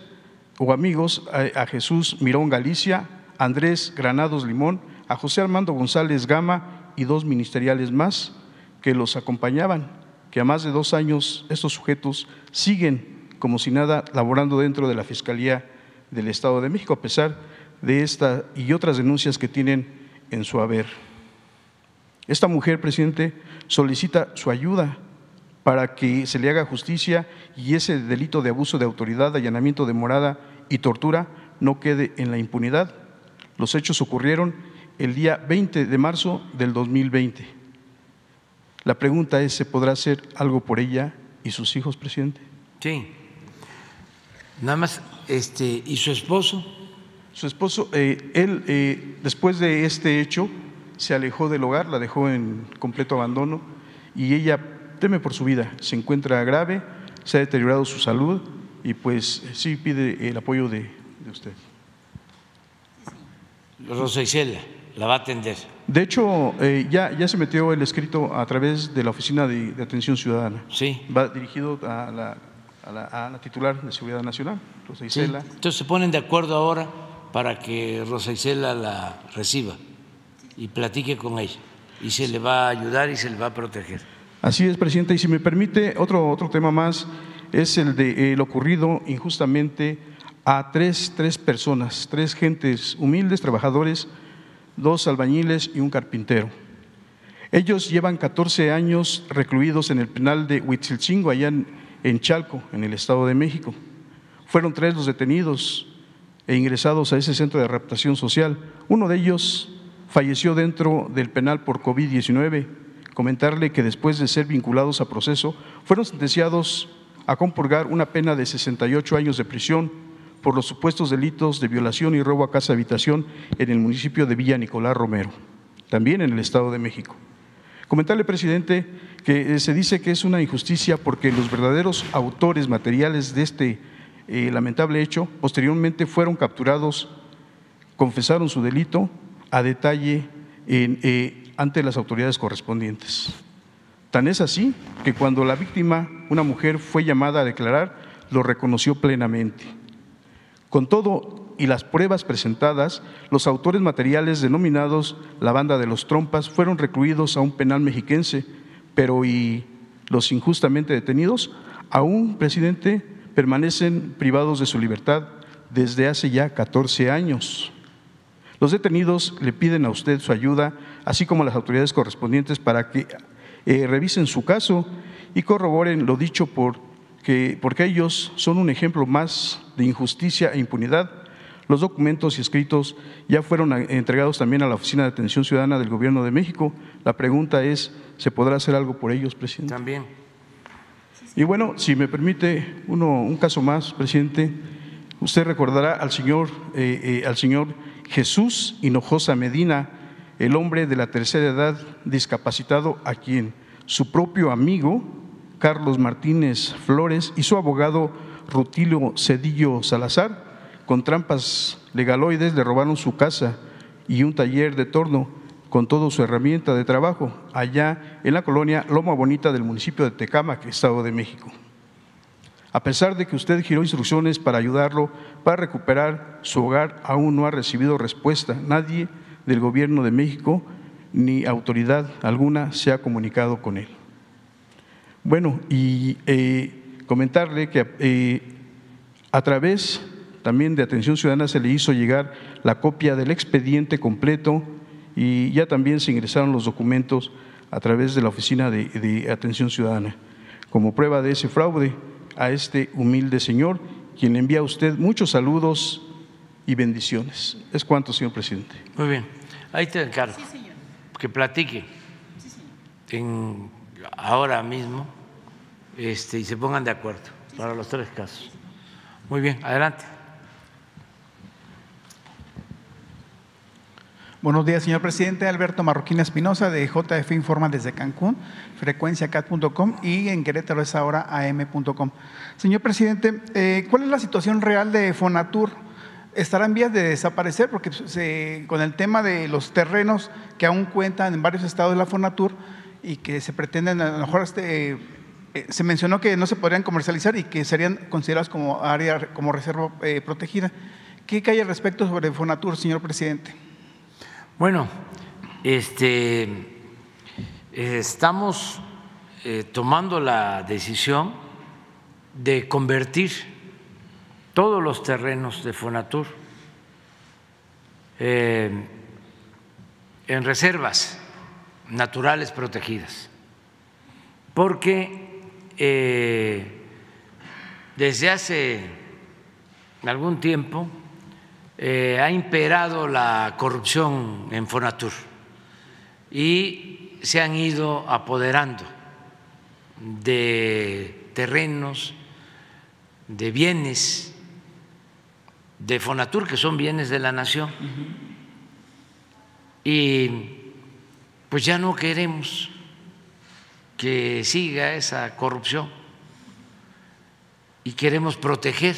o amigos, a, Jesús Mirón Galicia, Andrés Granados Limón, a José Armando González Gama y dos ministeriales más que los acompañaban, que a más de dos años estos sujetos siguen como si nada laborando dentro de la Fiscalía del Estado de México, a pesar de esta y otras denuncias que tienen en su haber. Esta mujer, presidente, solicita su ayuda para que se le haga justicia y ese delito de abuso de autoridad, allanamiento de morada y tortura no quede en la impunidad. Los hechos ocurrieron el día 20 de marzo del 2020. La pregunta es, ¿se podrá hacer algo por ella y sus hijos, presidente? Sí. Nada más, este, ¿y su esposo? Su esposo, eh, él, eh, después de este hecho, se alejó del hogar, la dejó en completo abandono y ella teme por su vida, se encuentra grave, se ha deteriorado su salud y pues sí pide el apoyo de, usted. Rosa Isela la va a atender. De hecho, eh, ya, ya se metió el escrito a través de la Oficina de, Atención Ciudadana. Sí. Va dirigido a la, a la, titular de Seguridad Nacional, Rosa Isela. Entonces se ponen de acuerdo ahora para que Rosa Isela la reciba y platique con ella. Y se le va a ayudar y se le va a proteger. Así es, presidente. Y si me permite, otro, otro tema más es el de lo ocurrido injustamente a tres, tres personas, tres gentes humildes, trabajadores, dos albañiles y un carpintero. Ellos llevan 14 años recluidos en el penal de Huitzilchingo, allá en, en Chalco, en el Estado de México. Fueron tres los detenidos, e ingresados a ese centro de adaptación social. Uno de ellos falleció dentro del penal por COVID-19. Comentarle que después de ser vinculados a proceso, fueron sentenciados a compurgar una pena de 68 años de prisión por los supuestos delitos de violación y robo a casa habitación en el municipio de Villa Nicolás Romero, también en el Estado de México. Comentarle, presidente, que eh, se dice que es una injusticia porque los verdaderos autores materiales de este eh, lamentable hecho posteriormente fueron capturados, confesaron su delito a detalle eh, ante las autoridades correspondientes. Tan es así que cuando la víctima, una mujer, fue llamada a declarar, lo reconoció plenamente. Con todo y las pruebas presentadas, los autores materiales denominados la banda de los trompas fueron recluidos a un penal mexiquense, pero y los injustamente detenidos, aún, presidente, permanecen privados de su libertad desde hace ya 14 años. Los detenidos le piden a usted su ayuda, así como a las autoridades correspondientes, para que eh, revisen su caso y corroboren lo dicho por que, porque ellos son un ejemplo más de injusticia e impunidad. Los documentos y escritos ya fueron entregados también a la Oficina de Atención Ciudadana del Gobierno de México. La pregunta es, ¿se podrá hacer algo por ellos, presidente? También. Y bueno, si me permite uno, un caso más, presidente, usted recordará al señor, eh, eh, al señor Jesús Hinojosa Medina, el hombre de la tercera edad discapacitado a quien su propio amigo Carlos Martínez Flores y su abogado Rutilio Cedillo Salazar, con trampas legaloides, le robaron su casa y un taller de torno con toda su herramienta de trabajo allá en la colonia Loma Bonita del municipio de Tecámac, Estado de México. A pesar de que usted giró instrucciones para ayudarlo para recuperar su hogar, aún no ha recibido respuesta. Nadie del Gobierno de México ni autoridad alguna se ha comunicado con él. Bueno, y eh, comentarle que eh, a través también de Atención Ciudadana se le hizo llegar la copia del expediente completo y ya también se ingresaron los documentos a través de la Oficina de, de Atención Ciudadana como prueba de ese fraude a este humilde señor, quien le envía a usted muchos saludos y bendiciones. Es cuanto, señor presidente. Muy bien. Ahí te encargo. Que platique en, ahora mismo este, y se pongan de acuerdo para los tres casos. Muy bien, adelante. Buenos días, señor presidente. Alberto Marroquín Espinosa de JF Informa desde Cancún, frecuenciacat.com y en Querétaro es ahora am.com. Señor presidente, eh, ¿cuál es la situación real de Fonatur? estará en vías de desaparecer porque con el tema de los terrenos que aún cuentan en varios estados de la Fonatur y que se pretenden, a lo mejor este, eh, se mencionó que no se podrían comercializar y que serían considerados como área, como reserva eh, protegida. ¿Qué hay al respecto sobre Fonatur, señor presidente? Bueno, este, estamos eh, tomando la decisión de convertir todos los terrenos de Fonatur eh, en reservas naturales protegidas, porque eh, desde hace algún tiempo eh, ha imperado la corrupción en Fonatur y se han ido apoderando de terrenos, de bienes de Fonatur, que son bienes de la nación. Y pues ya no queremos que siga esa corrupción y queremos proteger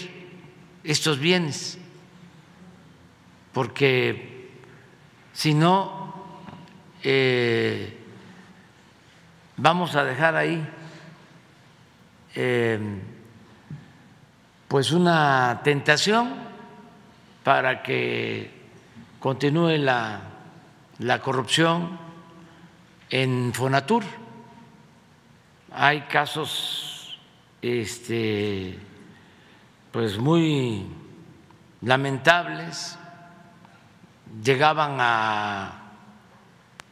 estos bienes, porque si no, eh, vamos a dejar ahí eh, pues una tentación para que continúe la, la corrupción en Fonatur. Hay casos este, pues muy lamentables, llegaban a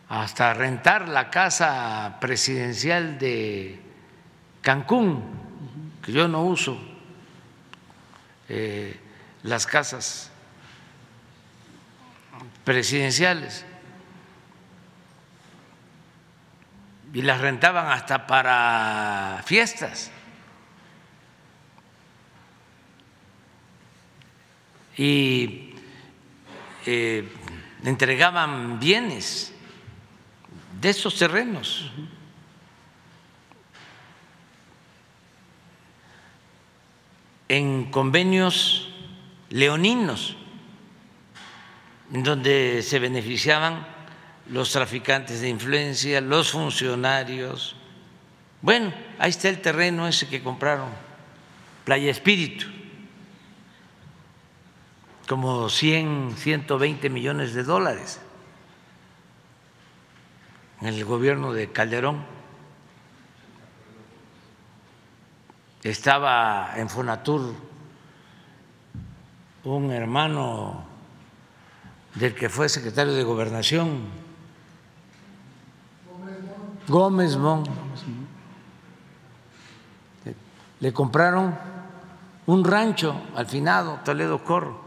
hasta rentar la casa presidencial de Cancún, que yo no uso eh, las casas presidenciales y las rentaban hasta para fiestas. Y eh, entregaban bienes de esos terrenos. en convenios leoninos, donde se beneficiaban los traficantes de influencia, los funcionarios. Bueno, ahí está el terreno ese que compraron, Playa Espíritu como 100, 120 millones de dólares en el gobierno de Calderón. Estaba en Fonatur un hermano del que fue secretario de gobernación, Gómez Mon. Le compraron un rancho al finado, Toledo Corro.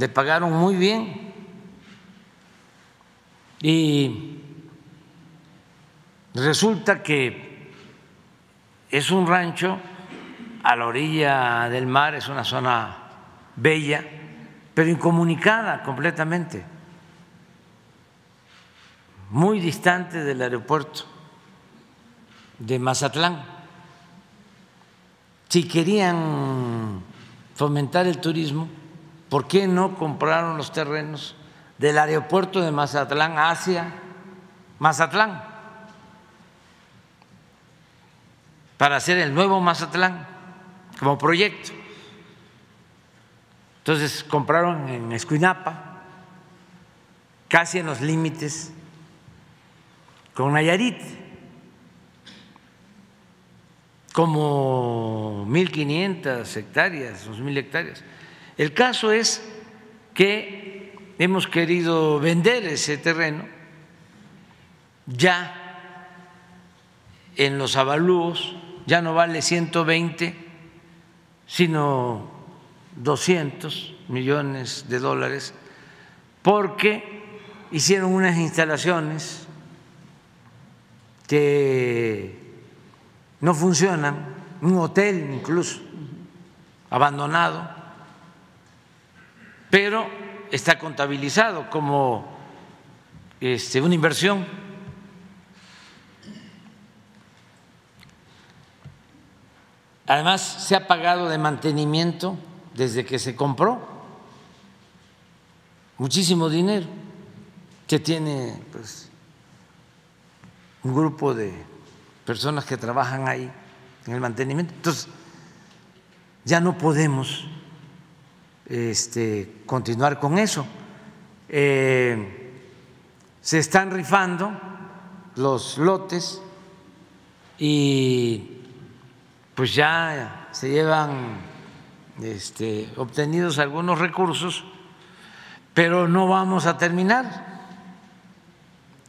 Le pagaron muy bien. Y resulta que es un rancho a la orilla del mar, es una zona bella, pero incomunicada completamente, muy distante del aeropuerto de Mazatlán. Si querían fomentar el turismo, ¿por qué no compraron los terrenos del aeropuerto de Mazatlán hacia Mazatlán? Para hacer el nuevo Mazatlán como proyecto. Entonces compraron en Escuinapa, casi en los límites con Nayarit, como 1.500 hectáreas, 2.000 hectáreas. El caso es que hemos querido vender ese terreno ya en los avalúos, ya no vale 120, sino 200 millones de dólares, porque hicieron unas instalaciones que no funcionan, un hotel incluso abandonado, pero está contabilizado como este, una inversión. Además, se ha pagado de mantenimiento desde que se compró muchísimo dinero que tiene pues, un grupo de personas que trabajan ahí en el mantenimiento. Entonces, ya no podemos este, continuar con eso. Eh, se están rifando los lotes y pues ya se llevan este, obtenidos algunos recursos, pero no vamos a terminar.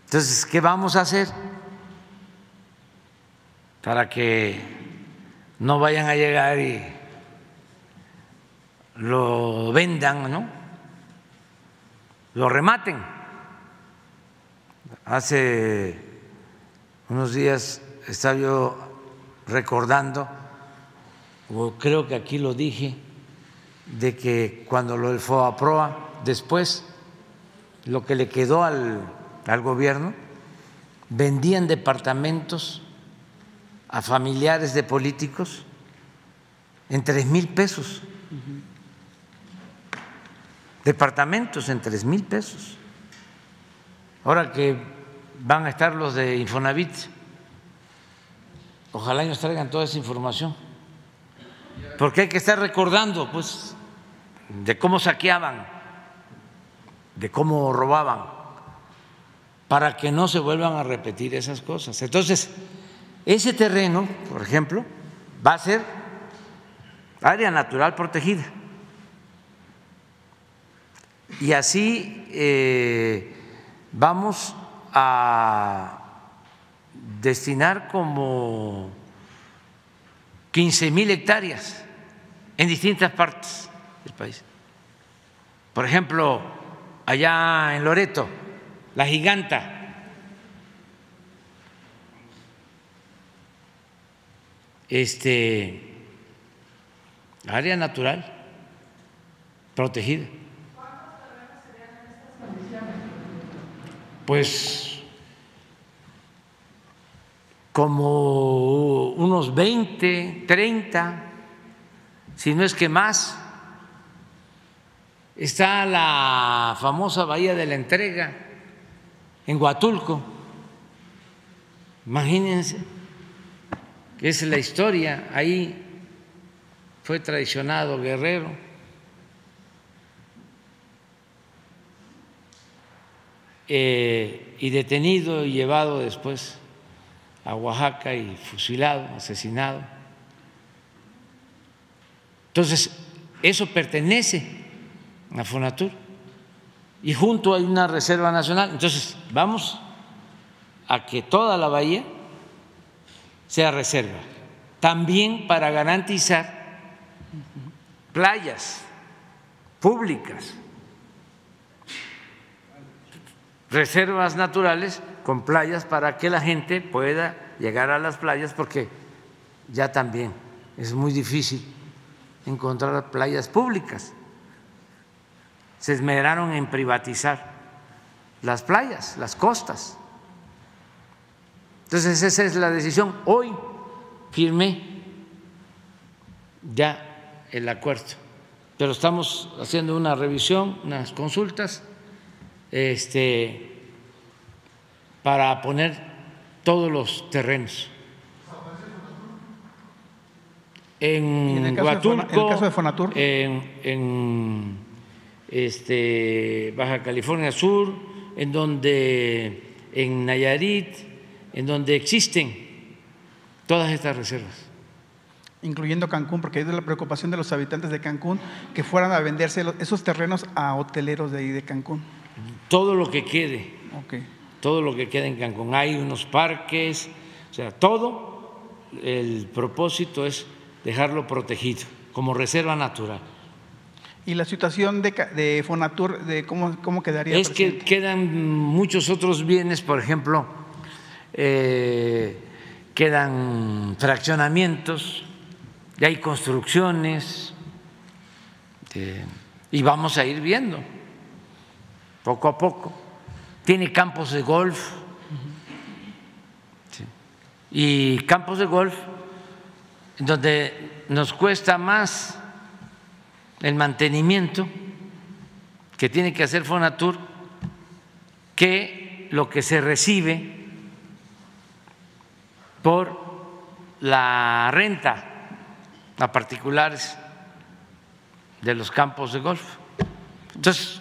Entonces, ¿qué vamos a hacer para que no vayan a llegar y lo vendan, ¿no? Lo rematen. Hace unos días estaba yo recordando, o creo que aquí lo dije, de que cuando lo del FOAPROA, después, lo que le quedó al, al gobierno, vendían departamentos a familiares de políticos en tres mil pesos departamentos en tres mil pesos. Ahora que van a estar los de Infonavit, ojalá nos traigan toda esa información, porque hay que estar recordando, pues, de cómo saqueaban, de cómo robaban, para que no se vuelvan a repetir esas cosas. Entonces, ese terreno, por ejemplo, va a ser área natural protegida y así eh, vamos a destinar como 15 mil hectáreas en distintas partes del país. Por ejemplo, allá en Loreto, la giganta. Este área natural protegida. Pues como unos unos 20, 30, si no es que más. Está la famosa Bahía de la Entrega en Huatulco. Imagínense que es la historia. Ahí fue traicionado Guerrero. Eh, y detenido y llevado después a Oaxaca y fusilado, asesinado. Entonces, eso pertenece a Fonatur y junto hay una reserva nacional. Entonces, vamos a que toda la bahía sea reserva, también para garantizar playas públicas, reservas naturales con playas para que la gente pueda llegar a las playas porque ya también es muy difícil encontrar playas públicas. Se esmeraron en privatizar las playas, las costas. Entonces esa es la decisión. Hoy firmé ya el acuerdo, pero estamos haciendo una revisión, unas consultas, este, para poner todos los terrenos. En, de Huatulco, en el Fonatur? en, en, este, Baja California Sur, en donde en Nayarit, en donde existen todas estas reservas. incluyendo Cancún, porque es la preocupación de los habitantes de Cancún que fueran a venderse esos terrenos a hoteleros de ahí de Cancún. Todo lo que quede, todo lo que quede en Cancún. Hay unos parques, o sea, todo el propósito es dejarlo protegido como reserva natural. Y la situación de, Fonatur, de cómo, cómo quedaría. Es que quedan muchos otros bienes, por ejemplo, eh, quedan fraccionamientos, y hay construcciones, eh, y vamos a ir viendo poco a poco. Tiene campos de golf y campos de golf donde nos cuesta más el mantenimiento que tiene que hacer Fonatur que lo que se recibe por la renta a particulares de los campos de golf. Entonces,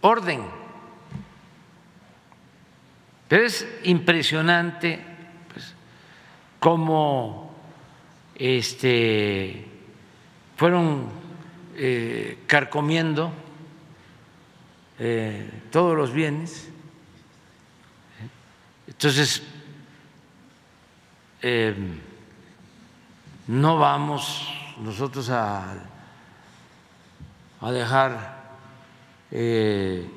orden. Pero es impresionante pues, cómo este, fueron eh, carcomiendo eh, todos los bienes. Entonces, eh, no vamos nosotros a, a dejar eh,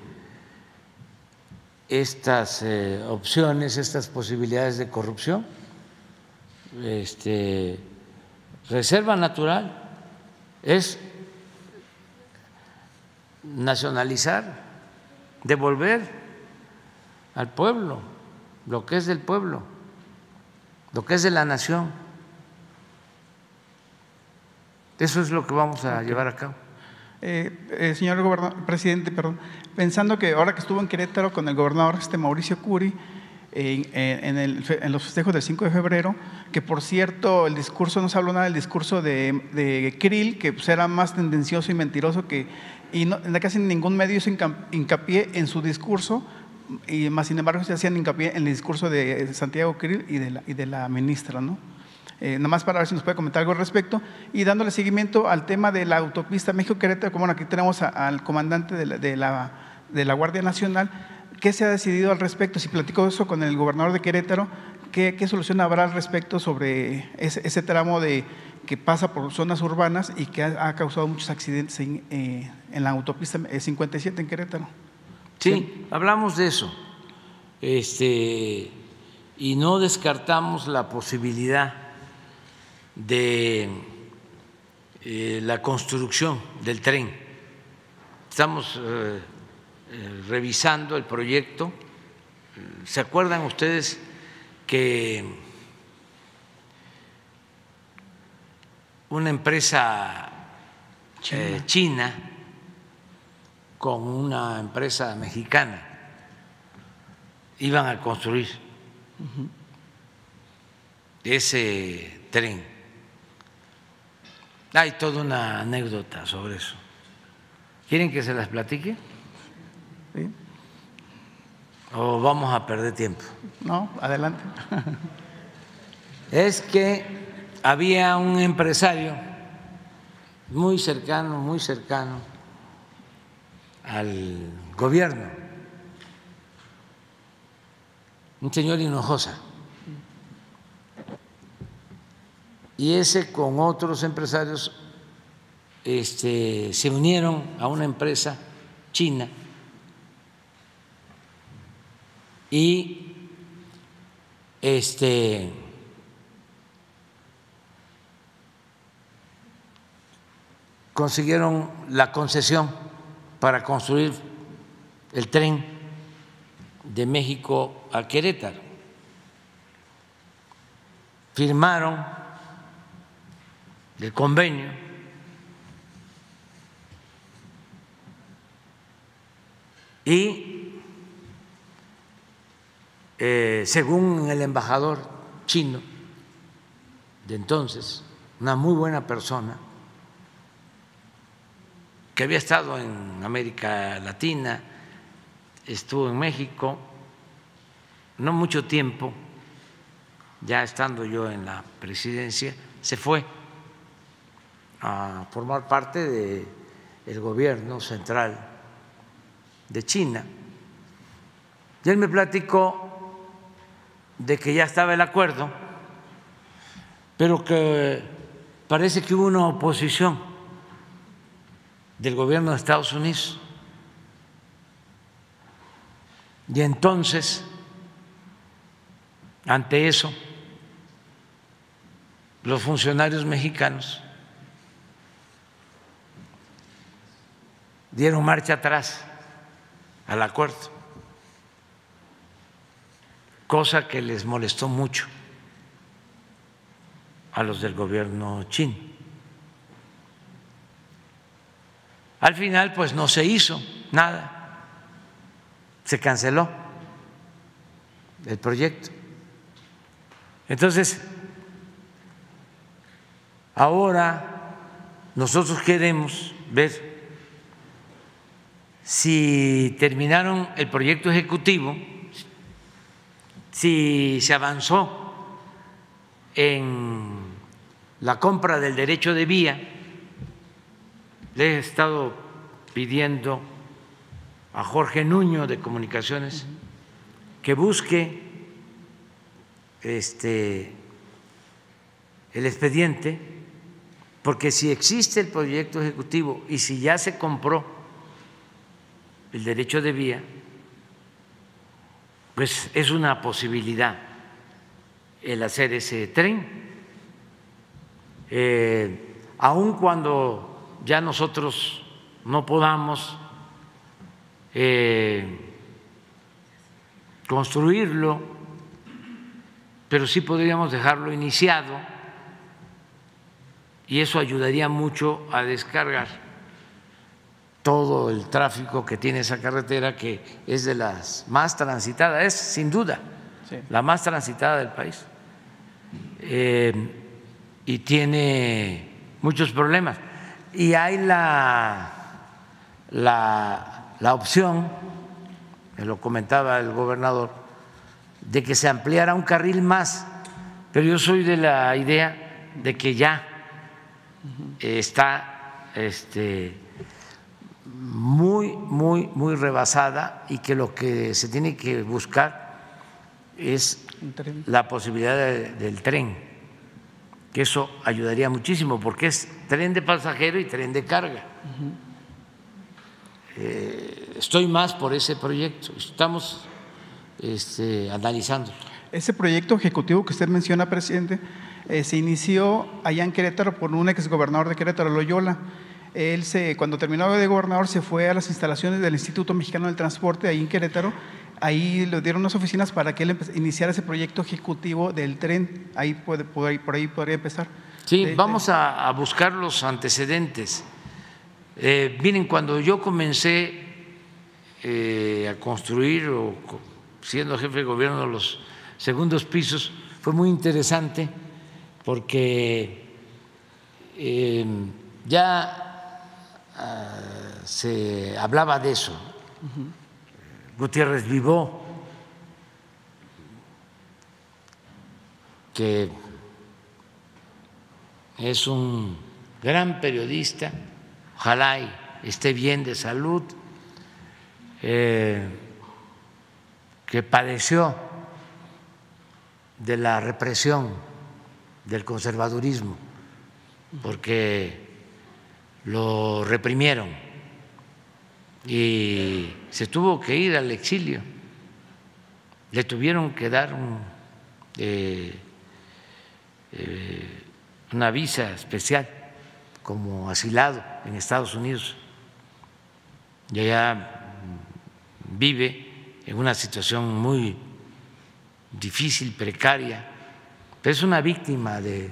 estas eh, opciones, estas posibilidades de corrupción. Este, reserva natural es nacionalizar, devolver al pueblo lo que es del pueblo, lo que es de la nación. Eso es lo que vamos a llevar a cabo. Eh, eh, señor presidente, perdón, pensando que ahora que estuvo en Querétaro con el gobernador este Mauricio Curi, en, en- en el en los festejos del 5 de febrero, que por cierto el discurso, no se habló nada del discurso de, de Krill, que pues, era más tendencioso y mentiroso que, y no, casi ningún medio hizo hincapié en su discurso, y más sin embargo se hacían hincapié en el discurso de Santiago Krill y de la, y de la ministra, ¿no? Eh, nada más para ver si nos puede comentar algo al respecto. Y dándole seguimiento al tema de la autopista México-Querétaro, como bueno, aquí tenemos a- al comandante de la, de, la, de la Guardia Nacional, ¿qué se ha decidido al respecto? Si platico eso con el gobernador de Querétaro, ¿qué, qué solución habrá al respecto sobre ese, ese tramo de que pasa por zonas urbanas y que ha, ha causado muchos accidentes en, eh, en la autopista eh, 57 en Querétaro? Sí, hablamos de eso. Este, y no descartamos la posibilidad de eh, la construcción del tren. Estamos eh, eh, revisando el proyecto. ¿Se acuerdan ustedes que una empresa eh, china con una empresa mexicana iban a construir ese tren. Hay toda una anécdota sobre eso. ¿Quieren que se las platique? ¿O vamos a perder tiempo? No, adelante. Es que había un empresario muy cercano, muy cercano al gobierno, un señor Hinojosa. Y ese con otros empresarios este, se unieron a una empresa china y este consiguieron la concesión para construir el tren de México a Querétaro. Firmaron el convenio. Y eh, según el embajador chino de entonces, una muy buena persona, que había estado en América Latina, estuvo en México, no mucho tiempo, ya estando yo en la presidencia, se fue a formar parte del gobierno central de China. Y él me platicó de que ya estaba el acuerdo, pero que parece que hubo una oposición del gobierno de Estados Unidos. Y entonces, ante eso, los funcionarios mexicanos dieron marcha atrás al acuerdo cosa que les molestó mucho a los del gobierno chino. Al final, pues no se hizo nada, se canceló el proyecto. Entonces, ahora nosotros queremos ver si terminaron el proyecto ejecutivo si se avanzó en la compra del derecho de vía, le he estado pidiendo a Jorge Nuño de Comunicaciones que busque este el expediente, porque si existe el proyecto ejecutivo y si ya se compró el derecho de vía, pues es una posibilidad el hacer ese tren, eh, aun cuando ya nosotros no podamos eh, construirlo, pero sí podríamos dejarlo iniciado y eso ayudaría mucho a descargar todo el tráfico que tiene esa carretera, que es de las más transitadas, es sin duda la más transitada del país. Eh, y tiene muchos problemas. Y hay la, la, la opción, me lo comentaba el gobernador, de que se ampliara un carril más, pero yo soy de la idea de que ya está este, muy, muy, muy rebasada y que lo que se tiene que buscar es la posibilidad del tren, que eso ayudaría muchísimo porque es tren de pasajero y tren de carga. Eh, estoy más por ese proyecto, estamos este, analizando. Ese proyecto ejecutivo que usted menciona, presidente, eh, se inició allá en Querétaro por un exgobernador de Querétaro, Loyola él se, cuando terminó de gobernador se fue a las instalaciones del Instituto Mexicano del Transporte, ahí en Querétaro. Ahí le dieron unas oficinas para que él iniciara ese proyecto ejecutivo del tren. Ahí puede, por, ahí, por ahí podría empezar. Sí, de- vamos a, a buscar los antecedentes. Eh, miren, cuando yo comencé eh, a construir o siendo jefe de gobierno los segundos pisos, fue muy interesante porque eh, ya ah, se hablaba de eso. Gutiérrez Vivó, que es un gran periodista, ojalá esté bien de salud, eh, que padeció de la represión del conservadurismo, porque lo reprimieron. Y se tuvo que ir al exilio, le tuvieron que dar un, eh, eh, una visa especial como asilado en Estados Unidos. Y allá vive en una situación muy difícil, precaria, pero es una víctima de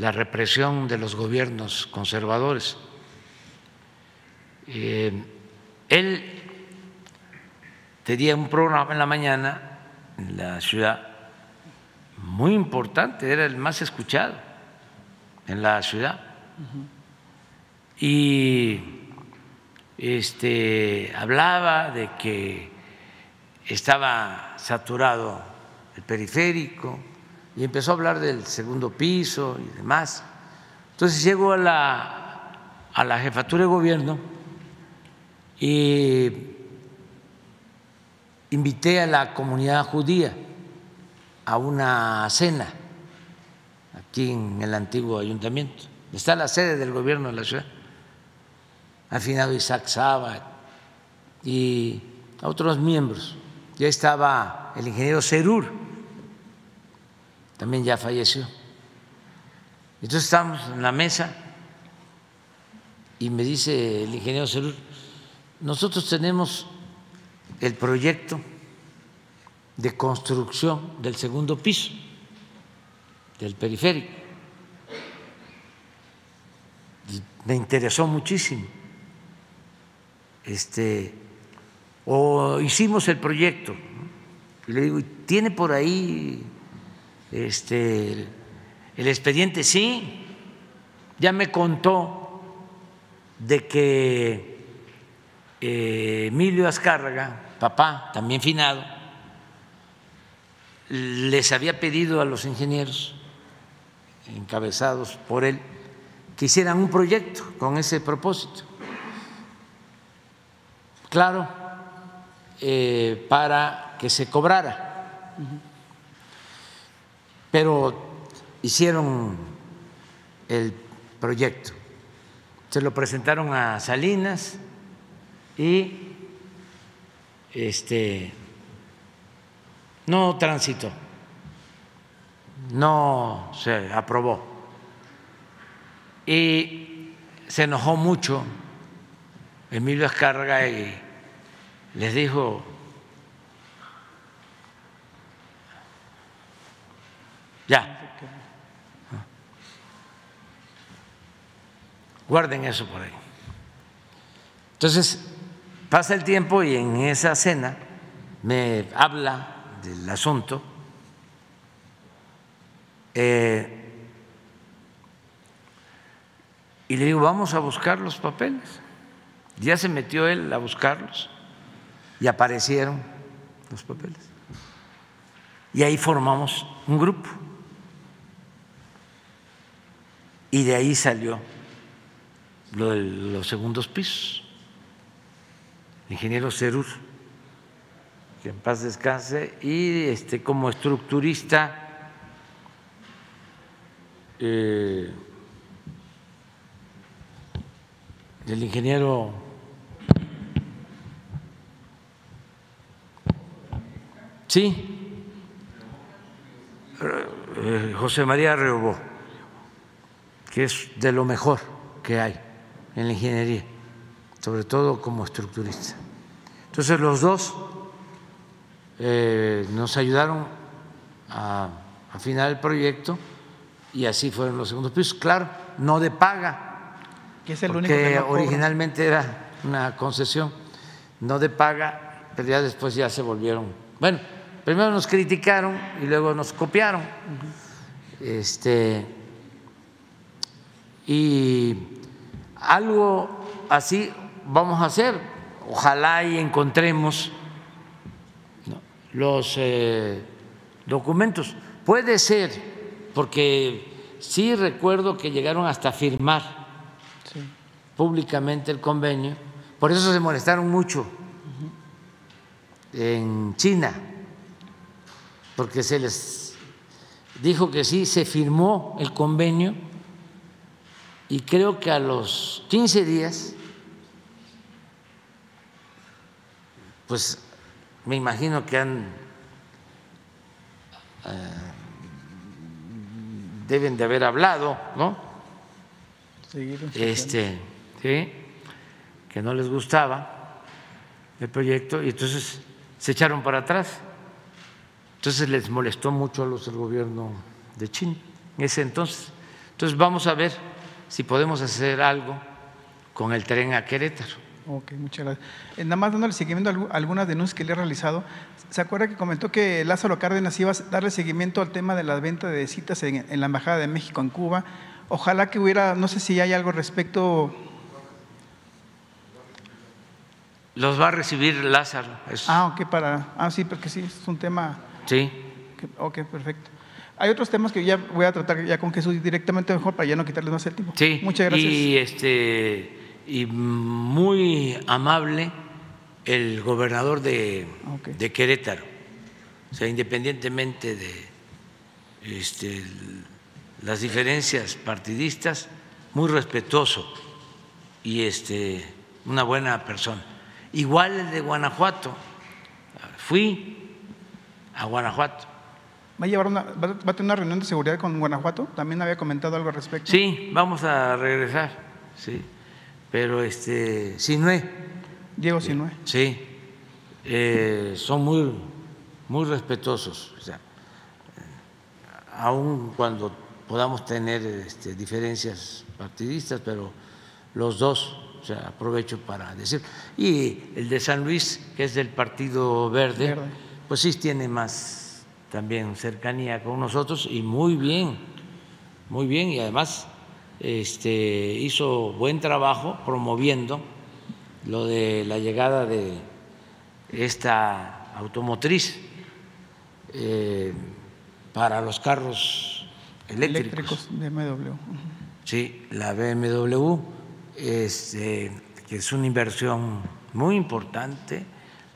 la represión de los gobiernos conservadores. Eh, él tenía un programa en la mañana en la ciudad muy importante, era el más escuchado en la ciudad. Y este, hablaba de que estaba saturado el periférico y empezó a hablar del segundo piso y demás. Entonces llegó a la, a la jefatura de gobierno y invité a la comunidad judía a una cena aquí en el antiguo ayuntamiento. Está la sede del gobierno de la ciudad. Al final Isaac Saba y otros miembros. Ya estaba el ingeniero Cerur, también ya falleció. Entonces estamos en la mesa y me dice el ingeniero Cerur, nosotros tenemos el proyecto de construcción del segundo piso del periférico. Me interesó muchísimo. Este, o hicimos el proyecto. Y le digo, ¿tiene por ahí este, el expediente? Sí, ya me contó de que eh, Emilio Azcárraga, papá, también finado, les había pedido a los ingenieros encabezados por él que hicieran un proyecto con ese propósito. Claro, eh, para que se cobrara, pero hicieron el proyecto, se lo presentaron a Salinas y este no transitó, no se aprobó. Y se enojó mucho Emilio Azcárraga y les dijo, ya, guarden eso por ahí. Entonces, pasa el tiempo y en esa cena me habla del asunto. eh, y le digo, vamos a buscar los papeles. Ya se metió él a buscarlos y aparecieron los papeles. Y ahí formamos un grupo. Y de ahí salió lo de los segundos pisos. Ingeniero Cerur, que en paz descanse, y este, como estructurista, eh, el ingeniero sí eh, José María Reobó que es de lo mejor que hay en la ingeniería sobre todo como estructurista entonces los dos eh, nos ayudaron a afinar el proyecto y así fueron los segundos pisos. Claro, no de paga, Que es el porque único que no originalmente era una concesión, no de paga, pero ya después ya se volvieron. Bueno, primero nos criticaron y luego nos copiaron. Este y algo así vamos a hacer. Ojalá y encontremos los eh, documentos. Puede ser, porque sí recuerdo que llegaron hasta firmar públicamente el convenio, por eso se molestaron mucho en China, porque se les dijo que sí, se firmó el convenio y creo que a los 15 días, pues me imagino que han eh, deben de haber hablado, ¿no? Este, sí, que no les gustaba el proyecto y entonces se echaron para atrás. Entonces les molestó mucho a los del gobierno de China en ese entonces. Entonces vamos a ver si podemos hacer algo con el tren a Querétaro. Ok, muchas gracias. Eh, nada más dándole seguimiento a algu- algunas denuncias que le he realizado. ¿Se acuerda que comentó que Lázaro Cárdenas iba a darle seguimiento al tema de la venta de citas en, en la Embajada de México en Cuba? Ojalá que hubiera, no sé si hay algo respecto. Los va a recibir Lázaro. es- Ah, ok, para. Ah, sí, porque sí, es un tema. Sí. ok, perfecto. Hay otros temas que ya voy a tratar ya con Jesús directamente mejor para ya no quitarles más el tiempo. Sí. Muchas gracias. Y, este, y muy amable el gobernador de, de Querétaro. O sea, independientemente de este, las diferencias partidistas, muy respetuoso y este, una buena persona. Igual el de Guanajuato. Fui a Guanajuato. ¿Va a, llevar una, va, a- tener una reunión de seguridad con Guanajuato? También había comentado algo al respecto. Sí, vamos a regresar, sí. Pero este, Sinue. Diego Sinue. Sí, eh, son muy, muy respetuosos. O sea, aun cuando podamos tener este, diferencias partidistas, pero los dos, o sea, aprovecho para decir. Y el de San Luis, que es del Partido Verde, Verde. pues sí tiene más también cercanía con nosotros y muy bien, muy bien. Y además este, hizo buen trabajo promoviendo lo de la llegada de esta automotriz eh, para los carros eléctricos. Eléctricos de MW. Sí, la BMW, este, que es una inversión muy importante,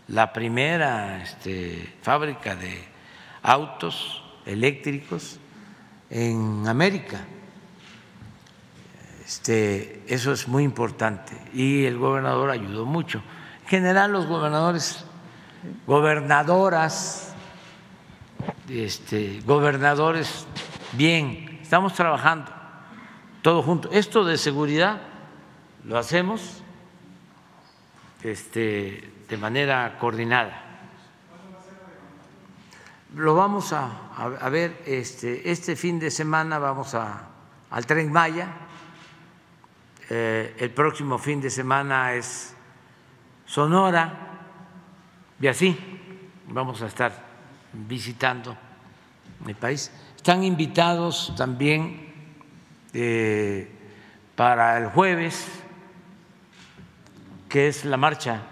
la primera este, fábrica de autos eléctricos en América. Este, eso es muy importante y el gobernador ayudó mucho. En general, los gobernadores, gobernadoras, este, gobernadores, bien, estamos trabajando todos juntos. Esto de seguridad lo hacemos este, de manera coordinada. Lo vamos a, a- ver, este, este fin de semana vamos a, al Tren Maya, Eh, el próximo fin de semana es Sonora, y así vamos a estar visitando el país. Están invitados también eh, para el jueves, que es la marcha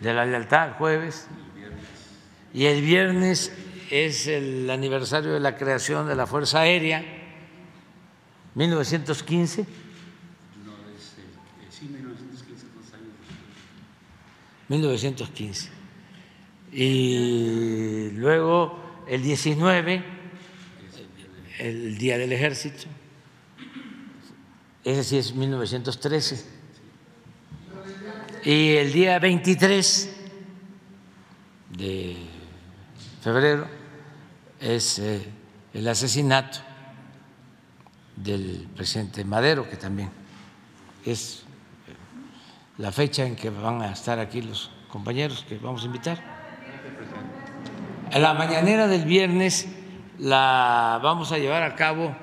de la lealtad, el jueves, y el viernes es el aniversario de la creación de la Fuerza Aérea, 1915. No, es, eh, sí, 1915, dos años. 1915. Y luego el 19, el Día del Ejército, ese sí es 1913. Y el día 23 de febrero es eh, el asesinato del presidente Madero, que también es la fecha en que van a estar aquí los compañeros que vamos a invitar. A la mañanera del viernes la vamos a llevar a cabo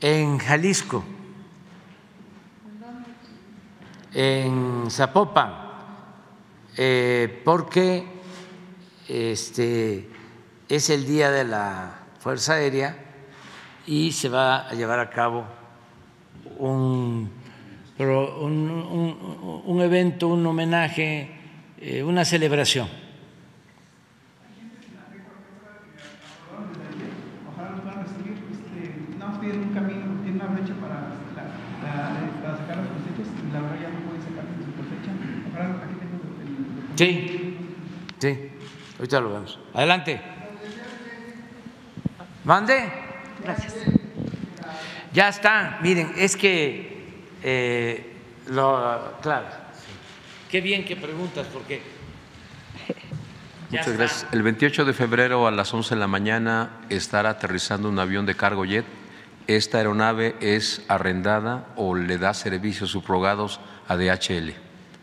en Jalisco, en Zapopan, eh, porque este, es el día de la Fuerza Aérea y se va a llevar a cabo un, un, un evento, un homenaje, eh, una celebración. Sí, sí, ahorita lo vemos. Adelante. Mande. Gracias. Ya está, miren, es que, eh, lo, claro, qué bien que preguntas, porque... Muchas gracias. El 28 de febrero a las 11 de la mañana estará aterrizando un avión de cargo jet. Esta aeronave es arrendada o le da servicios subrogados a DHL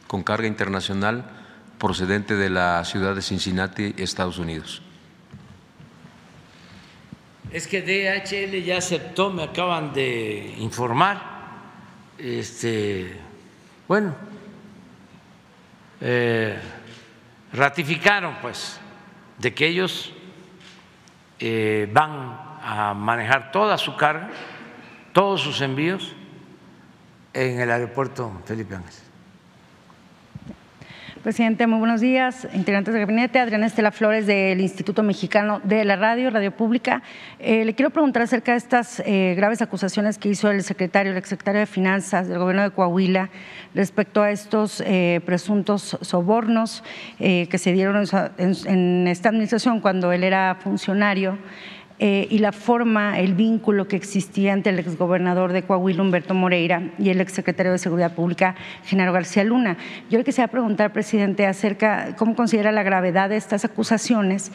con carga internacional procedente de la ciudad de Cincinnati, Estados Unidos. Es que DHL ya aceptó, me acaban de informar. Este, bueno, eh, ratificaron pues de que ellos eh, van a manejar toda su carga, todos sus envíos en el aeropuerto Felipe Ángeles. Presidente, muy buenos días. Integrantes del gabinete, Adriana Estela Flores del Instituto Mexicano de la Radio, Radio Pública. Eh, le quiero preguntar acerca de estas eh, graves acusaciones que hizo el secretario, el exsecretario de Finanzas del gobierno de Coahuila respecto a estos eh, presuntos sobornos que se dieron en esta administración cuando él era funcionario. Eh, y la forma, el vínculo que existía entre el exgobernador de Coahuila, Humberto Moreira, y el exsecretario de Seguridad Pública, Genaro García Luna. Yo le quisiera preguntar, presidente, acerca cómo considera la gravedad de estas acusaciones.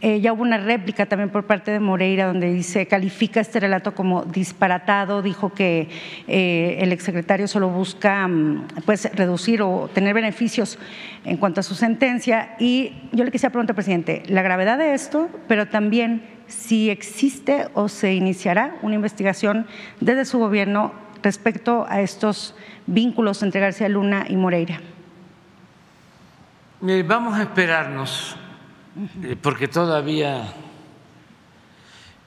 Eh, ya hubo una réplica también por parte de Moreira donde dice, califica este relato como disparatado, dijo que eh, el exsecretario solo busca mm, pues, reducir o tener beneficios en cuanto a su sentencia. Y yo le quisiera preguntar, presidente, la gravedad de esto, pero también si existe o se iniciará una investigación desde su gobierno respecto a estos vínculos entre García Luna y Moreira. Vamos a esperarnos, eh, porque todavía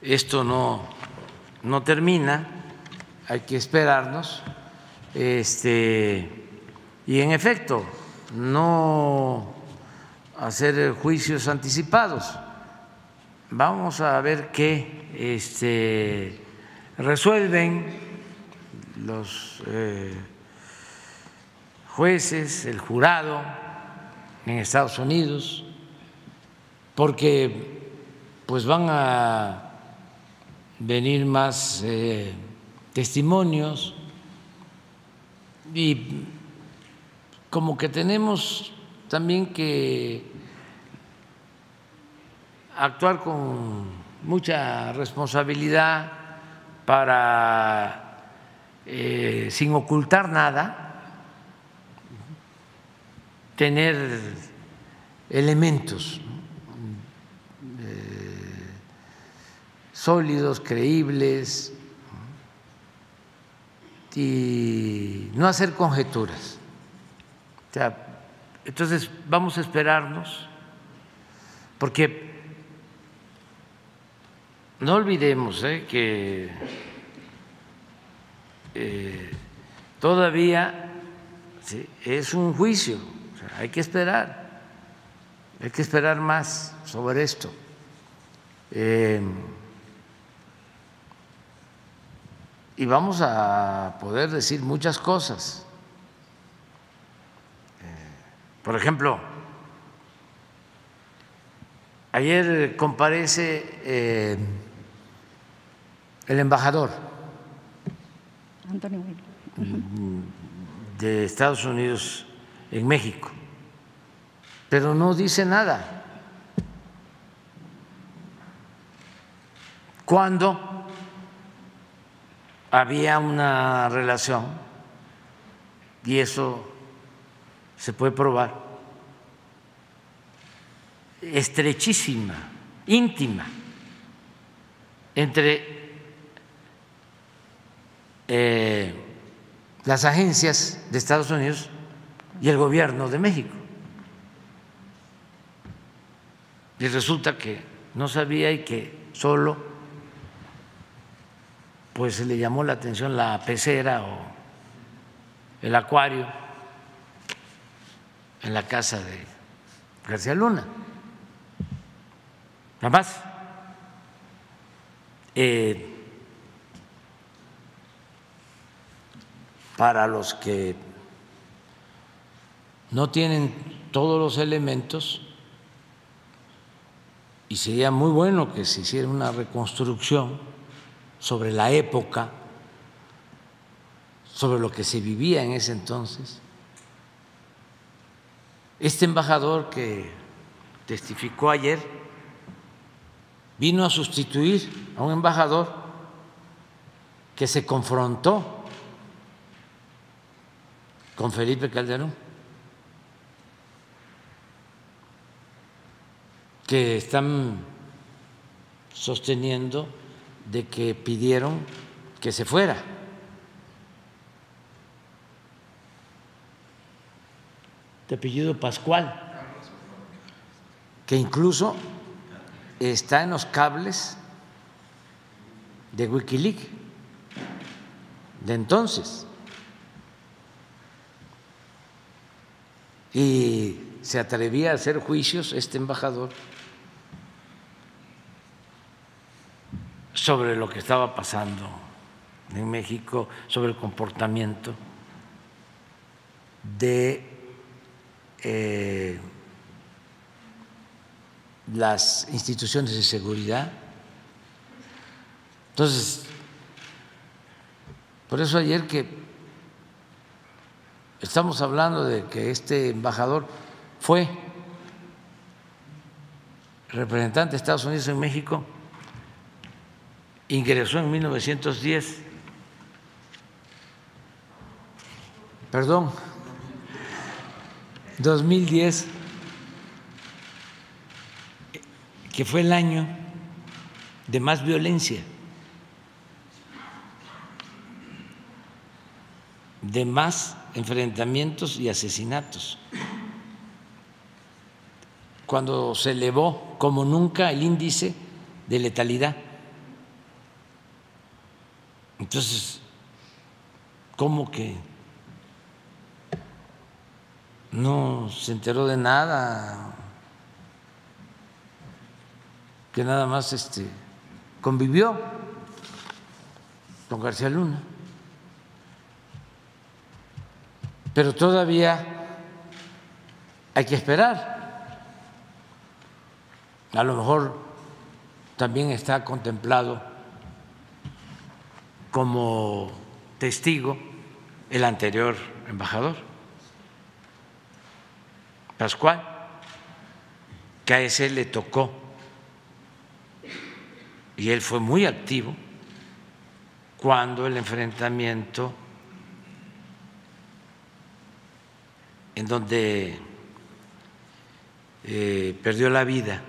esto no, no termina, hay que esperarnos. Este, y en efecto, no hacer juicios anticipados Vamos a ver qué este, resuelven los eh, jueces, el jurado en Estados Unidos, porque pues van a venir más eh, testimonios y como que tenemos también que actuar con mucha responsabilidad para, eh, sin ocultar nada, tener elementos eh, sólidos, creíbles y no hacer conjeturas. entonces vamos a esperarnos, porque no olvidemos eh, que eh, todavía es un juicio, hay que esperar, hay que esperar más sobre esto. Eh, y vamos a poder decir muchas cosas. por ejemplo, ayer comparece el embajador. De Estados Unidos en México, pero no dice nada. Cuando había una relación, y eso se puede probar, estrechísima, íntima, entre eh, las agencias de Estados Unidos y el gobierno de México. Y resulta que no sabía y que solo pues le llamó la atención la pecera o el acuario en la casa de García Luna. Nada más. Eh, para los que no tienen todos los elementos, y sería muy bueno que se hiciera una reconstrucción sobre la época, sobre lo que se vivía en ese entonces. Este embajador que testificó ayer vino a sustituir a un embajador que se confrontó con Felipe Calderón, que están sosteniendo de que pidieron que se fuera. De apellido Pascual, que incluso está en los cables de Wikileaks de entonces. Y se atrevía a hacer juicios este embajador sobre lo que estaba pasando en México, sobre el comportamiento de eh, las instituciones de seguridad. Entonces, por eso ayer que estamos hablando de que este embajador fue representante de Estados Unidos en México, ingresó en 1910, perdón, 2010, que fue el año de más violencia, de más enfrentamientos y asesinatos, cuando se elevó como nunca el índice de letalidad. Entonces, ¿cómo que no se enteró de nada? Que nada más este, convivió con García Luna. Pero todavía hay que esperar. A lo mejor también está contemplado como testigo el anterior embajador, Pascual, que a ese le tocó y él fue muy activo cuando el enfrentamiento en donde eh, perdió la vida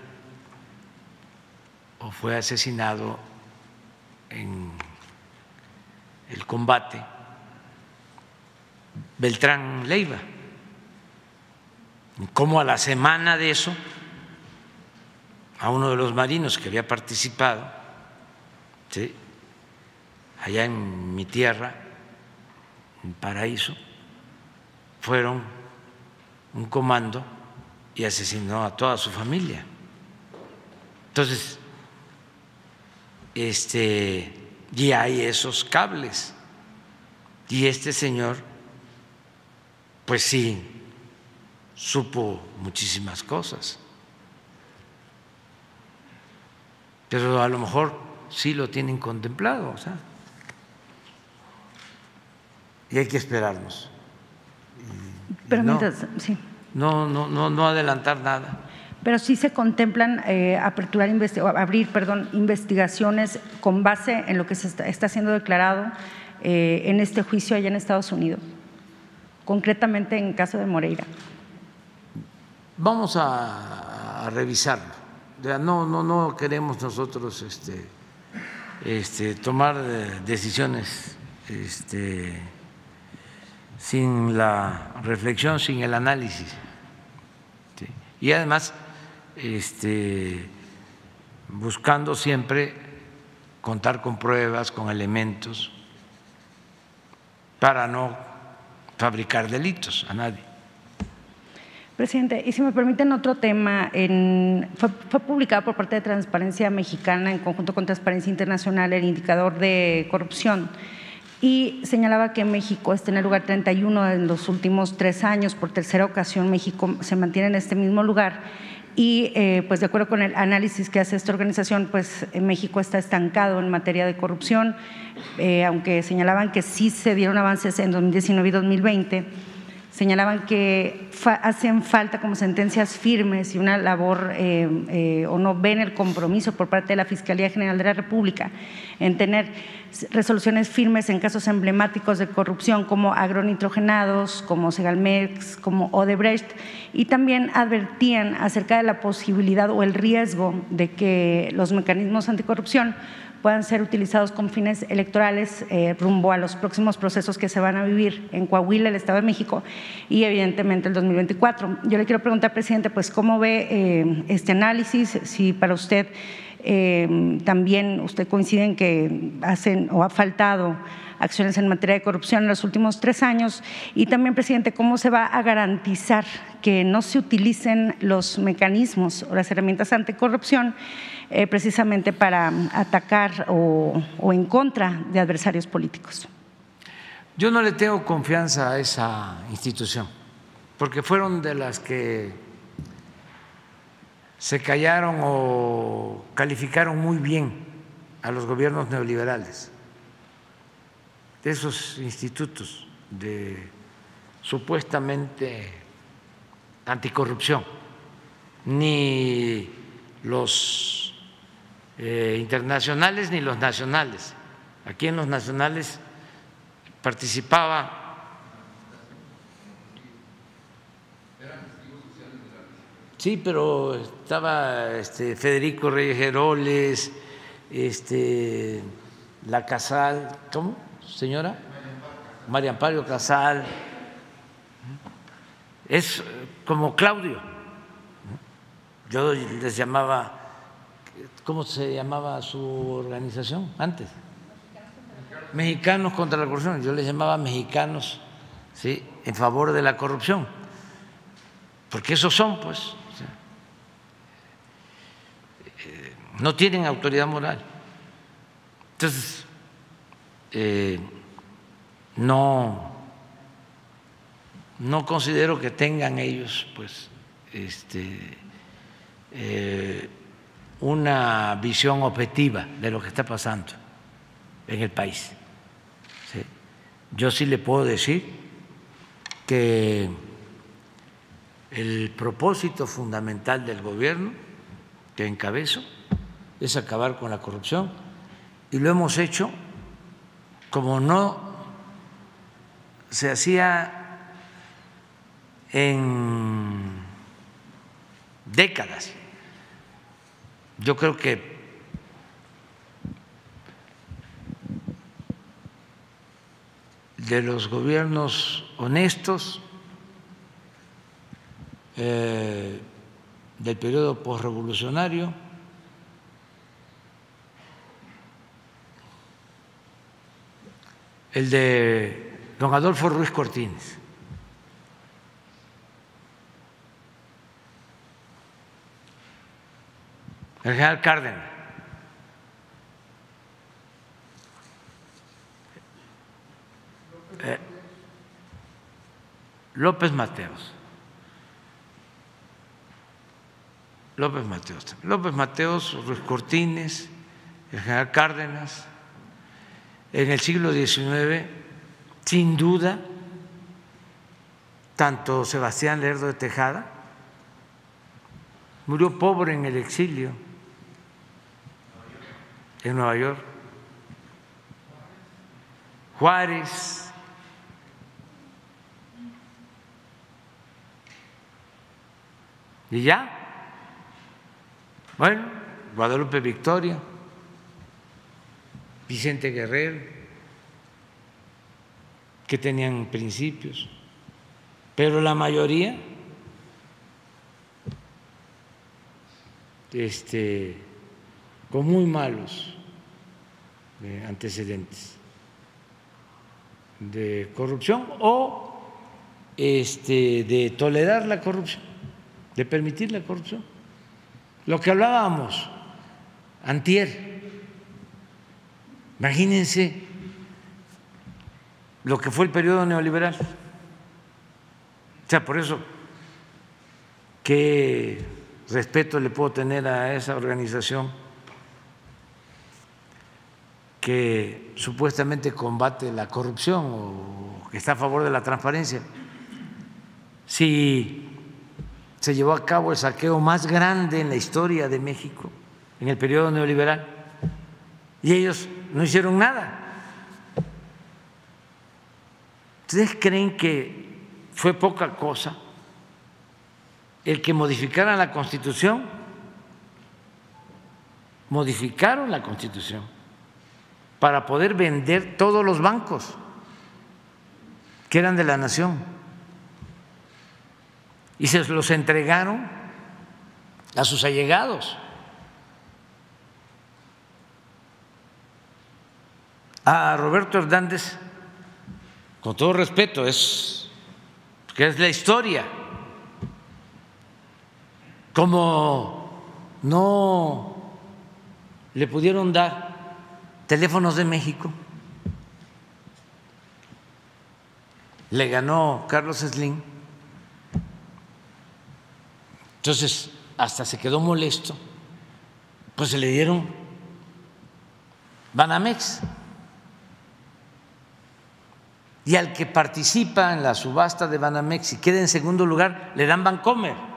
o fue asesinado en el combate, Beltrán Leiva. Como a la semana de eso, a uno de los marinos que había participado, allá en mi tierra, en Paraíso, fueron un comando y asesinó a toda su familia. Entonces, este y hay esos cables. Y este señor, pues sí, supo muchísimas cosas. Pero a lo mejor sí lo tienen contemplado. Y hay que esperarnos. No, sí. No, no, no, no adelantar nada pero sí se contemplan eh, aperturar abrir perdón, investigaciones con base en lo que se está, siendo declarado eh, en este juicio allá en Estados Unidos, concretamente en el caso de Moreira. Vamos a, revisarlo. No, no, no queremos nosotros este, este, tomar eh, decisiones este, sin la reflexión, sin el análisis. Y además, este, buscando siempre contar con pruebas, con elementos, para no fabricar delitos a nadie. Presidente, y si me permiten otro tema, fue, publicado por parte de Transparencia Mexicana en conjunto con Transparencia Internacional el indicador de corrupción y señalaba que México está en el lugar 31 en los últimos tres años. Por tercera ocasión México se mantiene en este mismo lugar y eh, pues de acuerdo con el análisis que hace esta organización, pues México está estancado en materia de corrupción, eh, aunque señalaban que sí se dieron avances en 2019 y 2020 señalaban que hacen falta como sentencias firmes y una labor eh, eh, o no ven el compromiso por parte de la Fiscalía General de la República en tener resoluciones firmes en casos emblemáticos de corrupción como agronitrogenados, como Segalmex, como Odebrecht, y también advertían acerca de la posibilidad o el riesgo de que los mecanismos anticorrupción puedan ser utilizados con fines electorales eh, rumbo a los próximos procesos que se van a vivir en Coahuila, el Estado de México y evidentemente el 2024. Yo le quiero preguntar, presidente, pues cómo ve eh, este análisis, si para usted eh, también usted coincide en que hacen o ha faltado acciones en materia de corrupción en los últimos tres años y también, presidente, cómo se va a garantizar que no se utilicen los mecanismos o las herramientas anticorrupción eh, precisamente para atacar o, o en contra de adversarios políticos. Yo no le tengo confianza a esa institución, porque fueron de las que se callaron o calificaron muy bien a los gobiernos neoliberales, de esos institutos de supuestamente anticorrupción, ni los eh, internacionales ni los nacionales. Aquí en los nacionales participaba Sí, pero estaba este, Federico Reyes Heroles, este, la Casal, ¿cómo, señora? María Amparo Casal. Es como Claudio. Yo les llamaba ¿Cómo se llamaba su organización antes? Mexicanos contra la corrupción. Yo les llamaba mexicanos ¿sí? en favor de la corrupción. Porque esos son, pues. Eh, no tienen autoridad moral. Entonces, eh, no, no considero que tengan ellos, pues, este, eh, una visión objetiva de lo que está pasando en el país. Yo sí le puedo decir que el propósito fundamental del gobierno que encabezo es acabar con la corrupción y lo hemos hecho como no se hacía en décadas. Yo creo que de los gobiernos honestos eh, del periodo postrevolucionario, el de don Adolfo Ruiz Cortines. El general Cárdenas. Eh, López Mateos. López Mateos. López Mateos, Ruiz Cortines, el general Cárdenas. En el siglo XIX, sin duda, tanto Sebastián Lerdo de Tejada murió pobre en el exilio en Nueva York, Juárez, y ya, bueno, Guadalupe Victoria, Vicente Guerrero, que tenían principios, pero la mayoría este, con muy malos eh, antecedentes de corrupción o este, de tolerar la corrupción, de permitir la corrupción. Lo que hablábamos antier, imagínense lo que fue el periodo neoliberal. O sea, por eso, qué respeto le puedo tener a esa organización que supuestamente combate la corrupción o que está a favor de la transparencia. Si se llevó a cabo el saqueo más grande en la historia de México, en el periodo neoliberal, y ellos no hicieron nada. ¿Ustedes creen que fue poca cosa el que modificaran la Constitución? Modificaron la Constitución para poder vender todos los bancos que eran de la nación y se los entregaron a sus allegados. A Roberto Hernández con todo respeto, es que es la historia. Como no le pudieron dar teléfonos de México, le ganó Carlos Slim. Entonces, hasta se quedó molesto, pues se le dieron Banamex y al que participa en la subasta de Banamex y queda en segundo lugar, le dan Bancomer.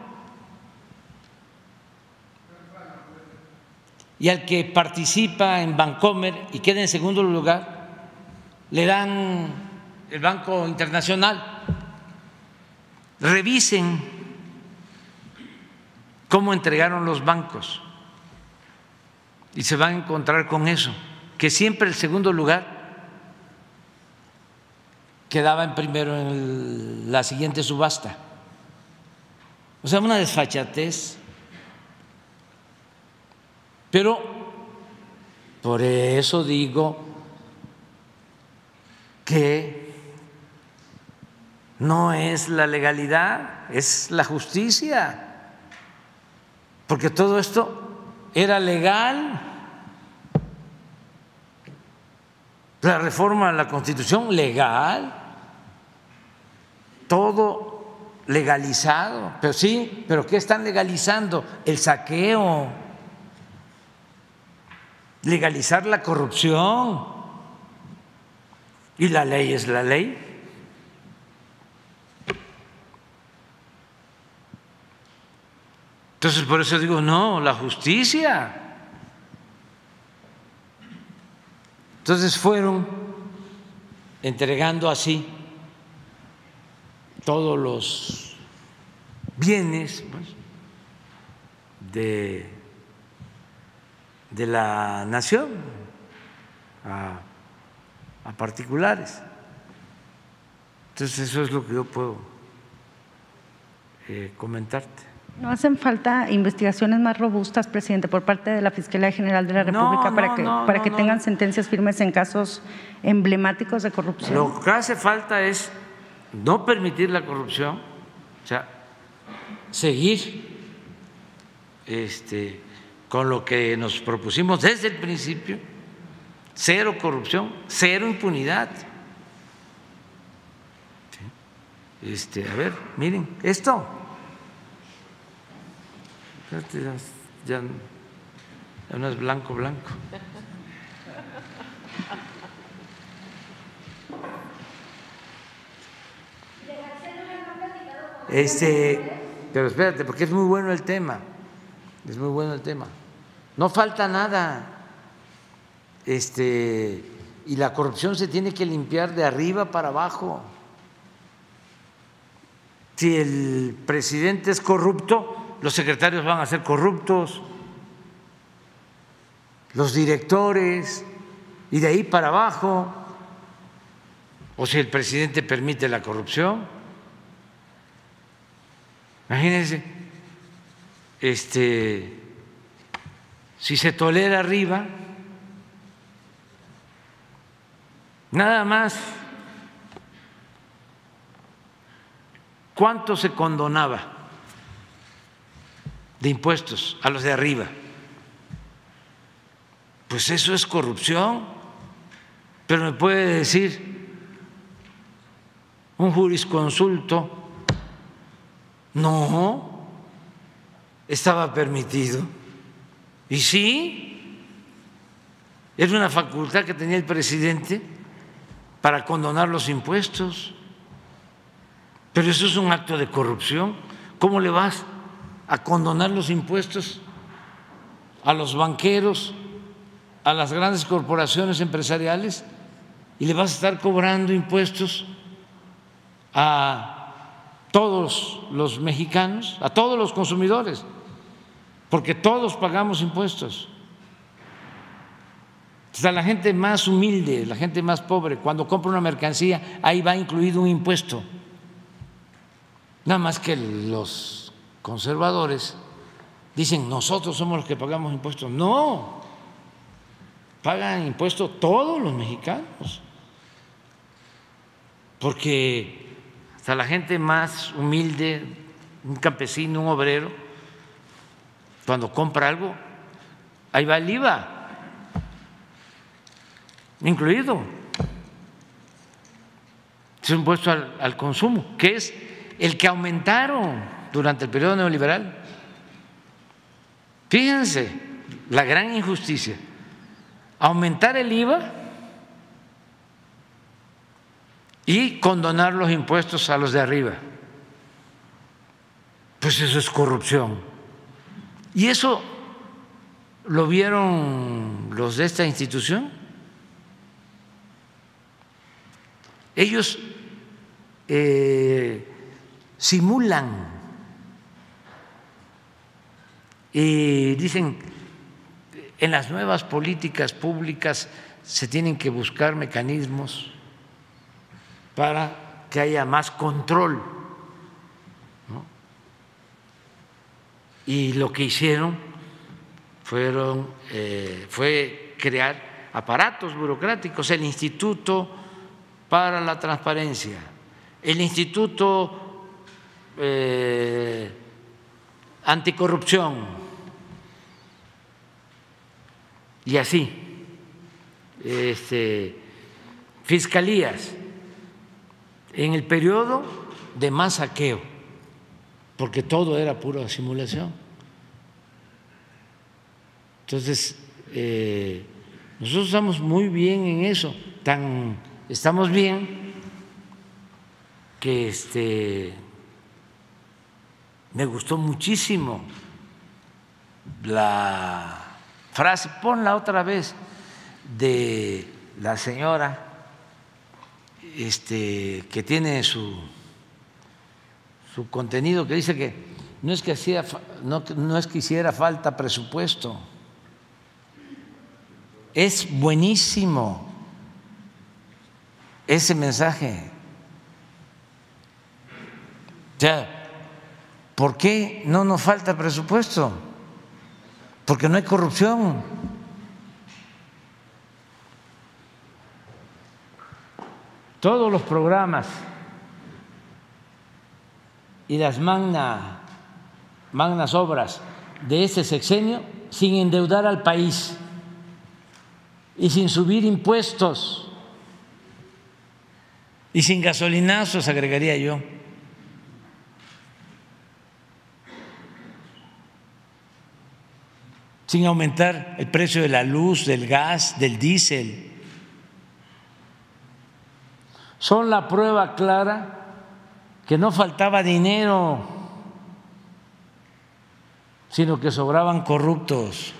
Y al que participa en Bancomer y queda en segundo lugar, le dan el Banco Internacional. Revisen cómo entregaron los bancos y se van a encontrar con eso, que siempre el segundo lugar quedaba en primero en la siguiente subasta. O sea, una desfachatez. Pero por eso digo que no es la legalidad, es la justicia. Porque todo esto era legal. La reforma a la Constitución legal todo legalizado. Pero sí, pero ¿qué están legalizando? El saqueo, legalizar la corrupción. Y la ley es la ley. Entonces, por eso digo, no, la justicia. Entonces fueron entregando así todos los bienes pues, de, de, la nación a, particulares. Entonces eso es lo que yo puedo eh, comentarte. ¿No hacen falta investigaciones más robustas, presidente, por parte de la Fiscalía General de la República para que, para que tengan sentencias firmes en casos emblemáticos de corrupción? Lo que hace falta es no permitir la corrupción, o sea, seguir este, con lo que nos propusimos desde el principio, cero corrupción, cero impunidad. Este, a ver, miren, esto. Ya, ya no es blanco, blanco. Este, pero espérate, porque es muy bueno el tema. Es muy bueno el tema. No falta nada. Este, y la corrupción se tiene que limpiar de arriba para abajo. Si el presidente es corrupto, los secretarios van a ser corruptos, los directores, y de ahí para abajo, o si el presidente permite la corrupción. Imagínense, este, si se tolera arriba, nada más, ¿cuánto se condonaba de impuestos a los de arriba? Pues eso es corrupción, pero me puede decir un jurisconsulto no, estaba permitido. Y sí, era una facultad que tenía el presidente para condonar los impuestos. Pero eso es un acto de corrupción. ¿Cómo le vas a condonar los impuestos a los banqueros, a las grandes corporaciones empresariales y le vas a estar cobrando impuestos a todos los mexicanos, a todos los consumidores, porque todos pagamos impuestos. Hasta la gente más humilde, la gente más pobre, cuando compra una mercancía, ahí va incluido un impuesto. Nada más que los conservadores dicen, nosotros somos los que pagamos impuestos. No, pagan impuestos todos los mexicanos. Porque hasta la gente más humilde, un campesino, un obrero, cuando compra algo, ahí va el IVA, incluido. Es un impuesto al, consumo, que es el que aumentaron durante el periodo neoliberal. Fíjense la gran injusticia. Aumentar el IVA y condonar los impuestos a los de arriba. Pues eso es corrupción. Y eso lo vieron los de esta institución. Ellos eh, simulan y dicen, en las nuevas políticas públicas se tienen que buscar mecanismos para que haya más control. Y lo que hicieron fueron, eh, fue crear aparatos burocráticos, el Instituto para la Transparencia, el Instituto eh, Anticorrupción, y así, este, fiscalías en el periodo de más saqueo, porque todo era pura simulación. Entonces, eh, nosotros estamos muy bien en eso, tan, estamos bien que este, me gustó muchísimo la frase, ponla otra vez, de la señora este, que tiene su, su contenido que dice que no es que, hacía, no, no es que hiciera falta presupuesto, es buenísimo ese mensaje. O sea, ¿por qué no nos falta presupuesto? Porque no hay corrupción. todos los programas y las magna, magnas obras de este sexenio sin endeudar al país y sin subir impuestos y sin gasolinazos, agregaría yo. sin aumentar el precio de la luz, del gas, del diésel son la prueba clara que no faltaba dinero, sino que sobraban corruptos.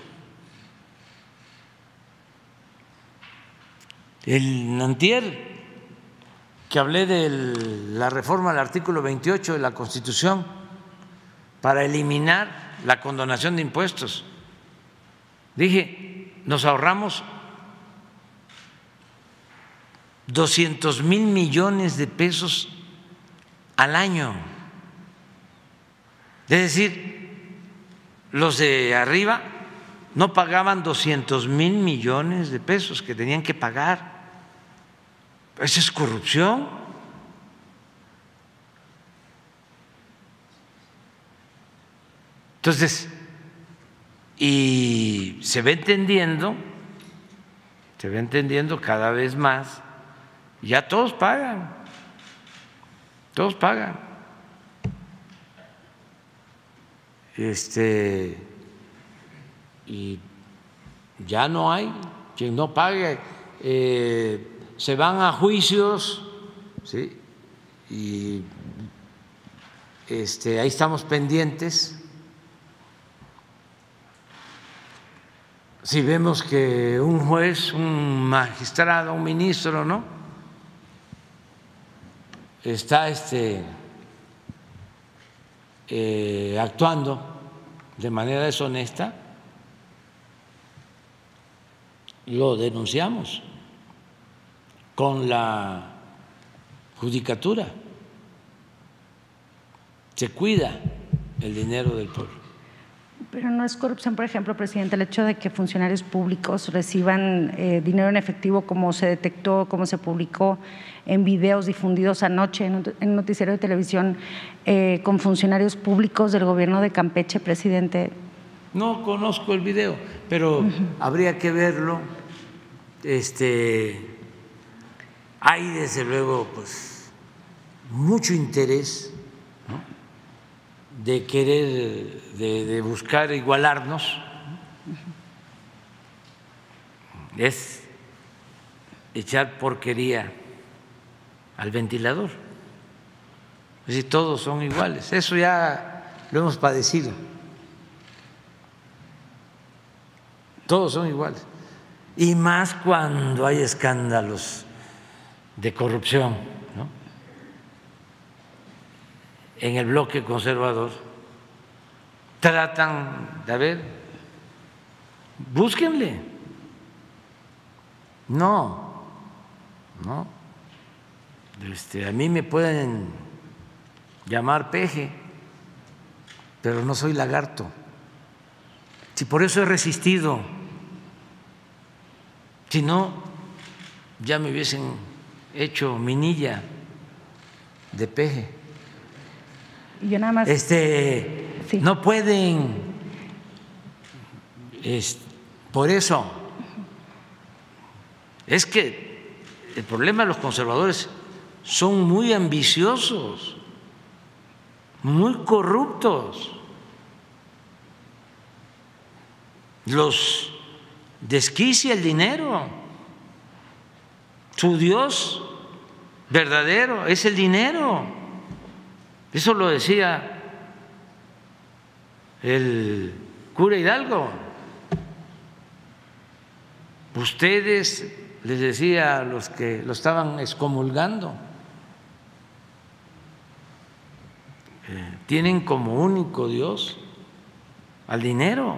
El Nantier, que hablé de la reforma al artículo 28 de la Constitución para eliminar la condonación de impuestos, dije, nos ahorramos 200 mil millones de pesos al año. Es decir, los de arriba no pagaban 200 mil millones de pesos que tenían que pagar. Esa es corrupción. Entonces, y se va entendiendo, se va entendiendo cada vez más, ya todos pagan, todos pagan. Este, y ya no hay quien no pague. Eh, se van a juicios, ¿sí? y este, ahí estamos pendientes. Si vemos que un juez, un magistrado, un ministro, ¿no? Está este, eh, actuando de manera deshonesta, lo denunciamos con la judicatura. Se cuida el dinero del pueblo. Pero no es corrupción, por ejemplo, presidente, el hecho de que funcionarios públicos reciban eh, dinero en efectivo, como se detectó, como se publicó en videos difundidos anoche en un, noticiero de televisión eh, con funcionarios públicos del gobierno de Campeche, presidente. No conozco el video, pero habría que verlo. Este, hay desde luego pues mucho interés de querer, de, buscar igualarnos. Es echar porquería al ventilador. Es decir, todos son iguales. Eso ya lo hemos padecido. Todos son iguales. Y más cuando hay escándalos de corrupción en el bloque conservador, tratan de, a ver, búsquenle. No, no. Este, a mí me pueden llamar peje, pero no soy lagarto. Si por eso he resistido, si no, ya me hubiesen hecho minilla de peje. Yo nada más. Este, no pueden. por eso. Es que el problema de los conservadores son muy ambiciosos, muy corruptos. Los desquicia el dinero. Su Dios verdadero es el dinero. Eso lo decía el cura Hidalgo. Ustedes, les decía a los que lo estaban excomulgando, tienen como único Dios al dinero.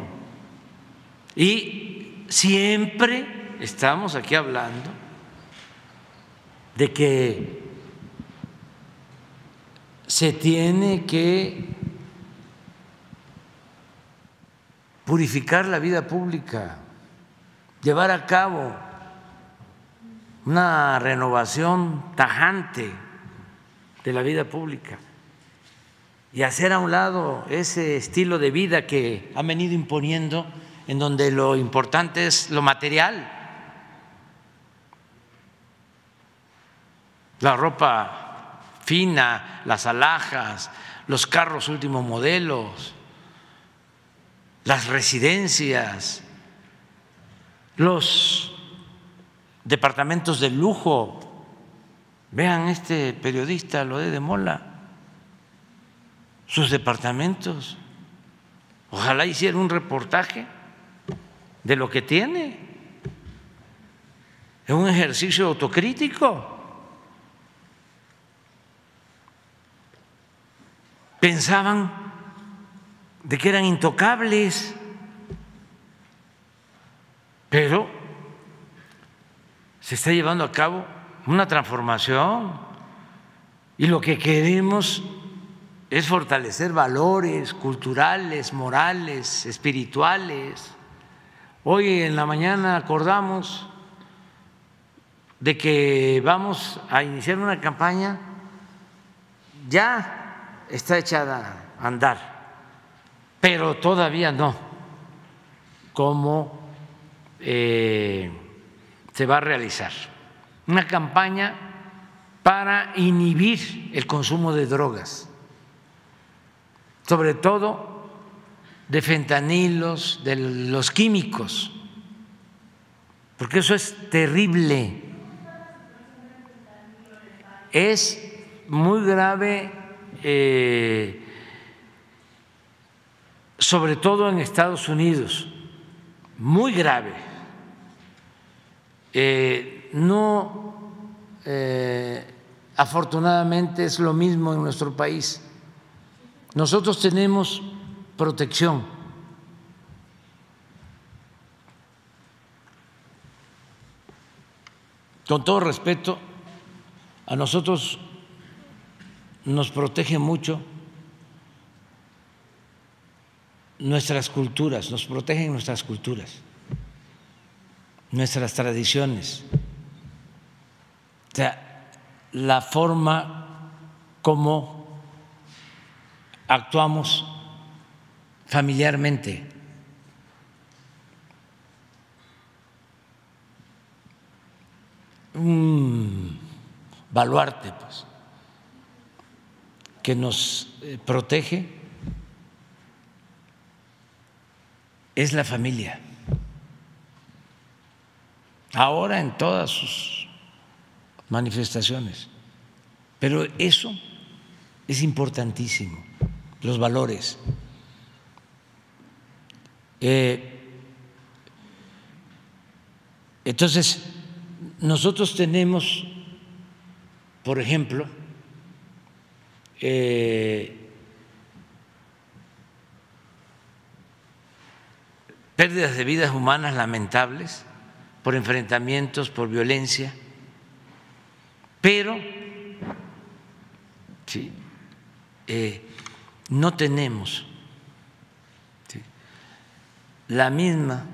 Y siempre estamos aquí hablando de que se tiene que purificar la vida pública, llevar a cabo una renovación tajante de la vida pública y hacer a un lado ese estilo de vida que ha venido imponiendo en donde lo importante es lo material. La ropa fina, las alhajas, los carros últimos modelos, las residencias, los departamentos de lujo. Vean este periodista, lo de Mola, sus departamentos. Ojalá hiciera un reportaje de lo que tiene. Es un ejercicio autocrítico. Pensaban de que eran intocables, pero se está llevando a cabo una transformación y lo que queremos es fortalecer valores culturales, morales, espirituales. Hoy en la mañana acordamos de que vamos a iniciar una campaña, ya está echada a andar, pero todavía no, cómo eh, se va a realizar. Una campaña para inhibir el consumo de drogas, sobre todo de fentanilos, de los químicos, porque eso es terrible. Es muy grave, eh, sobre todo en Estados Unidos, muy grave. Eh, no, eh, afortunadamente, es lo mismo en nuestro país. Nosotros tenemos protección. Con todo respeto, a nosotros nos protege mucho nuestras culturas, nos protegen nuestras culturas, nuestras tradiciones, o sea, la forma como actuamos familiarmente. Mm baluarte, pues, que nos eh, protege, es la familia. Ahora en todas sus manifestaciones. Pero eso es importantísimo, los valores. Eh, entonces, nosotros tenemos por ejemplo, eh, pérdidas de vidas humanas lamentables por enfrentamientos, por violencia, pero eh, no tenemos la misma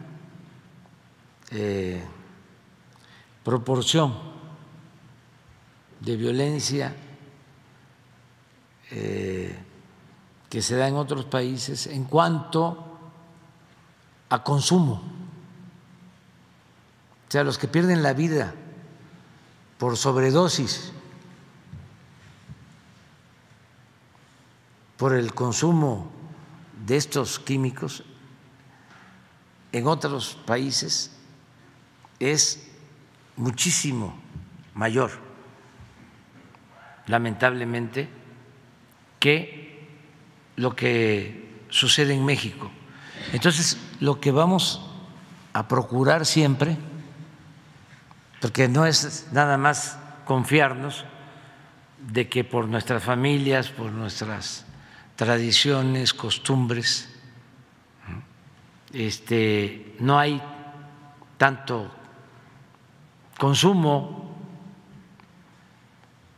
eh, proporción de violencia eh, que se da en otros países en cuanto a consumo. O sea, los que pierden la vida por sobredosis, por el consumo de estos químicos en otros países es muchísimo mayor lamentablemente, que lo que sucede en México. Entonces, lo que vamos a procurar siempre, porque no es nada más confiarnos de que por nuestras familias, por nuestras tradiciones, costumbres, este, no hay tanto consumo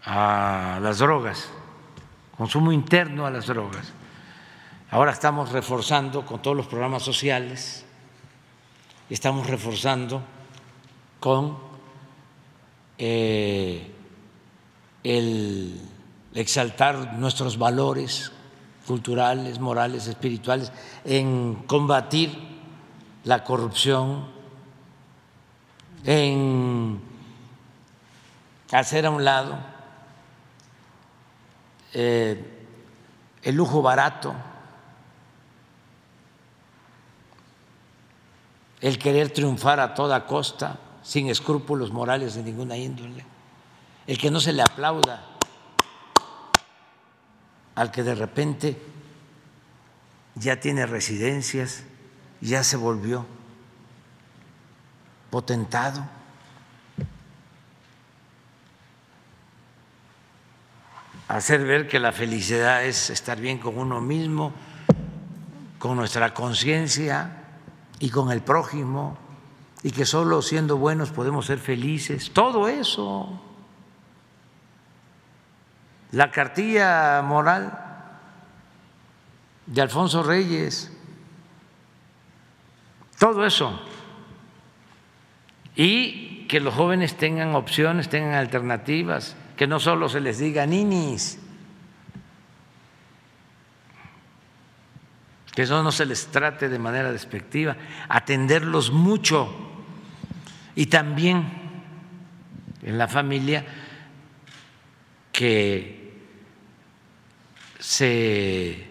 a las drogas, consumo interno a las drogas. Ahora estamos reforzando con todos los programas sociales, estamos reforzando con eh, el exaltar nuestros valores culturales, morales, espirituales, en combatir la corrupción, en hacer a un lado eh, el lujo barato, el querer triunfar a toda costa, sin escrúpulos morales de ninguna índole, el que no se le aplauda al que de repente ya tiene residencias, ya se volvió potentado. Hacer ver que la felicidad es estar bien con uno mismo, con nuestra conciencia y con el prójimo, y que solo siendo buenos podemos ser felices. Todo eso la cartilla moral de Alfonso Reyes, todo eso. Y que los jóvenes tengan opciones, tengan alternativas, que no solo se les diga ninis, que eso no se les trate de manera despectiva, atenderlos mucho y también en la familia que se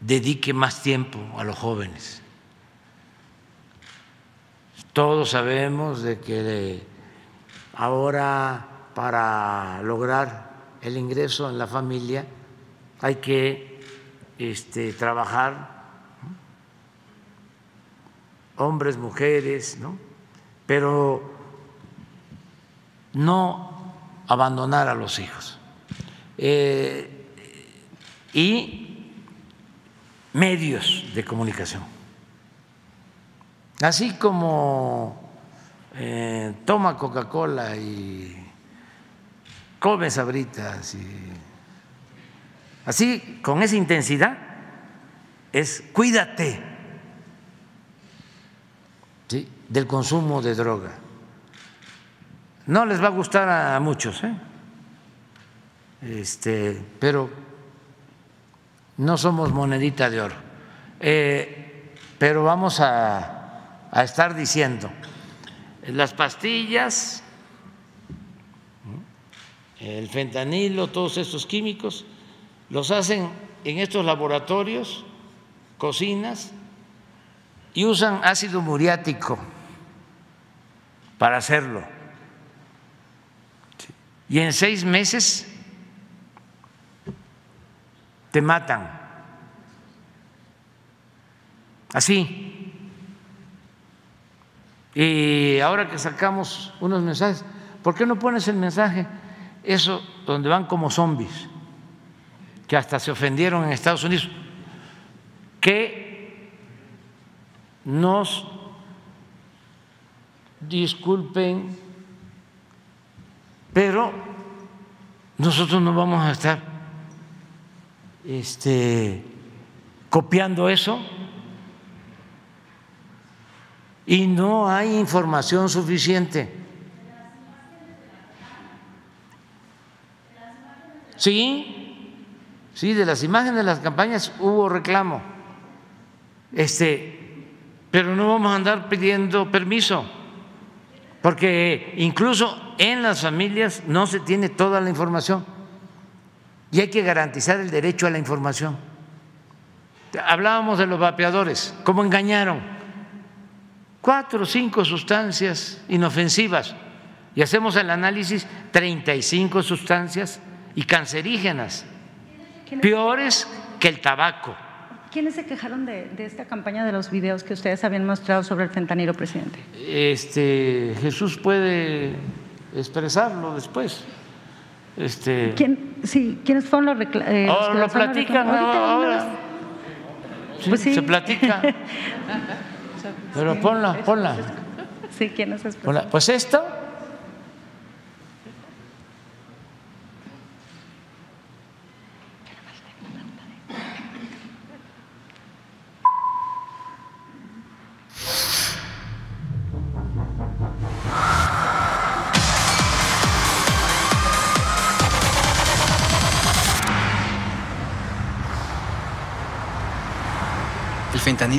dedique más tiempo a los jóvenes. Todos sabemos de que ahora para lograr el ingreso en la familia hay que este, trabajar, hombres, mujeres, ¿no? pero no abandonar a los hijos. Eh, y medios de comunicación. Así como eh, toma Coca-Cola y come sabritas y así con esa intensidad es cuídate del consumo de droga. No les va a gustar a muchos, ¿eh? este, pero no somos monedita de oro. Eh, pero vamos a, a estar diciendo, las pastillas, el fentanilo, todos estos químicos, los hacen en estos laboratorios, cocinas, y usan ácido muriático para hacerlo. Y en seis meses te matan. Así. Y ahora que sacamos unos mensajes, ¿por qué no pones el mensaje? Eso donde van como zombies, que hasta se ofendieron en Estados Unidos, que nos disculpen, pero nosotros no vamos a estar este, copiando eso y no hay información suficiente. Sí, sí, de las imágenes de las campañas hubo reclamo. Este, pero no vamos a andar pidiendo permiso, porque incluso en las familias no se tiene toda la información y hay que garantizar el derecho a la información. Hablábamos de los vapeadores, cómo engañaron. Cuatro o cinco sustancias inofensivas y hacemos el análisis 35 sustancias y cancerígenas, peores que el tabaco. ¿Quiénes se quejaron de, de, esta campaña de los videos que ustedes habían mostrado sobre el fentanilo, presidente? Este, Jesús puede expresarlo después. Este, ¿Quién, sí, ¿Quiénes fueron los, eh, los oh, lo platican ahora. Sí, pues sí. Se platica. Pero ponla, ponla. Sí, ¿quiénes es? Pues esto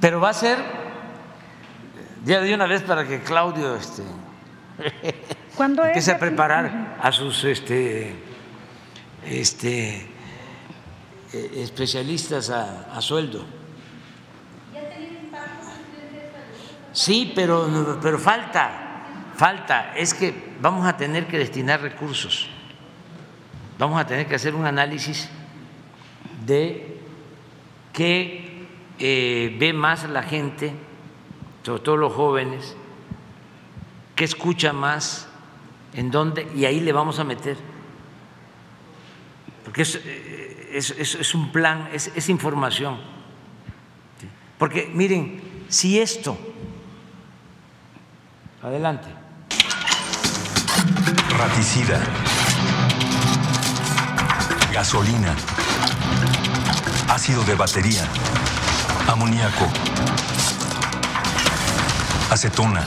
Pero va a ser ya de una vez para que Claudio este, empiece a preparar a sus este, este, eh, especialistas a, a sueldo. Sí, pero, pero falta, falta. Es que vamos a tener que destinar recursos. vamos a tener que hacer un análisis de qué eh, ve más la gente, sobre todo los jóvenes, qué escucha más, en dónde, y ahí le vamos a meter. Porque es, eh, es, un plan, es, es información. Porque miren, si esto, adelante. Raticida. Gasolina. Ácido de batería. Amoníaco. Acetona.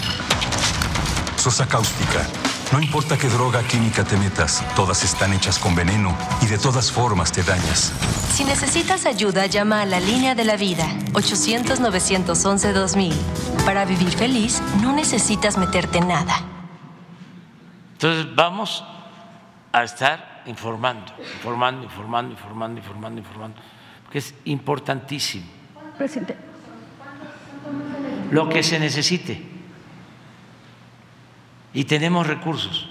Sosa cáustica. No importa qué droga química te metas, todas están hechas con veneno y de todas formas te dañas. Si necesitas ayuda, llama a la línea de la vida, 800-911-2000. Para vivir feliz, no necesitas meterte nada. Entonces vamos a estar informando, informando, informando, informando, informando, informando, porque es importantísimo. Presidente. Lo que se necesite. Y tenemos recursos.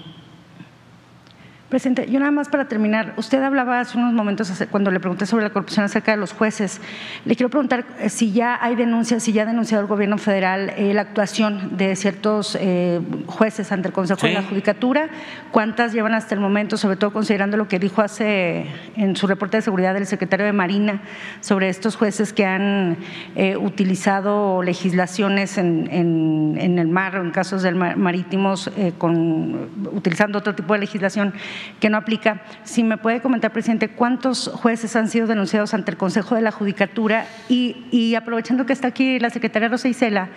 Presidente, yo nada más para terminar, usted hablaba hace unos momentos cuando le pregunté sobre la corrupción acerca de los jueces. Le quiero preguntar eh, si ya hay denuncias, si ya ha denunciado el gobierno federal eh, la actuación de ciertos eh, jueces ante el Consejo de la Judicatura, cuántas llevan hasta el momento, sobre todo considerando lo que dijo hace en su reporte de seguridad del secretario de Marina sobre estos jueces que han utilizado legislaciones en, en, el mar o en casos del marítimos con, utilizando otro tipo de legislación que no aplica. Si me puede comentar, presidente, cuántos jueces han sido denunciados ante el Consejo de la Judicatura y, aprovechando que está aquí la secretaria Rosa Isela,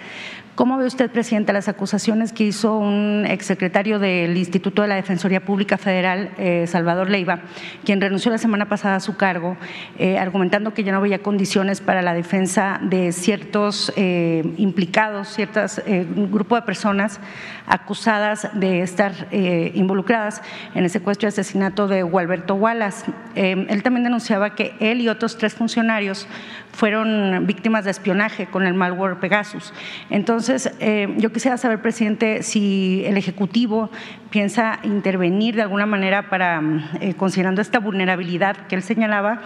¿cómo ve usted, presidente, las acusaciones que hizo un exsecretario del Instituto de la Defensoría Pública Federal, eh, Salvador Leiva, quien renunció la semana pasada a su cargo, eh, argumentando que ya no había condiciones para la defensa de ciertos eh, implicados, ciertas grupo de personas acusadas de estar involucradas en ese secuestro y asesinato de Gualberto Wallace. Eh, él también denunciaba que él y otros tres funcionarios fueron víctimas de espionaje con el malware Pegasus. Entonces, eh, yo quisiera saber, presidente, si el Ejecutivo piensa intervenir de alguna manera para, eh, considerando esta vulnerabilidad que él señalaba,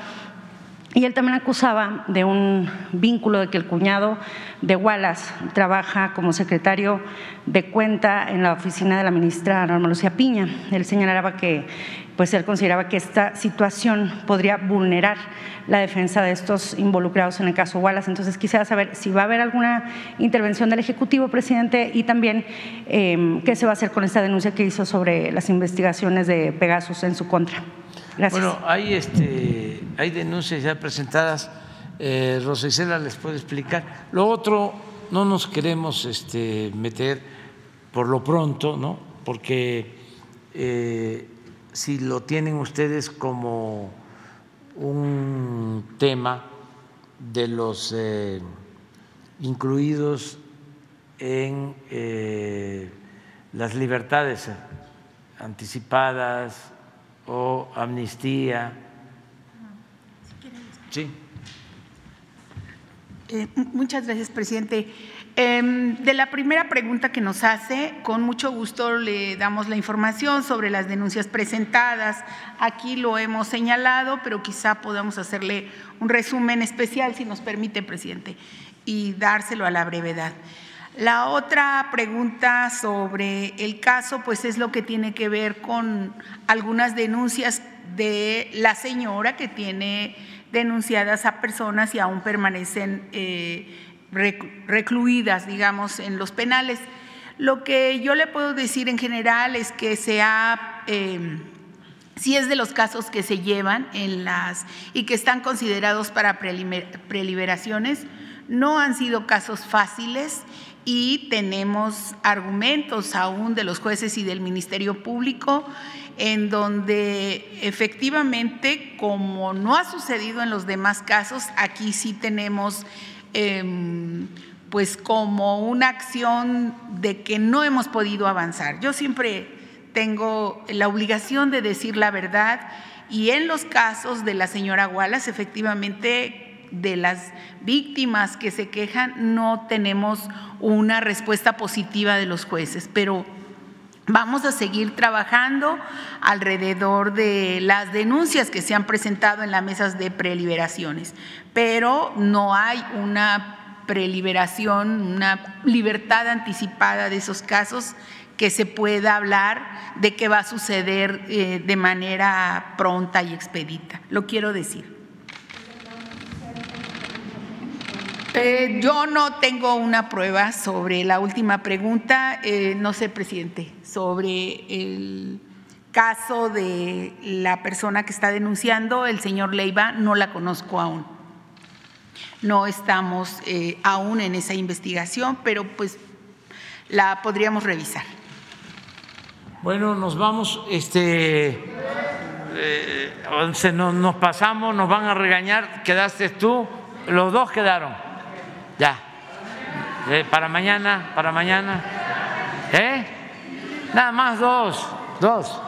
y él también acusaba de un vínculo de que el cuñado de Wallace trabaja como secretario de cuenta en la oficina de la ministra Norma Lucía Piña. Él señalaba que pues él consideraba que esta situación podría vulnerar la defensa de estos involucrados en el caso Wallace. Entonces quisiera saber si va a haber alguna intervención del Ejecutivo, presidente, y también em, qué se va a hacer con esta denuncia que hizo sobre las investigaciones de Pegasus en su contra. Bueno, hay, este, hay denuncias ya presentadas. Eh, les puede explicar. Lo otro, no nos queremos este, meter por lo pronto, ¿no? Porque eh, si lo tienen ustedes como un tema de los eh, incluidos en eh, las libertades anticipadas, o amnistía. Sí. Eh, muchas gracias, presidente. Em, de la primera pregunta que nos hace, con mucho gusto le damos la información sobre las denuncias presentadas. Aquí lo hemos señalado, pero quizá podamos hacerle un resumen especial, si nos permite, presidente, y dárselo a la brevedad. La otra pregunta sobre el caso, pues es lo que tiene que ver con algunas denuncias de la señora que tiene denunciadas a personas y aún permanecen eh, recluidas, digamos, en los penales. Lo que yo le puedo decir en general es que se ha, em, si es de los casos que se llevan en las y que están considerados para preliberaciones, no han sido casos fáciles y tenemos argumentos aún de los jueces y del Ministerio Público en donde efectivamente, como no ha sucedido en los demás casos, aquí sí tenemos em, pues como una acción de que no hemos podido avanzar. Yo siempre tengo la obligación de decir la verdad y en los casos de la señora Wallace, efectivamente de las víctimas que se quejan no tenemos una respuesta positiva de los jueces, pero Vamos a seguir trabajando alrededor de las denuncias que se han presentado en las mesas de preliberaciones, pero no hay una preliberación, una libertad anticipada de esos casos que se pueda hablar de qué va a suceder eh, de manera pronta y expedita. Lo quiero decir. Eh, yo no tengo una prueba sobre la última pregunta, eh, no sé, presidente, sobre el caso de la persona que está denunciando, el señor Leiva, no la conozco aún. No estamos eh, aún en esa investigación, pero pues la podríamos revisar. Bueno, nos vamos, este, se nos, nos pasamos, nos van a regañar, quedaste tú, los dos quedaron. Ya. Eh, para mañana, para mañana. ¿Eh? Nada más dos, dos.